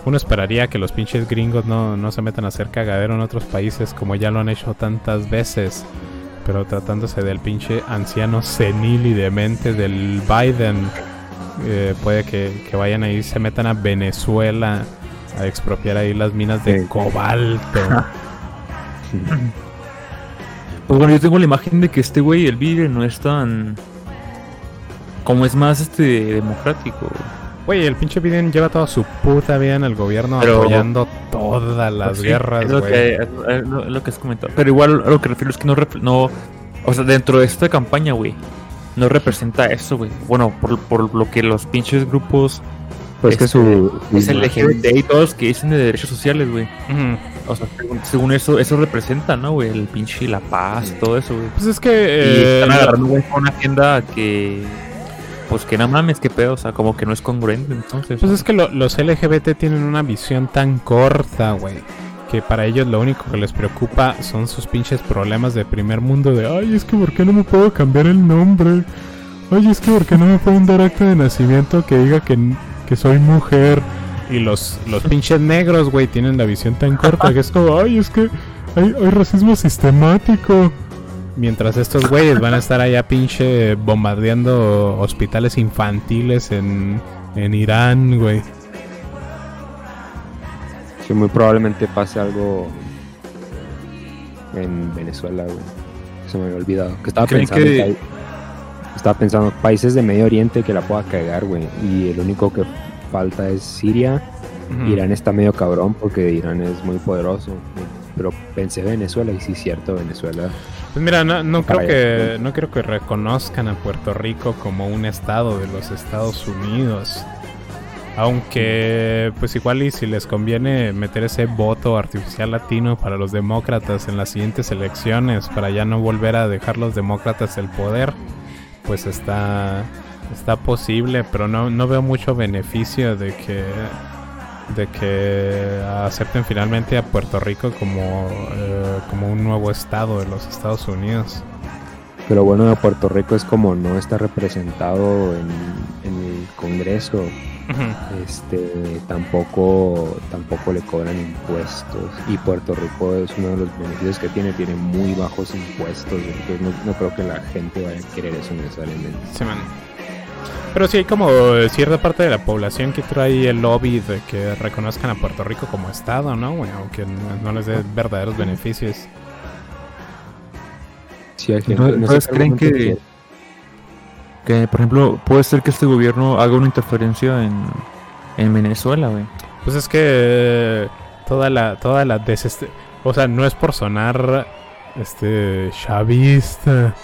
Uno esperaría que los pinches gringos no, no se metan a hacer cagadero en otros países como ya lo han hecho tantas veces. Pero tratándose del pinche anciano senil y demente del Biden, eh, puede que, que vayan ahí, se metan a Venezuela a expropiar ahí las minas de cobalto. Pues bueno, yo tengo la imagen de que este güey, el Biden, no es tan. Como es más este democrático. Güey, el pinche Biden lleva toda su puta vida en el gobierno Pero- apoyando todas las Pues sí, guerras, es lo, que, es, es lo, es lo que has comentado. Pero igual a lo que refiero es que no, no. O sea, dentro de esta campaña, güey, no representa eso, güey. Bueno, por, por lo que los pinches grupos. Pues que su- su Es LGBT y todos los que dicen de derechos sociales, güey. O sea, según, según eso, eso representa, ¿no, güey? El pinche la paz, todo eso, güey. Pues es que. y eh, están la- agarrando, güey, una agenda que. Pues que no mames, qué pedo, o sea, como que no es congruente, entonces. Pues es que lo- los LGBT tienen una visión tan corta, güey. Que para ellos lo único que les preocupa son sus pinches problemas de primer mundo. De, ay, es que ¿por qué no me puedo cambiar el nombre? Ay, es que ¿por qué no me pueden dar acta de nacimiento que diga que, que soy mujer? Y los, los pinches negros, güey, tienen la visión tan corta que es como, ay, es que hay, hay racismo sistemático. Mientras estos güeyes van a estar allá pinche bombardeando hospitales infantiles en, en Irán, güey. Sí, muy probablemente pase algo en Venezuela, güey. Se me había olvidado. Que estaba ¿Creen pensando, que- que hay- estaba pensando países de Medio Oriente que la pueda cagar, güey. Y el único que falta es Siria. Irán está medio cabrón porque Irán es muy poderoso. Pero pensé Venezuela y sí, cierto, Venezuela. Pues mira, no, no creo que no creo que reconozcan a Puerto Rico como un estado de los Estados Unidos. Aunque, pues igual y si les conviene meter ese voto artificial latino para los demócratas en las siguientes elecciones, para ya no volver a dejar los demócratas el poder, pues está, está posible, pero no, no veo mucho beneficio de que, de que acepten finalmente a Puerto Rico como, eh, como un nuevo estado de los Estados Unidos. Pero bueno, Puerto Rico es como no está representado en, en el Congreso. Este tampoco tampoco le cobran impuestos y Puerto Rico es uno de los beneficios que tiene tiene muy bajos impuestos entonces no, no creo que la gente vaya a querer eso necesariamente Sí, man. Pero sí hay como cierta parte de la población que trae el lobby de que reconozcan a Puerto Rico como estado, ¿no? Bueno, aunque no, no les dé verdaderos beneficios. Sí, hay gente- ¿No- no sé ¿Ustedes qué creen que, que, por ejemplo, puede ser que este gobierno haga una interferencia en, en Venezuela, güey? Pues es que toda la toda la desest o sea, no es por sonar este chavista,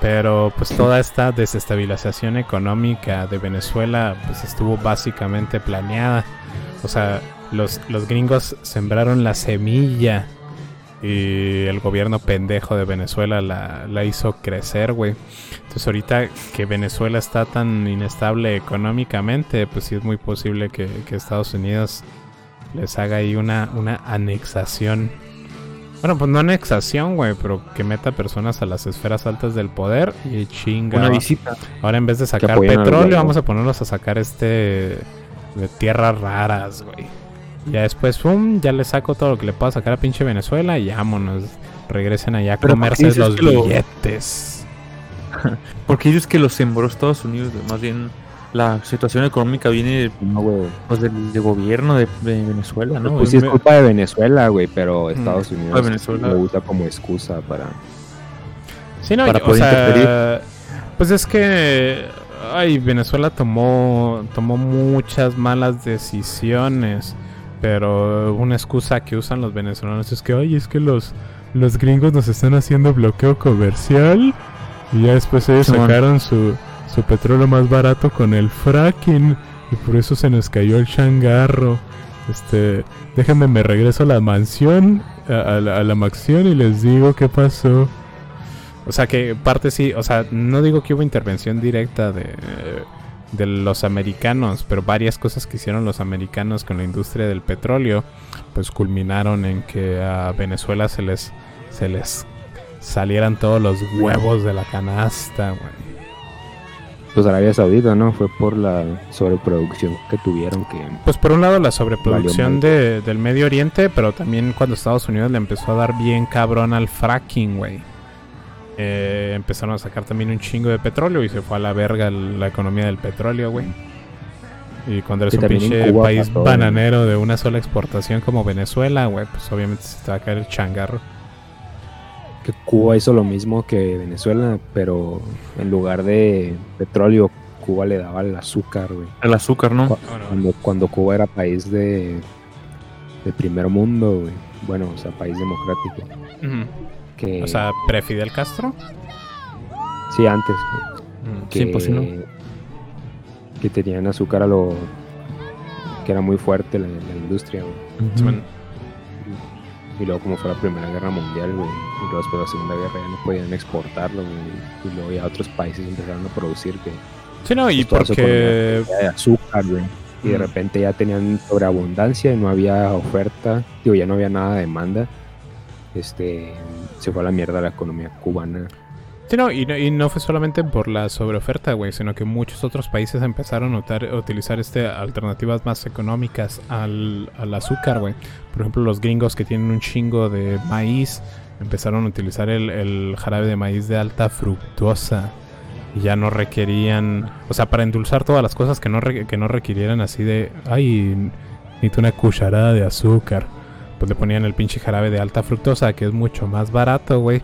pero pues toda esta desestabilización económica de Venezuela pues estuvo básicamente planeada. O sea, los los gringos sembraron la semilla y el gobierno pendejo de Venezuela la, la hizo crecer, güey. Entonces ahorita que Venezuela está tan inestable económicamente, pues sí es muy posible que, que Estados Unidos les haga ahí una, una anexación. Bueno, pues no anexación, güey, pero que meta personas a las esferas altas del poder y chinga. Una visita. Ahora en vez de sacar petróleo, vamos a ponerlos a sacar este de tierras raras, güey. Ya después, pum, ya le saco todo lo que le pueda sacar a pinche Venezuela y vámonos. Regresen allá a Pero ¿por qué comerse los lo- billetes. Porque dices que lo sembró Estados Unidos, más bien la situación económica viene pues, del, del gobierno de, de Venezuela, ¿no? Pues sí es culpa de Venezuela, güey, pero Estados culpa Unidos de Venezuela. lo usa como excusa para... Sí, no, para y- o poder sea, interferir. pues es que ay, Venezuela tomó tomó muchas malas decisiones, pero una excusa que usan los venezolanos es que ay, es que los los gringos nos están haciendo bloqueo comercial y ya después ellos sacaron su su petróleo más barato con el fracking y por eso se nos cayó el changarro. Este, déjenme me regreso a la mansión, a, a la, a la mansión y les digo qué pasó. O sea que parte sí, o sea, no digo que hubo intervención directa de, de los americanos, pero varias cosas que hicieron los americanos con la industria del petróleo, pues culminaron en que a Venezuela se les, se les salieran todos los huevos de la canasta, güey. Pues Arabia Saudita, ¿no? Fue por la sobreproducción que tuvieron que... Pues por un lado la sobreproducción de, del Medio Oriente, pero también cuando Estados Unidos le empezó a dar bien cabrón al fracking, güey. Eh, empezaron a sacar también un chingo de petróleo y se fue a la verga la economía del petróleo, güey. Y cuando eres Y un pinche Cuba país bananero de una sola exportación como Venezuela, güey, pues obviamente se te va a caer el changarro. que Cuba hizo lo mismo que Venezuela, pero en lugar de petróleo, Cuba le daba el azúcar, güey. El azúcar, ¿no? Cu- Cuando, cuando Cuba era país de, de primer mundo, güey. Bueno, o sea, país democrático. Ujú. Que, O sea, pre-Fidel Castro. sí, antes. Mm, Que, sí, pues sí, ¿no? que tenían azúcar a lo... que era muy fuerte la, la industria, güey. Y luego como fue la Primera Guerra Mundial, güey. Y luego después de la Segunda Guerra ya no podían exportarlo, güey. Y luego ya otros países empezaron a producir que... Sí, no, y pues, porque- de azúcar, güey. Y de Mm. repente ya tenían sobreabundancia y no había oferta. Digo, ya no había nada de demanda. Este... Se fue a la mierda la economía cubana. Sí, no, y, no, fue solamente por la sobreoferta, güey, sino que muchos otros países empezaron a, a utilizar este alternativas más económicas al, al azúcar, güey. Por ejemplo, los gringos que tienen un chingo de maíz empezaron a utilizar el, el jarabe de maíz de alta fructosa. Y ya no requerían, o sea, para endulzar todas las cosas que no, re- que no requirieran así de, ay, necesito una cucharada de azúcar. Pues le ponían el pinche jarabe de alta fructosa, que es mucho más barato, güey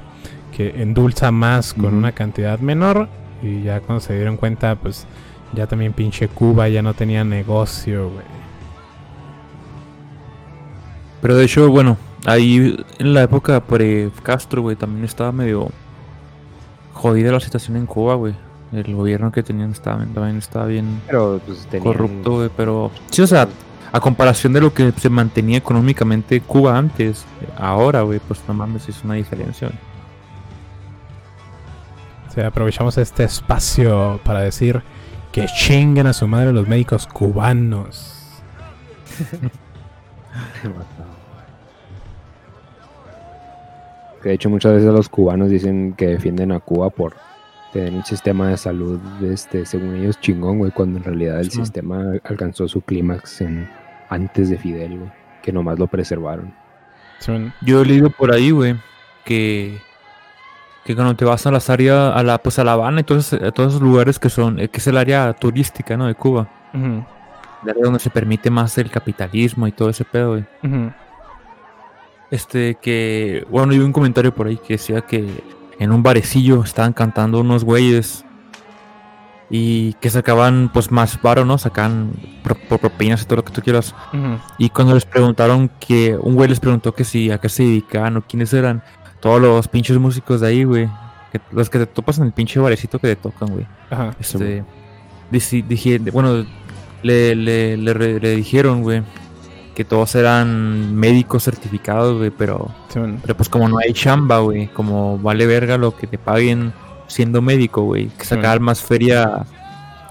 que endulza más con una cantidad menor y ya cuando se dieron cuenta pues ya también pinche Cuba ya no tenía negocio, güey. Pero de hecho, bueno, ahí en la época pre-Castro, güey, también estaba medio jodida la situación en Cuba, güey. El gobierno que tenían estaba, también estaba bien Pero, pues, tenían- corrupto, güey. Pero sí, o sea, a comparación de lo que se mantenía económicamente Cuba antes, ahora, güey, pues no mames, es una diferencia. O sea, aprovechamos este espacio para decir que chinguen a su madre los médicos cubanos. Que de hecho muchas veces los cubanos dicen que defienden a Cuba por tener un sistema de salud, este, según ellos, chingón, güey, cuando en realidad el Sí. sistema alcanzó su clímax en- antes de Fidel, güey, que nomás lo preservaron. Yo he leído por ahí, güey, que que cuando te vas a las áreas, a la, pues a La Habana y todos, a todos esos lugares que son, eh, que es el área turística, ¿no? De Cuba. El área donde se permite más el capitalismo y todo ese pedo, güey. Este, que, bueno, hay un comentario por ahí que decía que en un barecillo estaban cantando unos güeyes y que sacaban, pues, más varo, ¿no? Sacaban pro- por propinas y todo lo que tú quieras. Y cuando les preguntaron que, un güey les preguntó que si a qué se dedicaban o quiénes eran, todos los pinches músicos de ahí, güey. que- los que te topas en el pinche barecito que te tocan, güey. Ajá. Este, dije, bueno, le, le, le dijeron, güey, que todos eran médicos certificados, güey, pero, pero pues como no hay chamba, güey, como vale verga lo que te paguen siendo médico, güey, que sacar más feria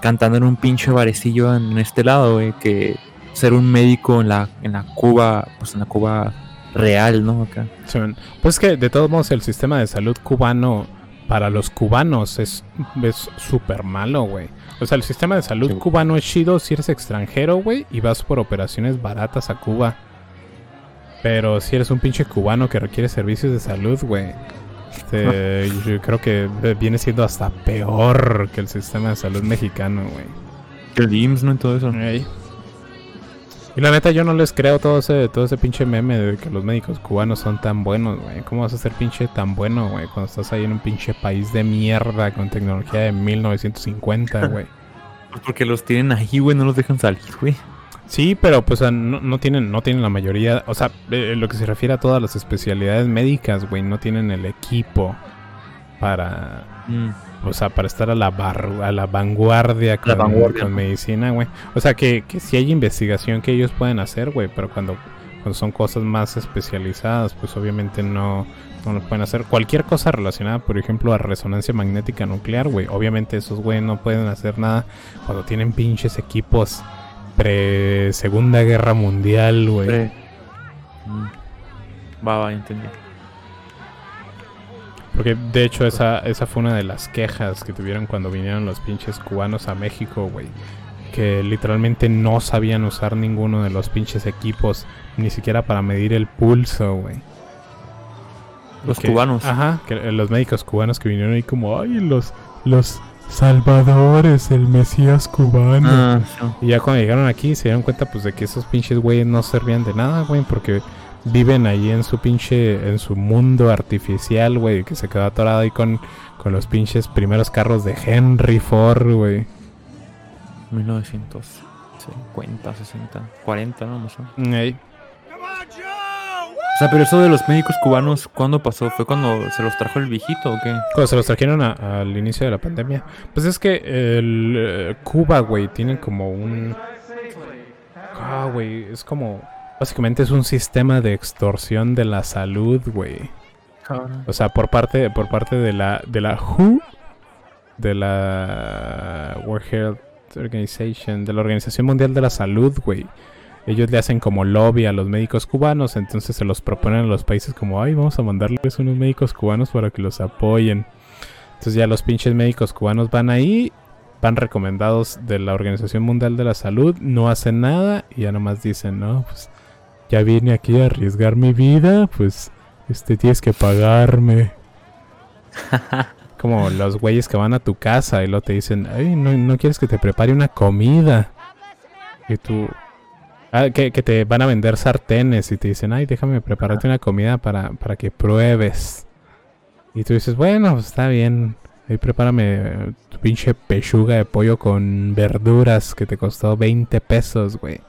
cantando en un pinche barecillo en este lado, güey, que ser un médico en la, en la Cuba, pues en la Cuba real, ¿no? Acá. Sí. Pues que de todos modos el sistema de salud cubano para los cubanos es es súper malo, güey. O sea, el sistema de salud cubano es chido si eres extranjero, güey, y vas por operaciones baratas a Cuba. Pero si eres un pinche cubano que requiere servicios de salud, güey, este, yo creo que viene siendo hasta peor que el sistema de salud mexicano, güey. Que el IMSS, ¿no? Y todo eso. Y la neta, yo no les creo todo ese, todo ese pinche meme de que los médicos cubanos son tan buenos, güey. ¿Cómo vas a ser pinche tan bueno, güey? Cuando estás ahí en un pinche país de mierda con tecnología de 1950, güey. Pues porque los tienen ahí, güey, no los dejan salir, güey. Sí, pero pues no, no tienen, no tienen la mayoría, o sea, eh, lo que se refiere a todas las especialidades médicas, güey, no tienen el equipo para, o sea, para estar a la bar, a la vanguardia con, vanguardia, con medicina, güey. O sea, que, que sí hay investigación que ellos pueden hacer, güey, pero cuando, cuando son cosas más especializadas, pues obviamente no, no lo pueden hacer. Cualquier cosa relacionada, por ejemplo, a resonancia magnética nuclear, güey, obviamente esos güey no pueden hacer nada cuando tienen pinches equipos pre Segunda Guerra Mundial, güey. Pre- Mm. Va, va, entendí. Porque de hecho esa, esa fue una de las quejas que tuvieron cuando vinieron los pinches cubanos a México, güey. Que literalmente no sabían usar ninguno de los pinches equipos, ni siquiera para medir el pulso, güey. Los Que- cubanos. Ajá, que eh, los médicos cubanos que vinieron ahí como, ay, los, los salvadores, el mesías cubano. Ah, sí. Y ya cuando llegaron aquí se dieron cuenta pues de que esos pinches güeyes no servían de nada, güey, porque viven ahí en su pinche, en su mundo artificial, güey, que se quedó atorado ahí con, con los pinches primeros carros de Henry Ford, güey. 1950, 60, 40, ¿no? Más o menos. Ey. Sea, pero eso de los médicos cubanos, ¿cuándo pasó? ¿Fue cuando se los trajo el viejito o qué? Cuando se los trajeron a- al inicio de la pandemia. Pues es que el eh, Cuba, güey, tiene como un... Ah, güey, es como... Básicamente es un sistema de extorsión de la salud, güey. O sea, por parte, por parte de la, de la WHO, de la World Health Organization, de la Organización Mundial de la Salud, güey. Ellos le hacen como lobby a los médicos cubanos, entonces se los proponen a los países como, ay, vamos a mandarles unos médicos cubanos para que los apoyen. Entonces ya los pinches médicos cubanos van ahí, van recomendados de la Organización Mundial de la Salud, no hacen nada y ya nomás dicen, no, pues ya vine aquí a arriesgar mi vida, pues este tienes que pagarme. Como los güeyes que van a tu casa y luego te dicen, ay, no, no quieres que te prepare una comida. Y tú, ah, que, que te van a vender sartenes y te dicen, ay, déjame prepararte una comida para, para que pruebes. Y tú dices, bueno, está bien. Ahí prepárame tu pinche pechuga de pollo con verduras que te costó 20 pesos, güey.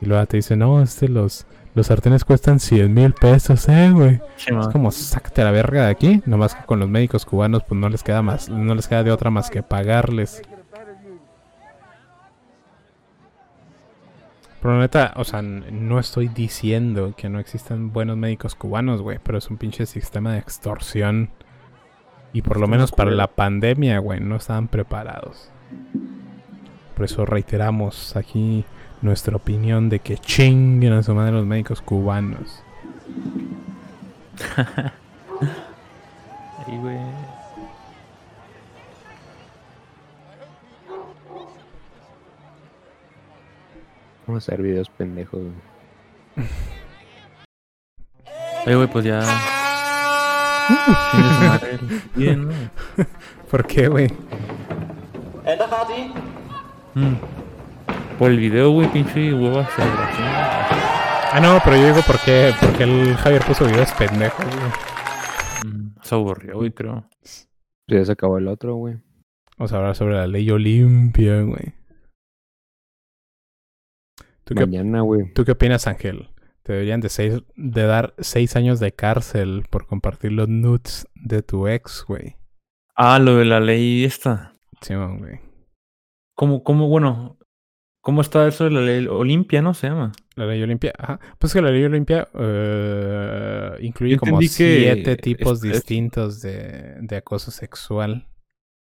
Y luego te dicen, no, este los, los sartenes cuestan 100 mil pesos, eh, güey. Sí, es como, sácate la verga de aquí. Nomás que con los médicos cubanos, pues no les queda más, no les queda de otra más que pagarles. Pero la neta, o sea, no estoy diciendo que no existan buenos médicos cubanos, güey, pero es un pinche sistema de extorsión. Y por lo menos para la pandemia, güey, no estaban preparados. Por eso reiteramos aquí nuestra opinión de que chinguen a su madre los médicos cubanos. Ahí, güey. Vamos a hacer videos pendejos. güey. Oye, güey, pues ya. Bien, ¿no? ¿Por qué, güey? Mm. Por el video, güey, pinche huevas. Ah, no, pero yo digo por qué, porque el Javier puso videos pendejos, güey. Mm, Se aburrió, güey, creo. Ya se acabó el otro, güey. Vamos a hablar sobre la ley Olimpia, güey. ¿Tú qué, Mañana, güey. ¿Tú qué opinas, Ángel? Te deberían de, seis, de dar seis años de cárcel por compartir los nudes de tu ex, güey. Ah, lo de la ley esta. Sí, güey. ¿Cómo, cómo, bueno, cómo está eso de la ley Olimpia, no se llama? La ley Olimpia, ajá. Pues que la ley Olimpia eh, incluye Yo como siete tipos es- es- distintos de, de acoso sexual.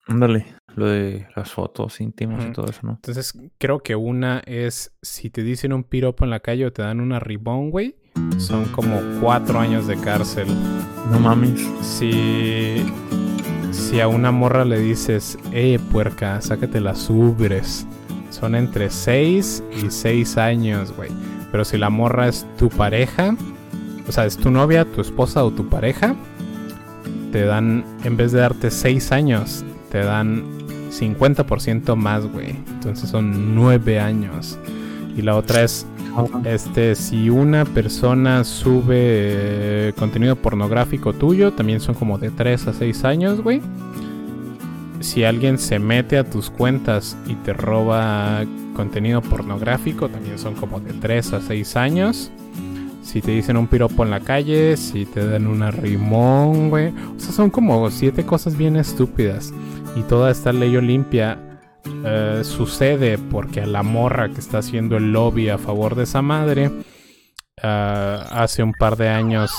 Ándale, lo de las fotos íntimas y todo eso, ¿no? Entonces, creo que una es si te dicen un piropo en la calle o te dan una ribón, güey, son como cuatro años de cárcel. No mames. Si, si a una morra le dices, eh, puerca, sácate las ubres, son entre seis y seis años, güey. Pero si la morra es tu pareja, o sea, es tu novia, tu esposa o tu pareja, te dan, en vez de darte seis años, te dan 50% más, güey. Entonces son nueve años. Y la otra es, este, si una persona sube eh, contenido pornográfico tuyo, también son como de 3 a 6 años, güey. Si alguien se mete a tus cuentas y te roba contenido pornográfico, también son como de 3 a 6 años. Si te dicen un piropo en la calle, si te dan una rimón, güey. O sea, son como siete cosas bien estúpidas. Y toda esta ley Olimpia eh, sucede porque a la morra que está haciendo el lobby a favor de esa madre, eh, hace un par de años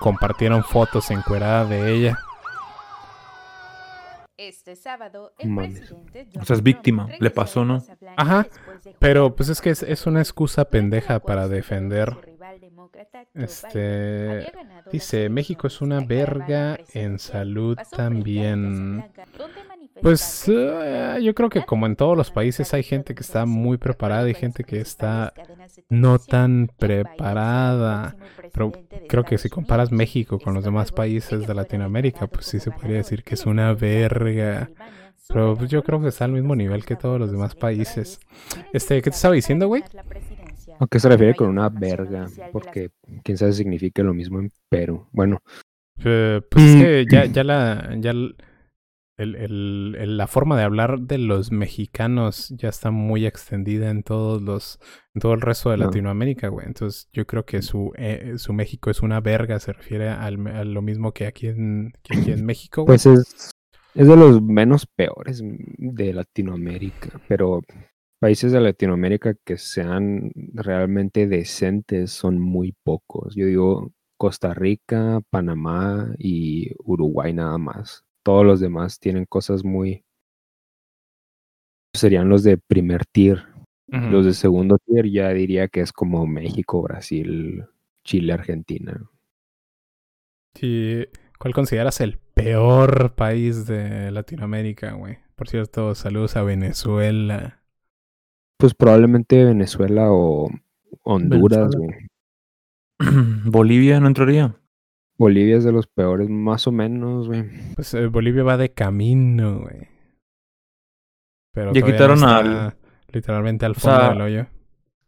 compartieron fotos encuerada de ella. Este sábado, el presidente O sea, es víctima, le pasó, ¿no? Ajá, pero pues es que es, es una excusa pendeja para defender. Este dice México es una verga en salud también. Pues eh, yo creo que como en todos los países hay gente que está muy preparada y gente que está no tan preparada. Pero creo que si comparas México con los demás países de Latinoamérica, pues sí se podría decir que es una verga. Pero pues, yo creo que está al mismo nivel que todos los demás países. Este, ¿qué te estaba diciendo, güey? ¿A qué se refiere con una verga? Porque quién sabe si significa lo mismo en Perú. Bueno, Eh, pues es que ya, ya la, ya el- el- el- la forma de hablar de los mexicanos ya está muy extendida en todos los, en todo el resto de No. Latinoamérica, güey. Entonces yo creo que su, eh, su México es una verga, se refiere al, a lo mismo que aquí en, que aquí en México, güey. pues es, es de los menos peores de Latinoamérica, pero países de Latinoamérica que sean realmente decentes son muy pocos. Yo digo Costa Rica, Panamá y Uruguay nada más. Todos los demás tienen cosas muy... Serían los de primer tier. Los de segundo tier ya diría que es como México, Brasil, Chile, Argentina. Sí, ¿Cuál consideras el peor país de Latinoamérica, güey? Por cierto, saludos a Venezuela. Pues probablemente Venezuela o Honduras, Venezuela. güey. Bolivia no entraría. Bolivia es de los peores, más o menos, güey. Pues eh, Bolivia va de camino, güey. Pero Ya quitaron no al- literalmente al O fondo sea, del hoyo.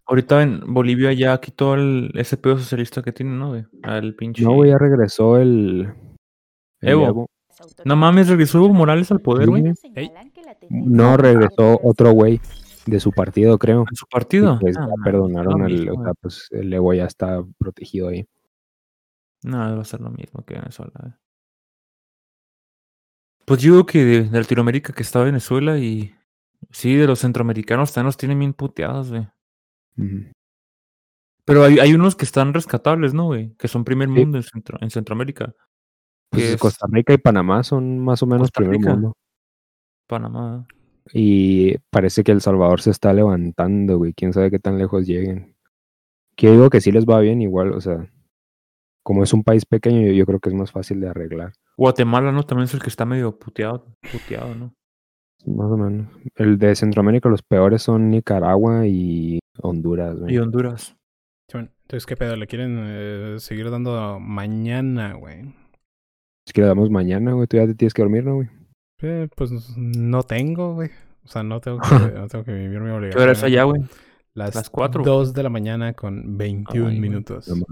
Ahorita en Bolivia ya quitó el, ese pedo socialista que tiene, ¿no? güey? Al pinche. No, güey, ya regresó el, el Evo. Evo. No mames, regresó Evo Morales al poder, Sí, güey. güey. No, regresó otro güey de su partido, creo. ¿En su partido? Pues Ah, perdonaron al, o sea, pues el Evo ya está protegido ahí. No, va a ser lo mismo que Venezuela. Pues yo que de, de Latinoamérica que está Venezuela y sí, de los centroamericanos también los tienen bien puteados, güey. Pero hay, hay unos que están rescatables, ¿no, güey? Que son primer Sí. mundo en, Centro- en Centroamérica. Pues es Costa Rica y Panamá son más o menos primer mundo. Panamá. Y parece que El Salvador se está levantando, güey. Quién sabe qué tan lejos lleguen. Que yo digo que sí les va bien igual, o sea, como es un país pequeño, yo, yo creo que es más fácil de arreglar. Guatemala, ¿no? También es el que está medio puteado, puteado, ¿no? Más o menos. El de Centroamérica, los peores son Nicaragua y Honduras, güey. Y Honduras. Entonces, ¿qué pedo? ¿Le quieren eh, seguir dando mañana, güey? Es que le damos mañana, güey. Tú ya te tienes que dormir, ¿no, güey? Eh, pues no tengo, güey. O sea, no tengo que, no tengo que vivir mi obligación. ¿Qué hora es allá, güey? Las, Las cuatro. 2 de la mañana con 21 Ay, güey. minutos. Un-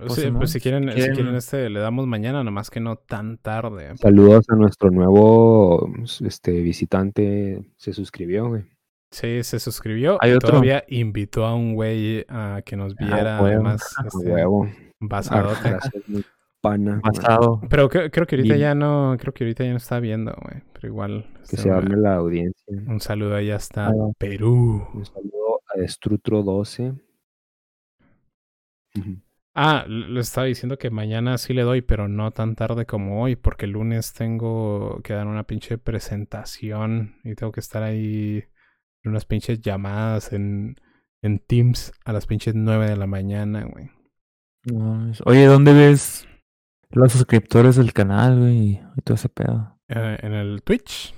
Pues, sí, pues si quieren, si quieren- este, le damos mañana, nomás que no tan tarde. Saludos a nuestro nuevo este, visitante. Se suscribió, güey. Sí, se suscribió. Hay y otro. Todavía invitó a un güey a que nos viera, Ah, huevo, además. a este, huevo. basadote. Ah, Gracias, mi pana. Pasado. Pero creo, creo que ahorita ya no, creo que ahorita ya no está viendo, güey. Pero igual. Que se arme la audiencia. un saludo ahí hasta Ah. Perú. Un saludo a Destrutro 12. Ujú. Ah, l- le estaba diciendo que mañana sí le doy, pero no tan tarde como hoy, porque el lunes tengo que dar una pinche presentación y tengo que estar ahí en unas pinches llamadas en, en Teams a las pinches 9 de la mañana, güey. Oye, ¿dónde ves los suscriptores del canal, güey? Y todo ese pedo. Eh, en el Twitch.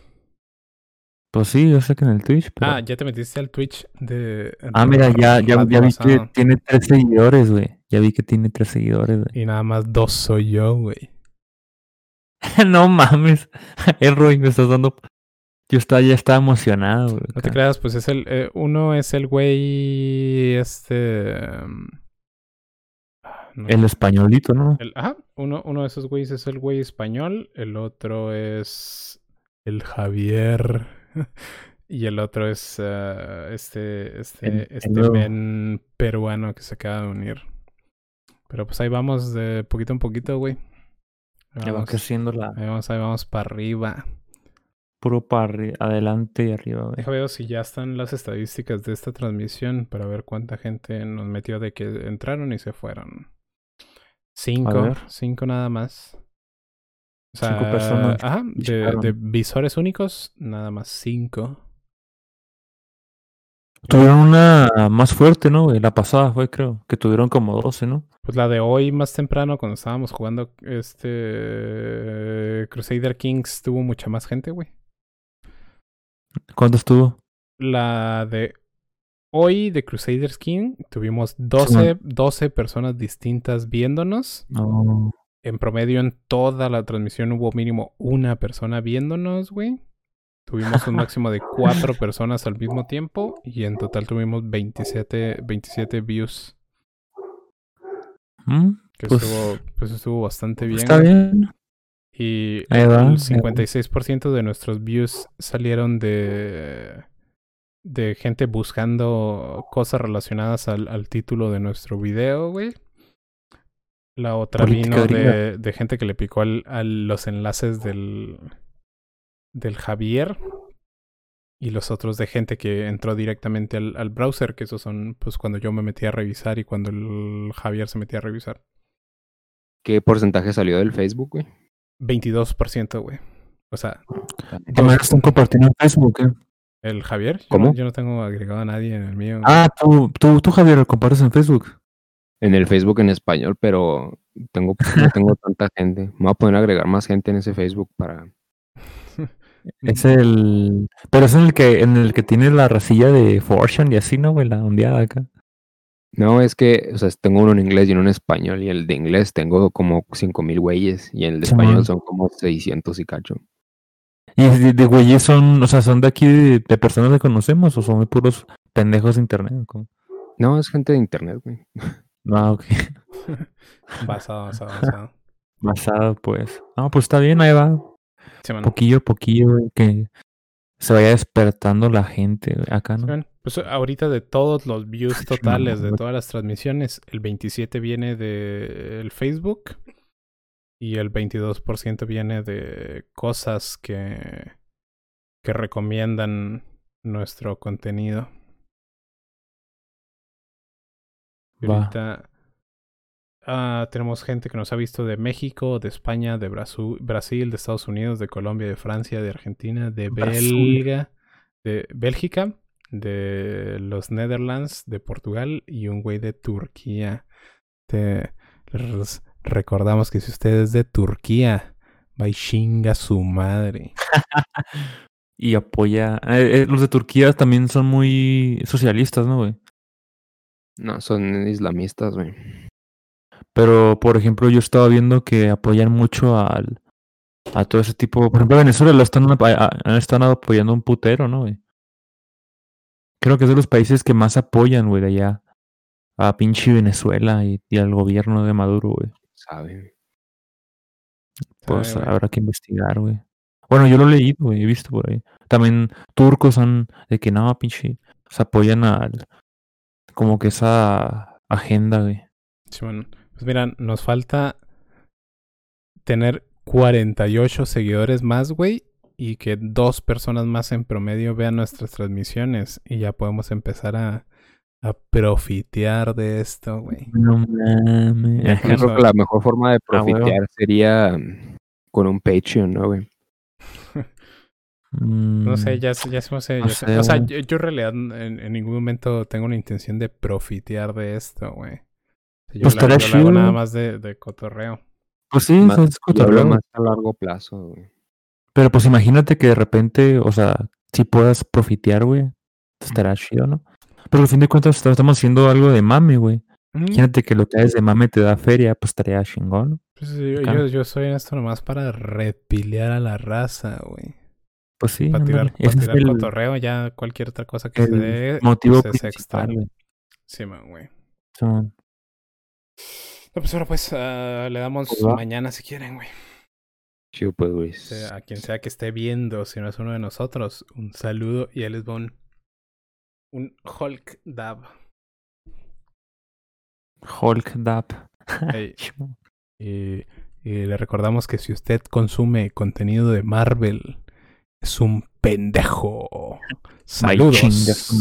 Pues sí, yo sé que en el Twitch, pero... Ah, ya te metiste al Twitch de. Ah, mira, ya, ya, ya vi que pasado. tiene tres seguidores, güey. Ya vi que tiene tres seguidores, güey. Y nada más dos soy yo, güey. no mames. El Roy, me estás dando... Yo estaba, ya estaba emocionado, güey. No te creas, pues es el. eh, uno es el güey. Este. um, ah, no El españolito, ¿no? El- ajá, uno, uno de esos güeyes es el güey español, el otro es el Javier y el otro es ah, este este El- el este nuevo. men peruano que se acaba de unir. Pero pues ahí vamos de poquito en poquito, güey. Va vamos, creciendo la... ahí vamos, ahí vamos para arriba. Puro para adelante y arriba, güey. Deja ver si ya están las estadísticas de esta transmisión para ver cuánta gente nos metió de que entraron y se fueron. Cinco, cinco nada más. O sea, Cinco personas Ajá, de, visores únicos, nada más cinco. Tuvieron una más fuerte, ¿no? La pasada fue, creo. Que tuvieron como 12, ¿no? Pues la de hoy más temprano, cuando estábamos jugando este Crusader Kings, tuvo mucha más gente, güey. ¿Cuánto estuvo? La de hoy de Crusader King, tuvimos 12, 12 personas distintas viéndonos. No. En promedio, en toda la transmisión hubo mínimo una persona viéndonos, güey. Tuvimos un máximo de cuatro personas al mismo tiempo y en total tuvimos 27, 27 views. ¿Mm? Que Pues, estuvo, pues estuvo bastante bien. Está bien. Y el 56% de nuestros views salieron de de gente buscando cosas relacionadas al, al título de nuestro video, güey. La otra vino de, de gente que le picó al, a los enlaces del, del Javier. Y los otros de gente que entró directamente al, al browser, que esos son pues cuando yo me metí a revisar y cuando el Javier se metía a revisar. ¿Qué porcentaje salió del Facebook, güey? 22%, güey. O sea, ¿También están compartiendo en Facebook, ¿eh? El Javier. Yo ¿Cómo? No, yo no tengo agregado a nadie en el mío. Ah, tú, tú, tú, Javier, lo compartes en Facebook. En el Facebook en español, pero tengo, no tengo tanta gente. Me voy a poner a agregar más gente en ese Facebook para... Es el... Pero es en el que, en el que tiene la racilla de Fortune y así, ¿no, güey? La ondeada acá. No, es que, o sea, tengo uno en inglés y uno en español, y el de inglés tengo como 5000 güeyes, y el de español son como 600 y cacho. ¿Y de, de güeyes son, o sea, son de aquí, de, de personas que conocemos o son de puros pendejos de internet? o cómo? No, es gente de internet, güey. Ah, ok. Basado, basado, basado. Basado, pues. No, pues está bien, ahí va. Sí. Poquillo a poquillo, güey, que se vaya despertando la gente güey, acá, ¿no? Bueno, Pues ahorita de todos los views totales de todas las transmisiones, el 27 viene de el Facebook y el 22% viene de cosas que que recomiendan nuestro contenido. Y ahorita ah, tenemos gente que nos ha visto de México, de España, de Brasil, de Estados Unidos, de Colombia, de Francia, de Argentina, de. Belga, de Bélgica, de los Netherlands, de Portugal y un güey de Turquía. Te les recordamos que si usted es de Turquía, va y chinga su madre. Y apoya. eh, eh, los de Turquía también son muy socialistas, ¿no, güey? No, son islamistas, güey. Pero, por ejemplo, yo estaba viendo que apoyan mucho al, a todo ese tipo. Por ejemplo, Venezuela lo están, han estado apoyando un putero, ¿no, güey? Creo que es de los países que más apoyan, güey, de allá. A pinche Venezuela y, y al gobierno de Maduro, güey. Sabe. Pues Sabe, habrá que investigar, güey. Bueno, yo lo he leído, güey, he visto por ahí. También turcos son de que no, pinche, se apoyan al, como que esa agenda, güey. Pues mira, nos falta tener 48 seguidores más, güey, y que dos personas más en promedio vean nuestras transmisiones y ya podemos empezar a, a profitear de esto, güey. No mames. Yo creo que la mejor forma de Ah, profitear sería mm, con un Patreon, ¿no, güey? No sé, Mm, ya, sé- ya se me hace- no sé- sé, O sea, yo, yo en realidad en, en ningún momento tengo una intención de profitear de esto, güey. Yo, Pues la- yo lo hago chido. nada más de, de cotorreo. Pues sí, Más- es cotorreo. más a largo plazo, güey. Pero pues imagínate que de repente, o sea, si puedas profitear, güey, estará chido, ¿no? Pero al fin de cuentas est- estamos haciendo algo de mame, güey. Ujú. Imagínate que lo que haces de mame te da feria, pues estaría chingón. Pues, yo, yo, yo soy en esto nomás para repilear a la raza, güey. Pues sí, Para tirar, para es el, cotorreo, ya cualquier otra cosa que se el dé, motivo pues, es extra. güey. Sí, man, güey. Son- No, pues ahora pues ah, le damos Pues mañana si quieren, güey. Chido, pues, güey. A quien sea que esté viendo, si no es uno de nosotros, un saludo y él les va un, un Hulk dab. Hulk Dap. Ey, y, y le recordamos que si usted consume contenido de Marvel, es un pendejo. Saludos.